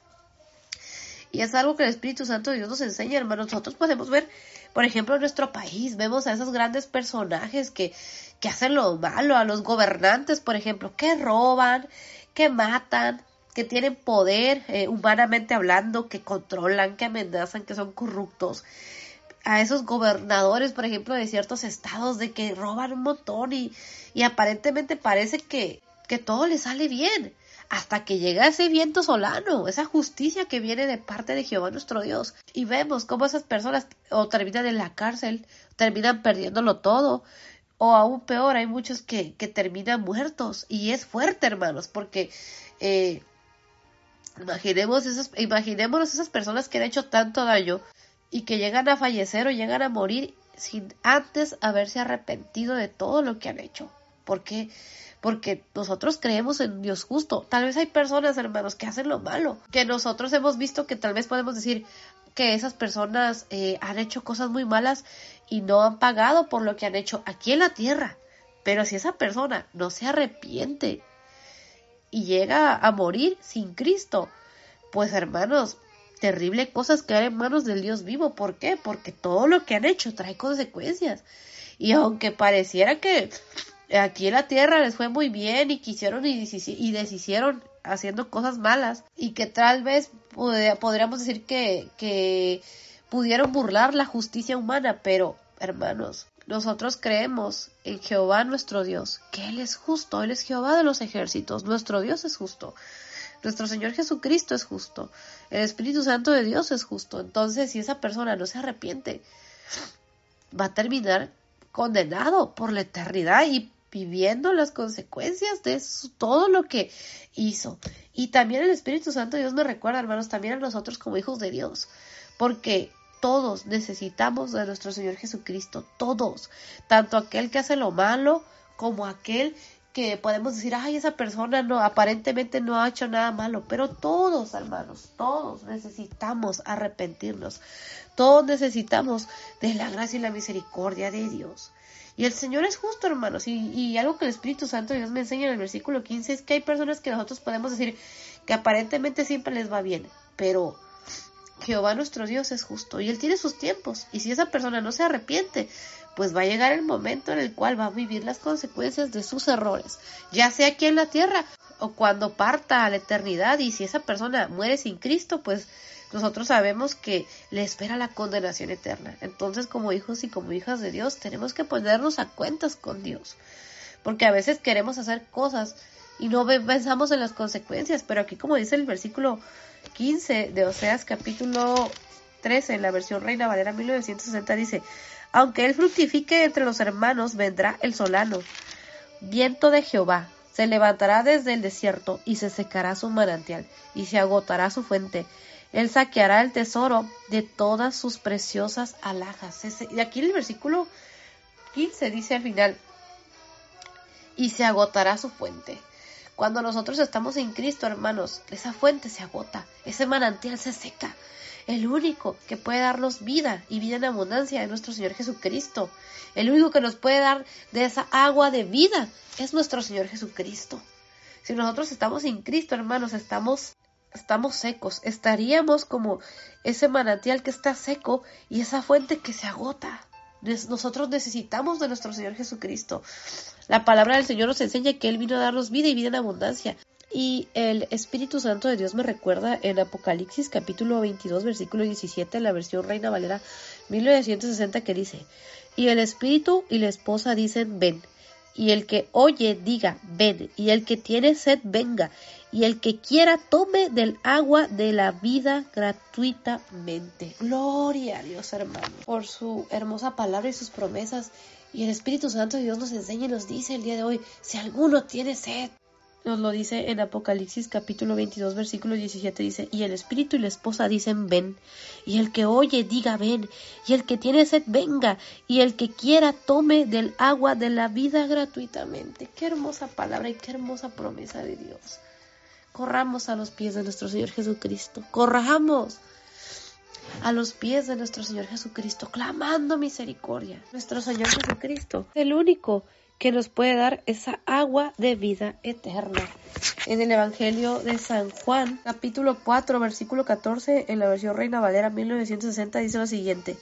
S1: Y es algo que el Espíritu Santo de Dios nos enseña, hermanos. Nosotros podemos ver, por ejemplo, en nuestro país, vemos a esos grandes personajes que, que hacen lo malo, a los gobernantes, por ejemplo, que roban, que matan, que tienen poder eh, humanamente hablando, que controlan, que amenazan, que son corruptos. A esos gobernadores, por ejemplo, de ciertos estados, de que roban un montón y, y aparentemente parece que, que todo les sale bien hasta que llega ese viento solano, esa justicia que viene de parte de Jehová nuestro Dios. Y vemos cómo esas personas o terminan en la cárcel, terminan perdiéndolo todo, o aún peor, hay muchos que, terminan muertos. Y es fuerte, hermanos, porque eh, Imaginemos esas, imaginémonos esas personas que han hecho tanto daño y que llegan a fallecer o llegan a morir sin antes haberse arrepentido de todo lo que han hecho. ¿Por qué? Porque nosotros creemos en Dios justo. Tal vez hay personas, hermanos, que hacen lo malo, que nosotros hemos visto que tal vez podemos decir que esas personas eh, han hecho cosas muy malas y no han pagado por lo que han hecho aquí en la tierra. Pero si esa persona no se arrepiente y llega a morir sin Cristo, pues hermanos, terrible cosas quedar en manos del Dios vivo. ¿Por qué? Porque todo lo que han hecho trae consecuencias. Y aunque pareciera que aquí en la tierra les fue muy bien y quisieron y, deshicieron haciendo cosas malas y que tal vez podríamos decir que, que pudieron burlar la justicia humana, pero hermanos, nosotros creemos en Jehová nuestro Dios, que Él es justo, Él es Jehová de los ejércitos, nuestro Dios es justo. Nuestro Señor Jesucristo es justo. El Espíritu Santo de Dios es justo. Entonces, si esa persona no se arrepiente, va a terminar condenado por la eternidad y viviendo las consecuencias de todo lo que hizo. Y también el Espíritu Santo Dios me recuerda, hermanos, también a nosotros como hijos de Dios, porque todos necesitamos de nuestro Señor Jesucristo, todos, tanto aquel que hace lo malo como aquel que podemos decir, ay, esa persona no, aparentemente no ha hecho nada malo, pero todos, hermanos, todos necesitamos arrepentirnos, todos necesitamos de la gracia y la misericordia de Dios. Y el Señor es justo, hermanos, y, y algo que el Espíritu Santo Dios me enseña en el versículo 15 es que hay personas que nosotros podemos decir que aparentemente siempre les va bien, pero Jehová nuestro Dios es justo y Él tiene sus tiempos, y si esa persona no se arrepiente, pues va a llegar el momento en el cual va a vivir las consecuencias de sus errores, ya sea aquí en la tierra o cuando parta a la eternidad. Y si esa persona muere sin Cristo, pues nosotros sabemos que le espera la condenación eterna. Entonces, como hijos y como hijas de Dios, tenemos que ponernos a cuentas con Dios, porque a veces queremos hacer cosas y no pensamos en las consecuencias, pero aquí como dice el versículo 15 de Oseas capítulo 13 en la versión Reina Valera 1960 dice, aunque él fructifique entre los hermanos, vendrá el solano, viento de Jehová, se levantará desde el desierto y se secará su manantial y se agotará su fuente. Él saqueará el tesoro de todas sus preciosas alhajas. Y aquí el versículo 15 dice al final, y se agotará su fuente. Cuando nosotros estamos en Cristo, hermanos, esa fuente se agota, ese manantial se seca. El único que puede darnos vida y vida en abundancia es nuestro Señor Jesucristo. El único que nos puede dar de esa agua de vida es nuestro Señor Jesucristo. Si nosotros estamos en Cristo, hermanos, estamos estamos secos, estaríamos como ese manantial que está seco y esa fuente que se agota. Nosotros necesitamos de nuestro Señor Jesucristo. La palabra del Señor nos enseña que Él vino a darnos vida y vida en abundancia. Y el Espíritu Santo de Dios me recuerda en Apocalipsis capítulo 22 versículo 17 en la versión Reina Valera 1960 que dice, y el Espíritu y la esposa dicen ven, y el que oye diga ven, y el que tiene sed venga, y el que quiera tome del agua de la vida gratuitamente. Gloria a Dios hermano, por su hermosa palabra y sus promesas. Y el Espíritu Santo de Dios nos enseña y nos dice el día de hoy, si alguno tiene sed, nos lo dice en Apocalipsis capítulo 22 versículo 17 dice, y el espíritu y la esposa dicen ven, y el que oye diga ven, y el que tiene sed venga, y el que quiera tome del agua de la vida gratuitamente. Qué hermosa palabra y qué hermosa promesa de Dios. Corramos a los pies de nuestro Señor Jesucristo, corramos a los pies de nuestro Señor Jesucristo, clamando misericordia. Nuestro Señor Jesucristo, el único que nos puede dar esa agua de vida eterna. En el Evangelio de San Juan, capítulo 4, versículo 14, en la versión Reina Valera 1960, dice lo siguiente.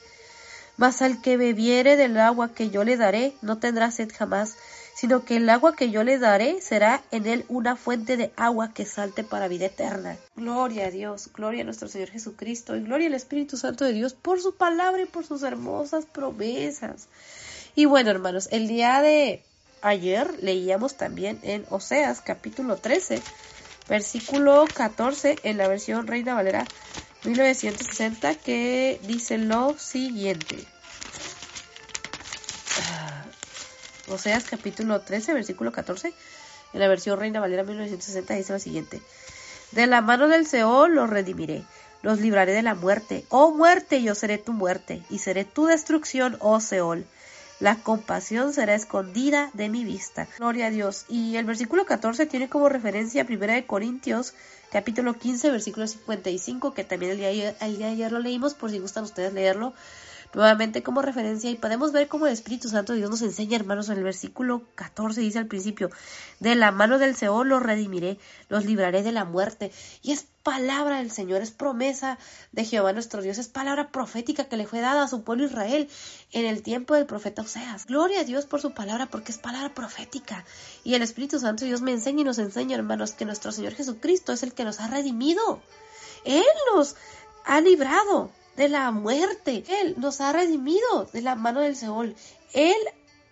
S1: Mas al que bebiere del agua que yo le daré, no tendrá sed jamás, sino que el agua que yo le daré será en él una fuente de agua que salte para vida eterna. Gloria a Dios, gloria a nuestro Señor Jesucristo y gloria al Espíritu Santo de Dios por su palabra y por sus hermosas promesas. Y bueno, hermanos, el día de ayer leíamos también en Oseas capítulo 13, versículo 14 en la versión Reina Valera 1960 que dice lo siguiente. Oseas capítulo 13, versículo 14 en la versión Reina Valera 1960 dice lo siguiente. De la mano del Seol los redimiré, los libraré de la muerte. Oh muerte, yo seré tu muerte, y seré tu destrucción, oh Seol. La compasión será escondida de mi vista. Gloria a Dios. Y el versículo 14 tiene como referencia a 1 de Corintios, capítulo 15, versículo 55, que también el día, el día de ayer lo leímos, por si gustan ustedes leerlo nuevamente como referencia y podemos ver cómo el Espíritu Santo de Dios nos enseña, hermanos, en el versículo 14 dice al principio, de la mano del Seol los redimiré, los libraré de la muerte. Y es palabra del Señor, es promesa de Jehová nuestro Dios, es palabra profética que le fue dada a su pueblo Israel en el tiempo del profeta Oseas. Gloria a Dios por su palabra, porque es palabra profética. Y el Espíritu Santo Dios me enseña y nos enseña, hermanos, que nuestro Señor Jesucristo es el que nos ha redimido. Él nos ha librado de la muerte. Él nos ha redimido de la mano del Seol. Él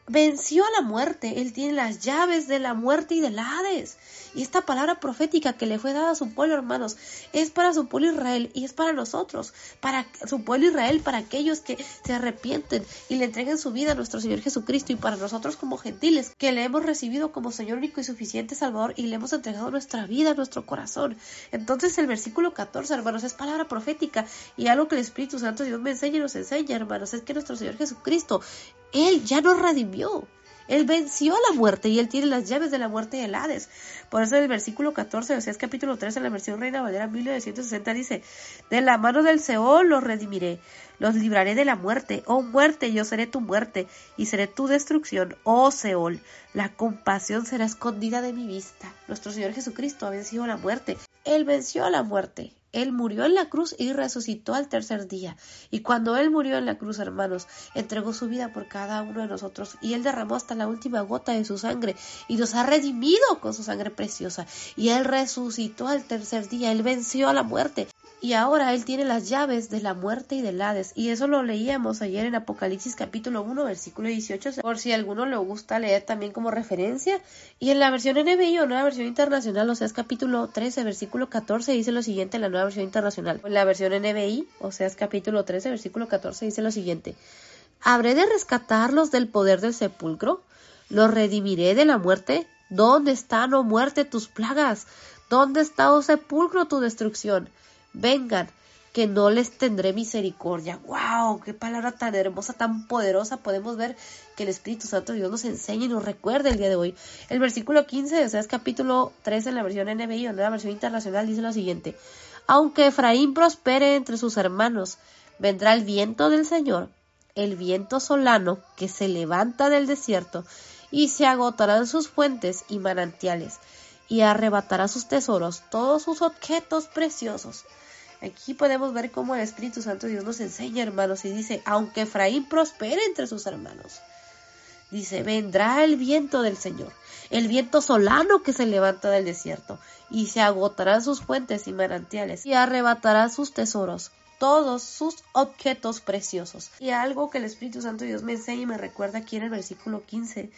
S1: venció a la muerte, Él tiene las llaves de la muerte y del Hades. Y esta palabra profética que le fue dada a su pueblo, hermanos, es para su pueblo Israel y es para nosotros, para su pueblo Israel, para aquellos que se arrepienten y le entreguen su vida a nuestro Señor Jesucristo y para nosotros como gentiles que le hemos recibido como Señor único y suficiente Salvador y le hemos entregado nuestra vida, nuestro corazón. Entonces el versículo 14, hermanos, es palabra profética y algo que el Espíritu Santo Dios me enseña y nos enseña, hermanos, es que nuestro Señor Jesucristo, Él ya nos redimió. Él venció la muerte y él tiene las llaves de la muerte y el Hades. Por eso en el versículo 14, o sea, capítulo 3 en la versión Reina Valera 1960 dice, de la mano del Seol los redimiré, los libraré de la muerte. Oh muerte, yo seré tu muerte y seré tu destrucción. Oh Seol, la compasión será escondida de mi vista. Nuestro Señor Jesucristo ha vencido la muerte. Él venció la muerte. Él murió en la cruz y resucitó al tercer día. Y cuando Él murió en la cruz, hermanos, entregó su vida por cada uno de nosotros y Él derramó hasta la última gota de su sangre y nos ha redimido con su sangre preciosa. Y Él resucitó al tercer día. Él venció a la muerte y ahora Él tiene las llaves de la muerte y del Hades. Y eso lo leíamos ayer en Apocalipsis capítulo 1, versículo 18, por si alguno le gusta leer también como referencia. Y en la versión NBI o nueva versión internacional, o sea, es capítulo 13, versículo 14, dice lo siguiente en la nueva versión internacional. En la versión NBI, o sea, es capítulo 13, versículo 14, dice lo siguiente. ¿Habré de rescatarlos del poder del sepulcro? ¿Los redimiré de la muerte? ¿Dónde están, oh muerte, tus plagas? ¿Dónde está, oh sepulcro, tu destrucción? Vengan, que no les tendré misericordia. ¡Wow! ¡Qué palabra tan hermosa, tan poderosa! Podemos ver que el Espíritu Santo de Dios nos enseña y nos recuerda el día de hoy. El versículo 15, o sea, es capítulo 3 en la versión NBI o en la versión internacional, dice lo siguiente. Aunque Efraín prospere entre sus hermanos, vendrá el viento del Señor, el viento solano que se levanta del desierto, y se agotarán sus fuentes y manantiales y arrebatará sus tesoros, todos sus objetos preciosos. Aquí podemos ver cómo el Espíritu Santo Dios nos enseña, hermanos, y dice, aunque Efraín prospere entre sus hermanos, dice, vendrá el viento del Señor, el viento solano que se levanta del desierto, y se agotarán sus fuentes y manantiales, y arrebatará sus tesoros, todos sus objetos preciosos. Y algo que el Espíritu Santo Dios me enseña y me recuerda aquí en el versículo 15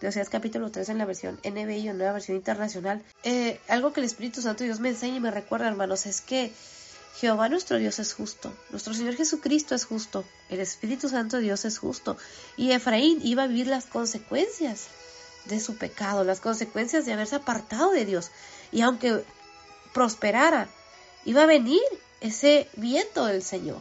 S1: de Oseas capítulo 3 en la versión NBI o nueva versión internacional. Eh, algo que el Espíritu Santo Dios me enseña y me recuerda, hermanos, es que Jehová nuestro Dios es justo, nuestro Señor Jesucristo es justo, el Espíritu Santo de Dios es justo, y Efraín iba a vivir las consecuencias de su pecado, las consecuencias de haberse apartado de Dios, y aunque prosperara, iba a venir ese viento del Señor.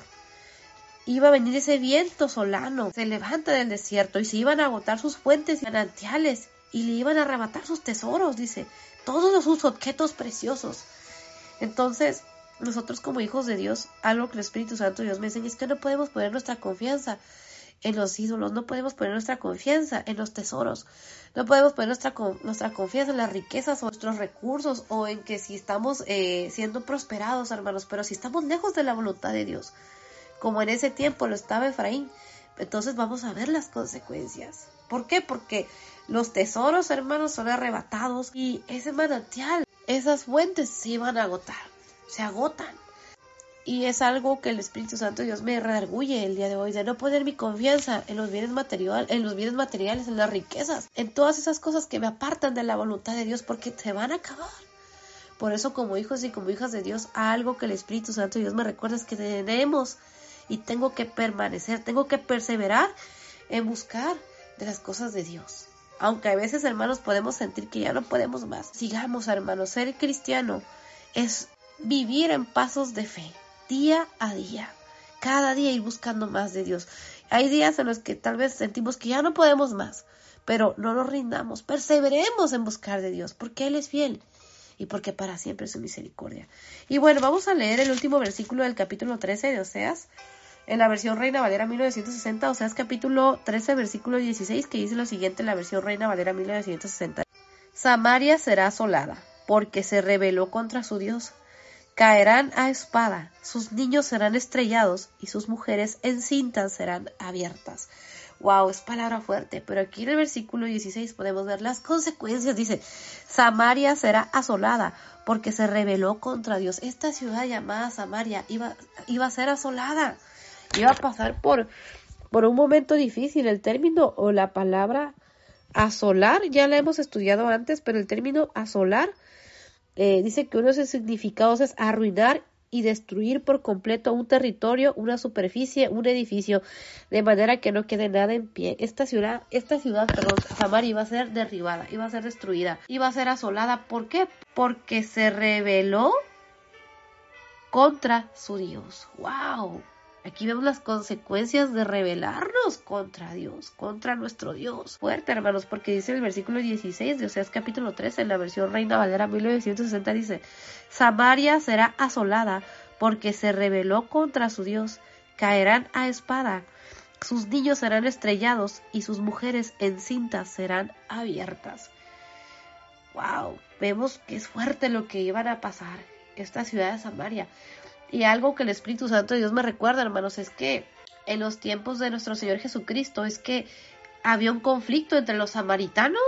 S1: Iba a venir ese viento solano, se levanta del desierto y se iban a agotar sus fuentes manantiales y le iban a arrebatar sus tesoros, dice, todos sus objetos preciosos. Entonces, nosotros como hijos de Dios, algo que el Espíritu Santo Dios me enseña es que no podemos poner nuestra confianza en los ídolos, no podemos poner nuestra confianza en los tesoros, no podemos poner nuestra, nuestra confianza en las riquezas o nuestros recursos o en que si estamos eh, siendo prosperados, hermanos, pero si estamos lejos de la voluntad de Dios, como en ese tiempo lo estaba Efraín. Entonces vamos a ver las consecuencias. ¿Por qué? Porque los tesoros, hermanos, son arrebatados y ese manantial, esas fuentes se iban a agotar, se agotan. Y es algo que el Espíritu Santo Dios me redarguye el día de hoy, de no poner mi confianza en los bienes materiales, en los bienes materiales, en las riquezas, en todas esas cosas que me apartan de la voluntad de Dios, porque se van a acabar. Por eso, como hijos y como hijas de Dios, algo que el Espíritu Santo Dios me recuerda es que tenemos y tengo que permanecer, tengo que perseverar en buscar de las cosas de Dios. Aunque a veces, hermanos, podemos sentir que ya no podemos más. Sigamos, hermanos, ser cristiano es vivir en pasos de fe, día a día, cada día ir buscando más de Dios. Hay días en los que tal vez sentimos que ya no podemos más, pero no nos rindamos, perseveremos en buscar de Dios, porque Él es fiel y porque para siempre es su misericordia. Y bueno, vamos a leer el último versículo del capítulo 13 de Oseas, en la versión Reina Valera 1960, Oseas capítulo 13, versículo 16, que dice lo siguiente en la versión Reina Valera 1960. Samaria será asolada, porque se rebeló contra su Dios. Caerán a espada, sus niños serán estrellados y sus mujeres encintas serán abiertas. Wow, es palabra fuerte, pero aquí en el versículo 16 podemos ver las consecuencias. Dice, Samaria será asolada porque se rebeló contra Dios. Esta ciudad llamada Samaria iba, iba a ser asolada, iba a pasar por, por un momento difícil. El término o la palabra asolar, ya la hemos estudiado antes, pero el término asolar eh, dice que uno de sus significados es arruinar y destruir por completo un territorio, una superficie, un edificio, de manera que no quede nada en pie. Esta ciudad, esta ciudad, perdón, Samaria iba a ser derribada, iba a ser destruida, iba a ser asolada. ¿Por qué? Porque se rebeló contra su Dios. ¡Wow! Aquí vemos las consecuencias de rebelarnos contra Dios, contra nuestro Dios. Fuerte, hermanos, porque dice el versículo 16 de Oseas capítulo 13, en la versión Reina Valera 1960, dice, Samaria será asolada porque se rebeló contra su Dios. Caerán a espada, sus niños serán estrellados y sus mujeres encintas serán abiertas. ¡Wow! Vemos que es fuerte lo que iban a pasar esta ciudad de Samaria. Y algo que el Espíritu Santo de Dios me recuerda, hermanos, es que en los tiempos de nuestro Señor Jesucristo es que había un conflicto entre los samaritanos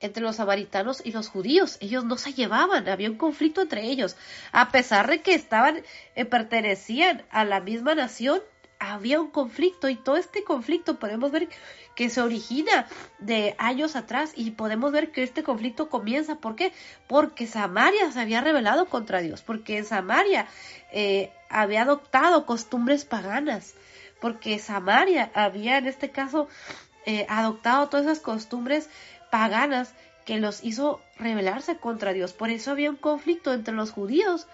S1: entre los samaritanos y los judíos. Ellos no se llevaban, había un conflicto entre ellos. A pesar de que estaban, eh, pertenecían a la misma nación, había un conflicto y todo este conflicto podemos ver que se origina de años atrás y podemos ver que este conflicto comienza, ¿por qué? Porque Samaria se había rebelado contra Dios, porque Samaria eh, había adoptado costumbres paganas, porque Samaria había en este caso eh, adoptado todas esas costumbres paganas que los hizo rebelarse contra Dios. Por eso había un conflicto entre los judíos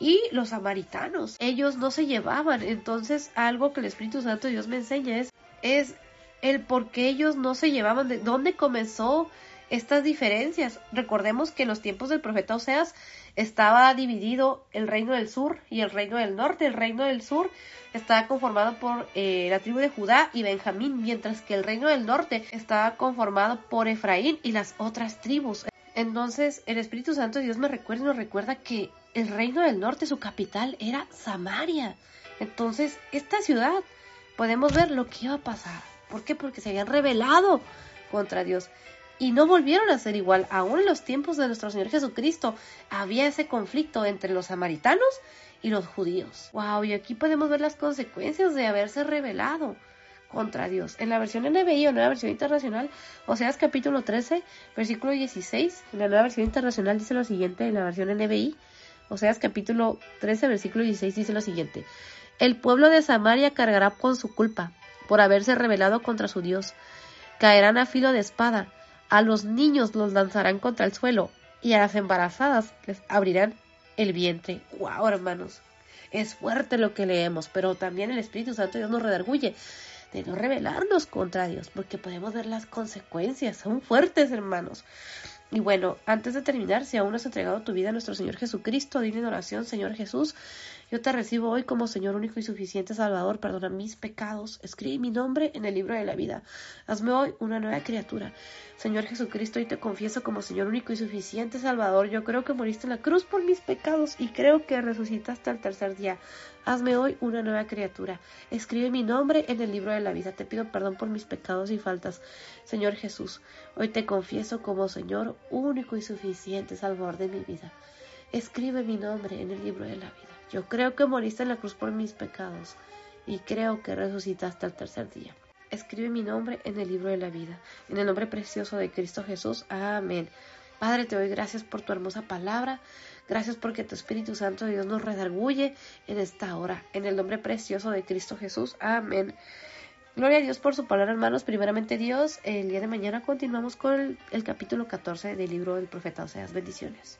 S1: y los samaritanos. Ellos no se llevaban. Entonces, algo que el Espíritu Santo de Dios me enseña es, es el por qué ellos no se llevaban, de dónde comenzó estas diferencias. Recordemos que en los tiempos del profeta Oseas estaba dividido el reino del sur y el reino del norte. El reino del sur estaba conformado por eh, la tribu de Judá y Benjamín, mientras que el reino del norte estaba conformado por Efraín y las otras tribus. Entonces, el Espíritu Santo de Dios me recuerda y nos recuerda que el reino del norte, su capital, era Samaria. Entonces, esta ciudad, podemos ver lo que iba a pasar. ¿Por qué? Porque se habían rebelado contra Dios y no volvieron a ser igual. Aún en los tiempos de nuestro Señor Jesucristo había ese conflicto entre los samaritanos y los judíos. Wow, y aquí podemos ver las consecuencias de haberse rebelado contra Dios. En la versión NBI o nueva versión internacional, Oseas capítulo 13, versículo 16, en la nueva versión internacional dice lo siguiente, en la versión NBI, Oseas capítulo 13, versículo 16 dice lo siguiente, el pueblo de Samaria cargará con su culpa por haberse rebelado contra su Dios. Caerán a filo de espada, a los niños los lanzarán contra el suelo y a las embarazadas les abrirán el vientre. ¡Wow, hermanos! Es fuerte lo que leemos, pero también el Espíritu Santo Dios nos redarguye de no rebelarnos contra Dios, porque podemos ver las consecuencias, son fuertes, hermanos. Y bueno, antes de terminar, si aún no has entregado tu vida a nuestro Señor Jesucristo, dile en oración, Señor Jesús, yo te recibo hoy como Señor único y suficiente Salvador, perdona mis pecados, escribe mi nombre en el libro de la vida. Hazme hoy una nueva criatura. Señor Jesucristo, y te confieso como Señor único y suficiente Salvador. Yo creo que moriste en la cruz por mis pecados y creo que resucitaste al tercer día. Hazme hoy una nueva criatura. Escribe mi nombre en el libro de la vida. Te pido perdón por mis pecados y faltas. Señor Jesús, hoy te confieso como Señor único y suficiente Salvador de mi vida. Escribe mi nombre en el libro de la vida. Yo creo que moriste en la cruz por mis pecados y creo que resucitaste al tercer día. Escribe mi nombre en el libro de la vida. En el nombre precioso de Cristo Jesús. Amén. Padre, te doy gracias por tu hermosa palabra. Gracias porque tu Espíritu Santo de Dios nos redarguye en esta hora. En el nombre precioso de Cristo Jesús. Amén. Gloria a Dios por su palabra, hermanos. Primeramente Dios, el día de mañana continuamos con el, el capítulo 14 del libro del profeta Oseas. Bendiciones.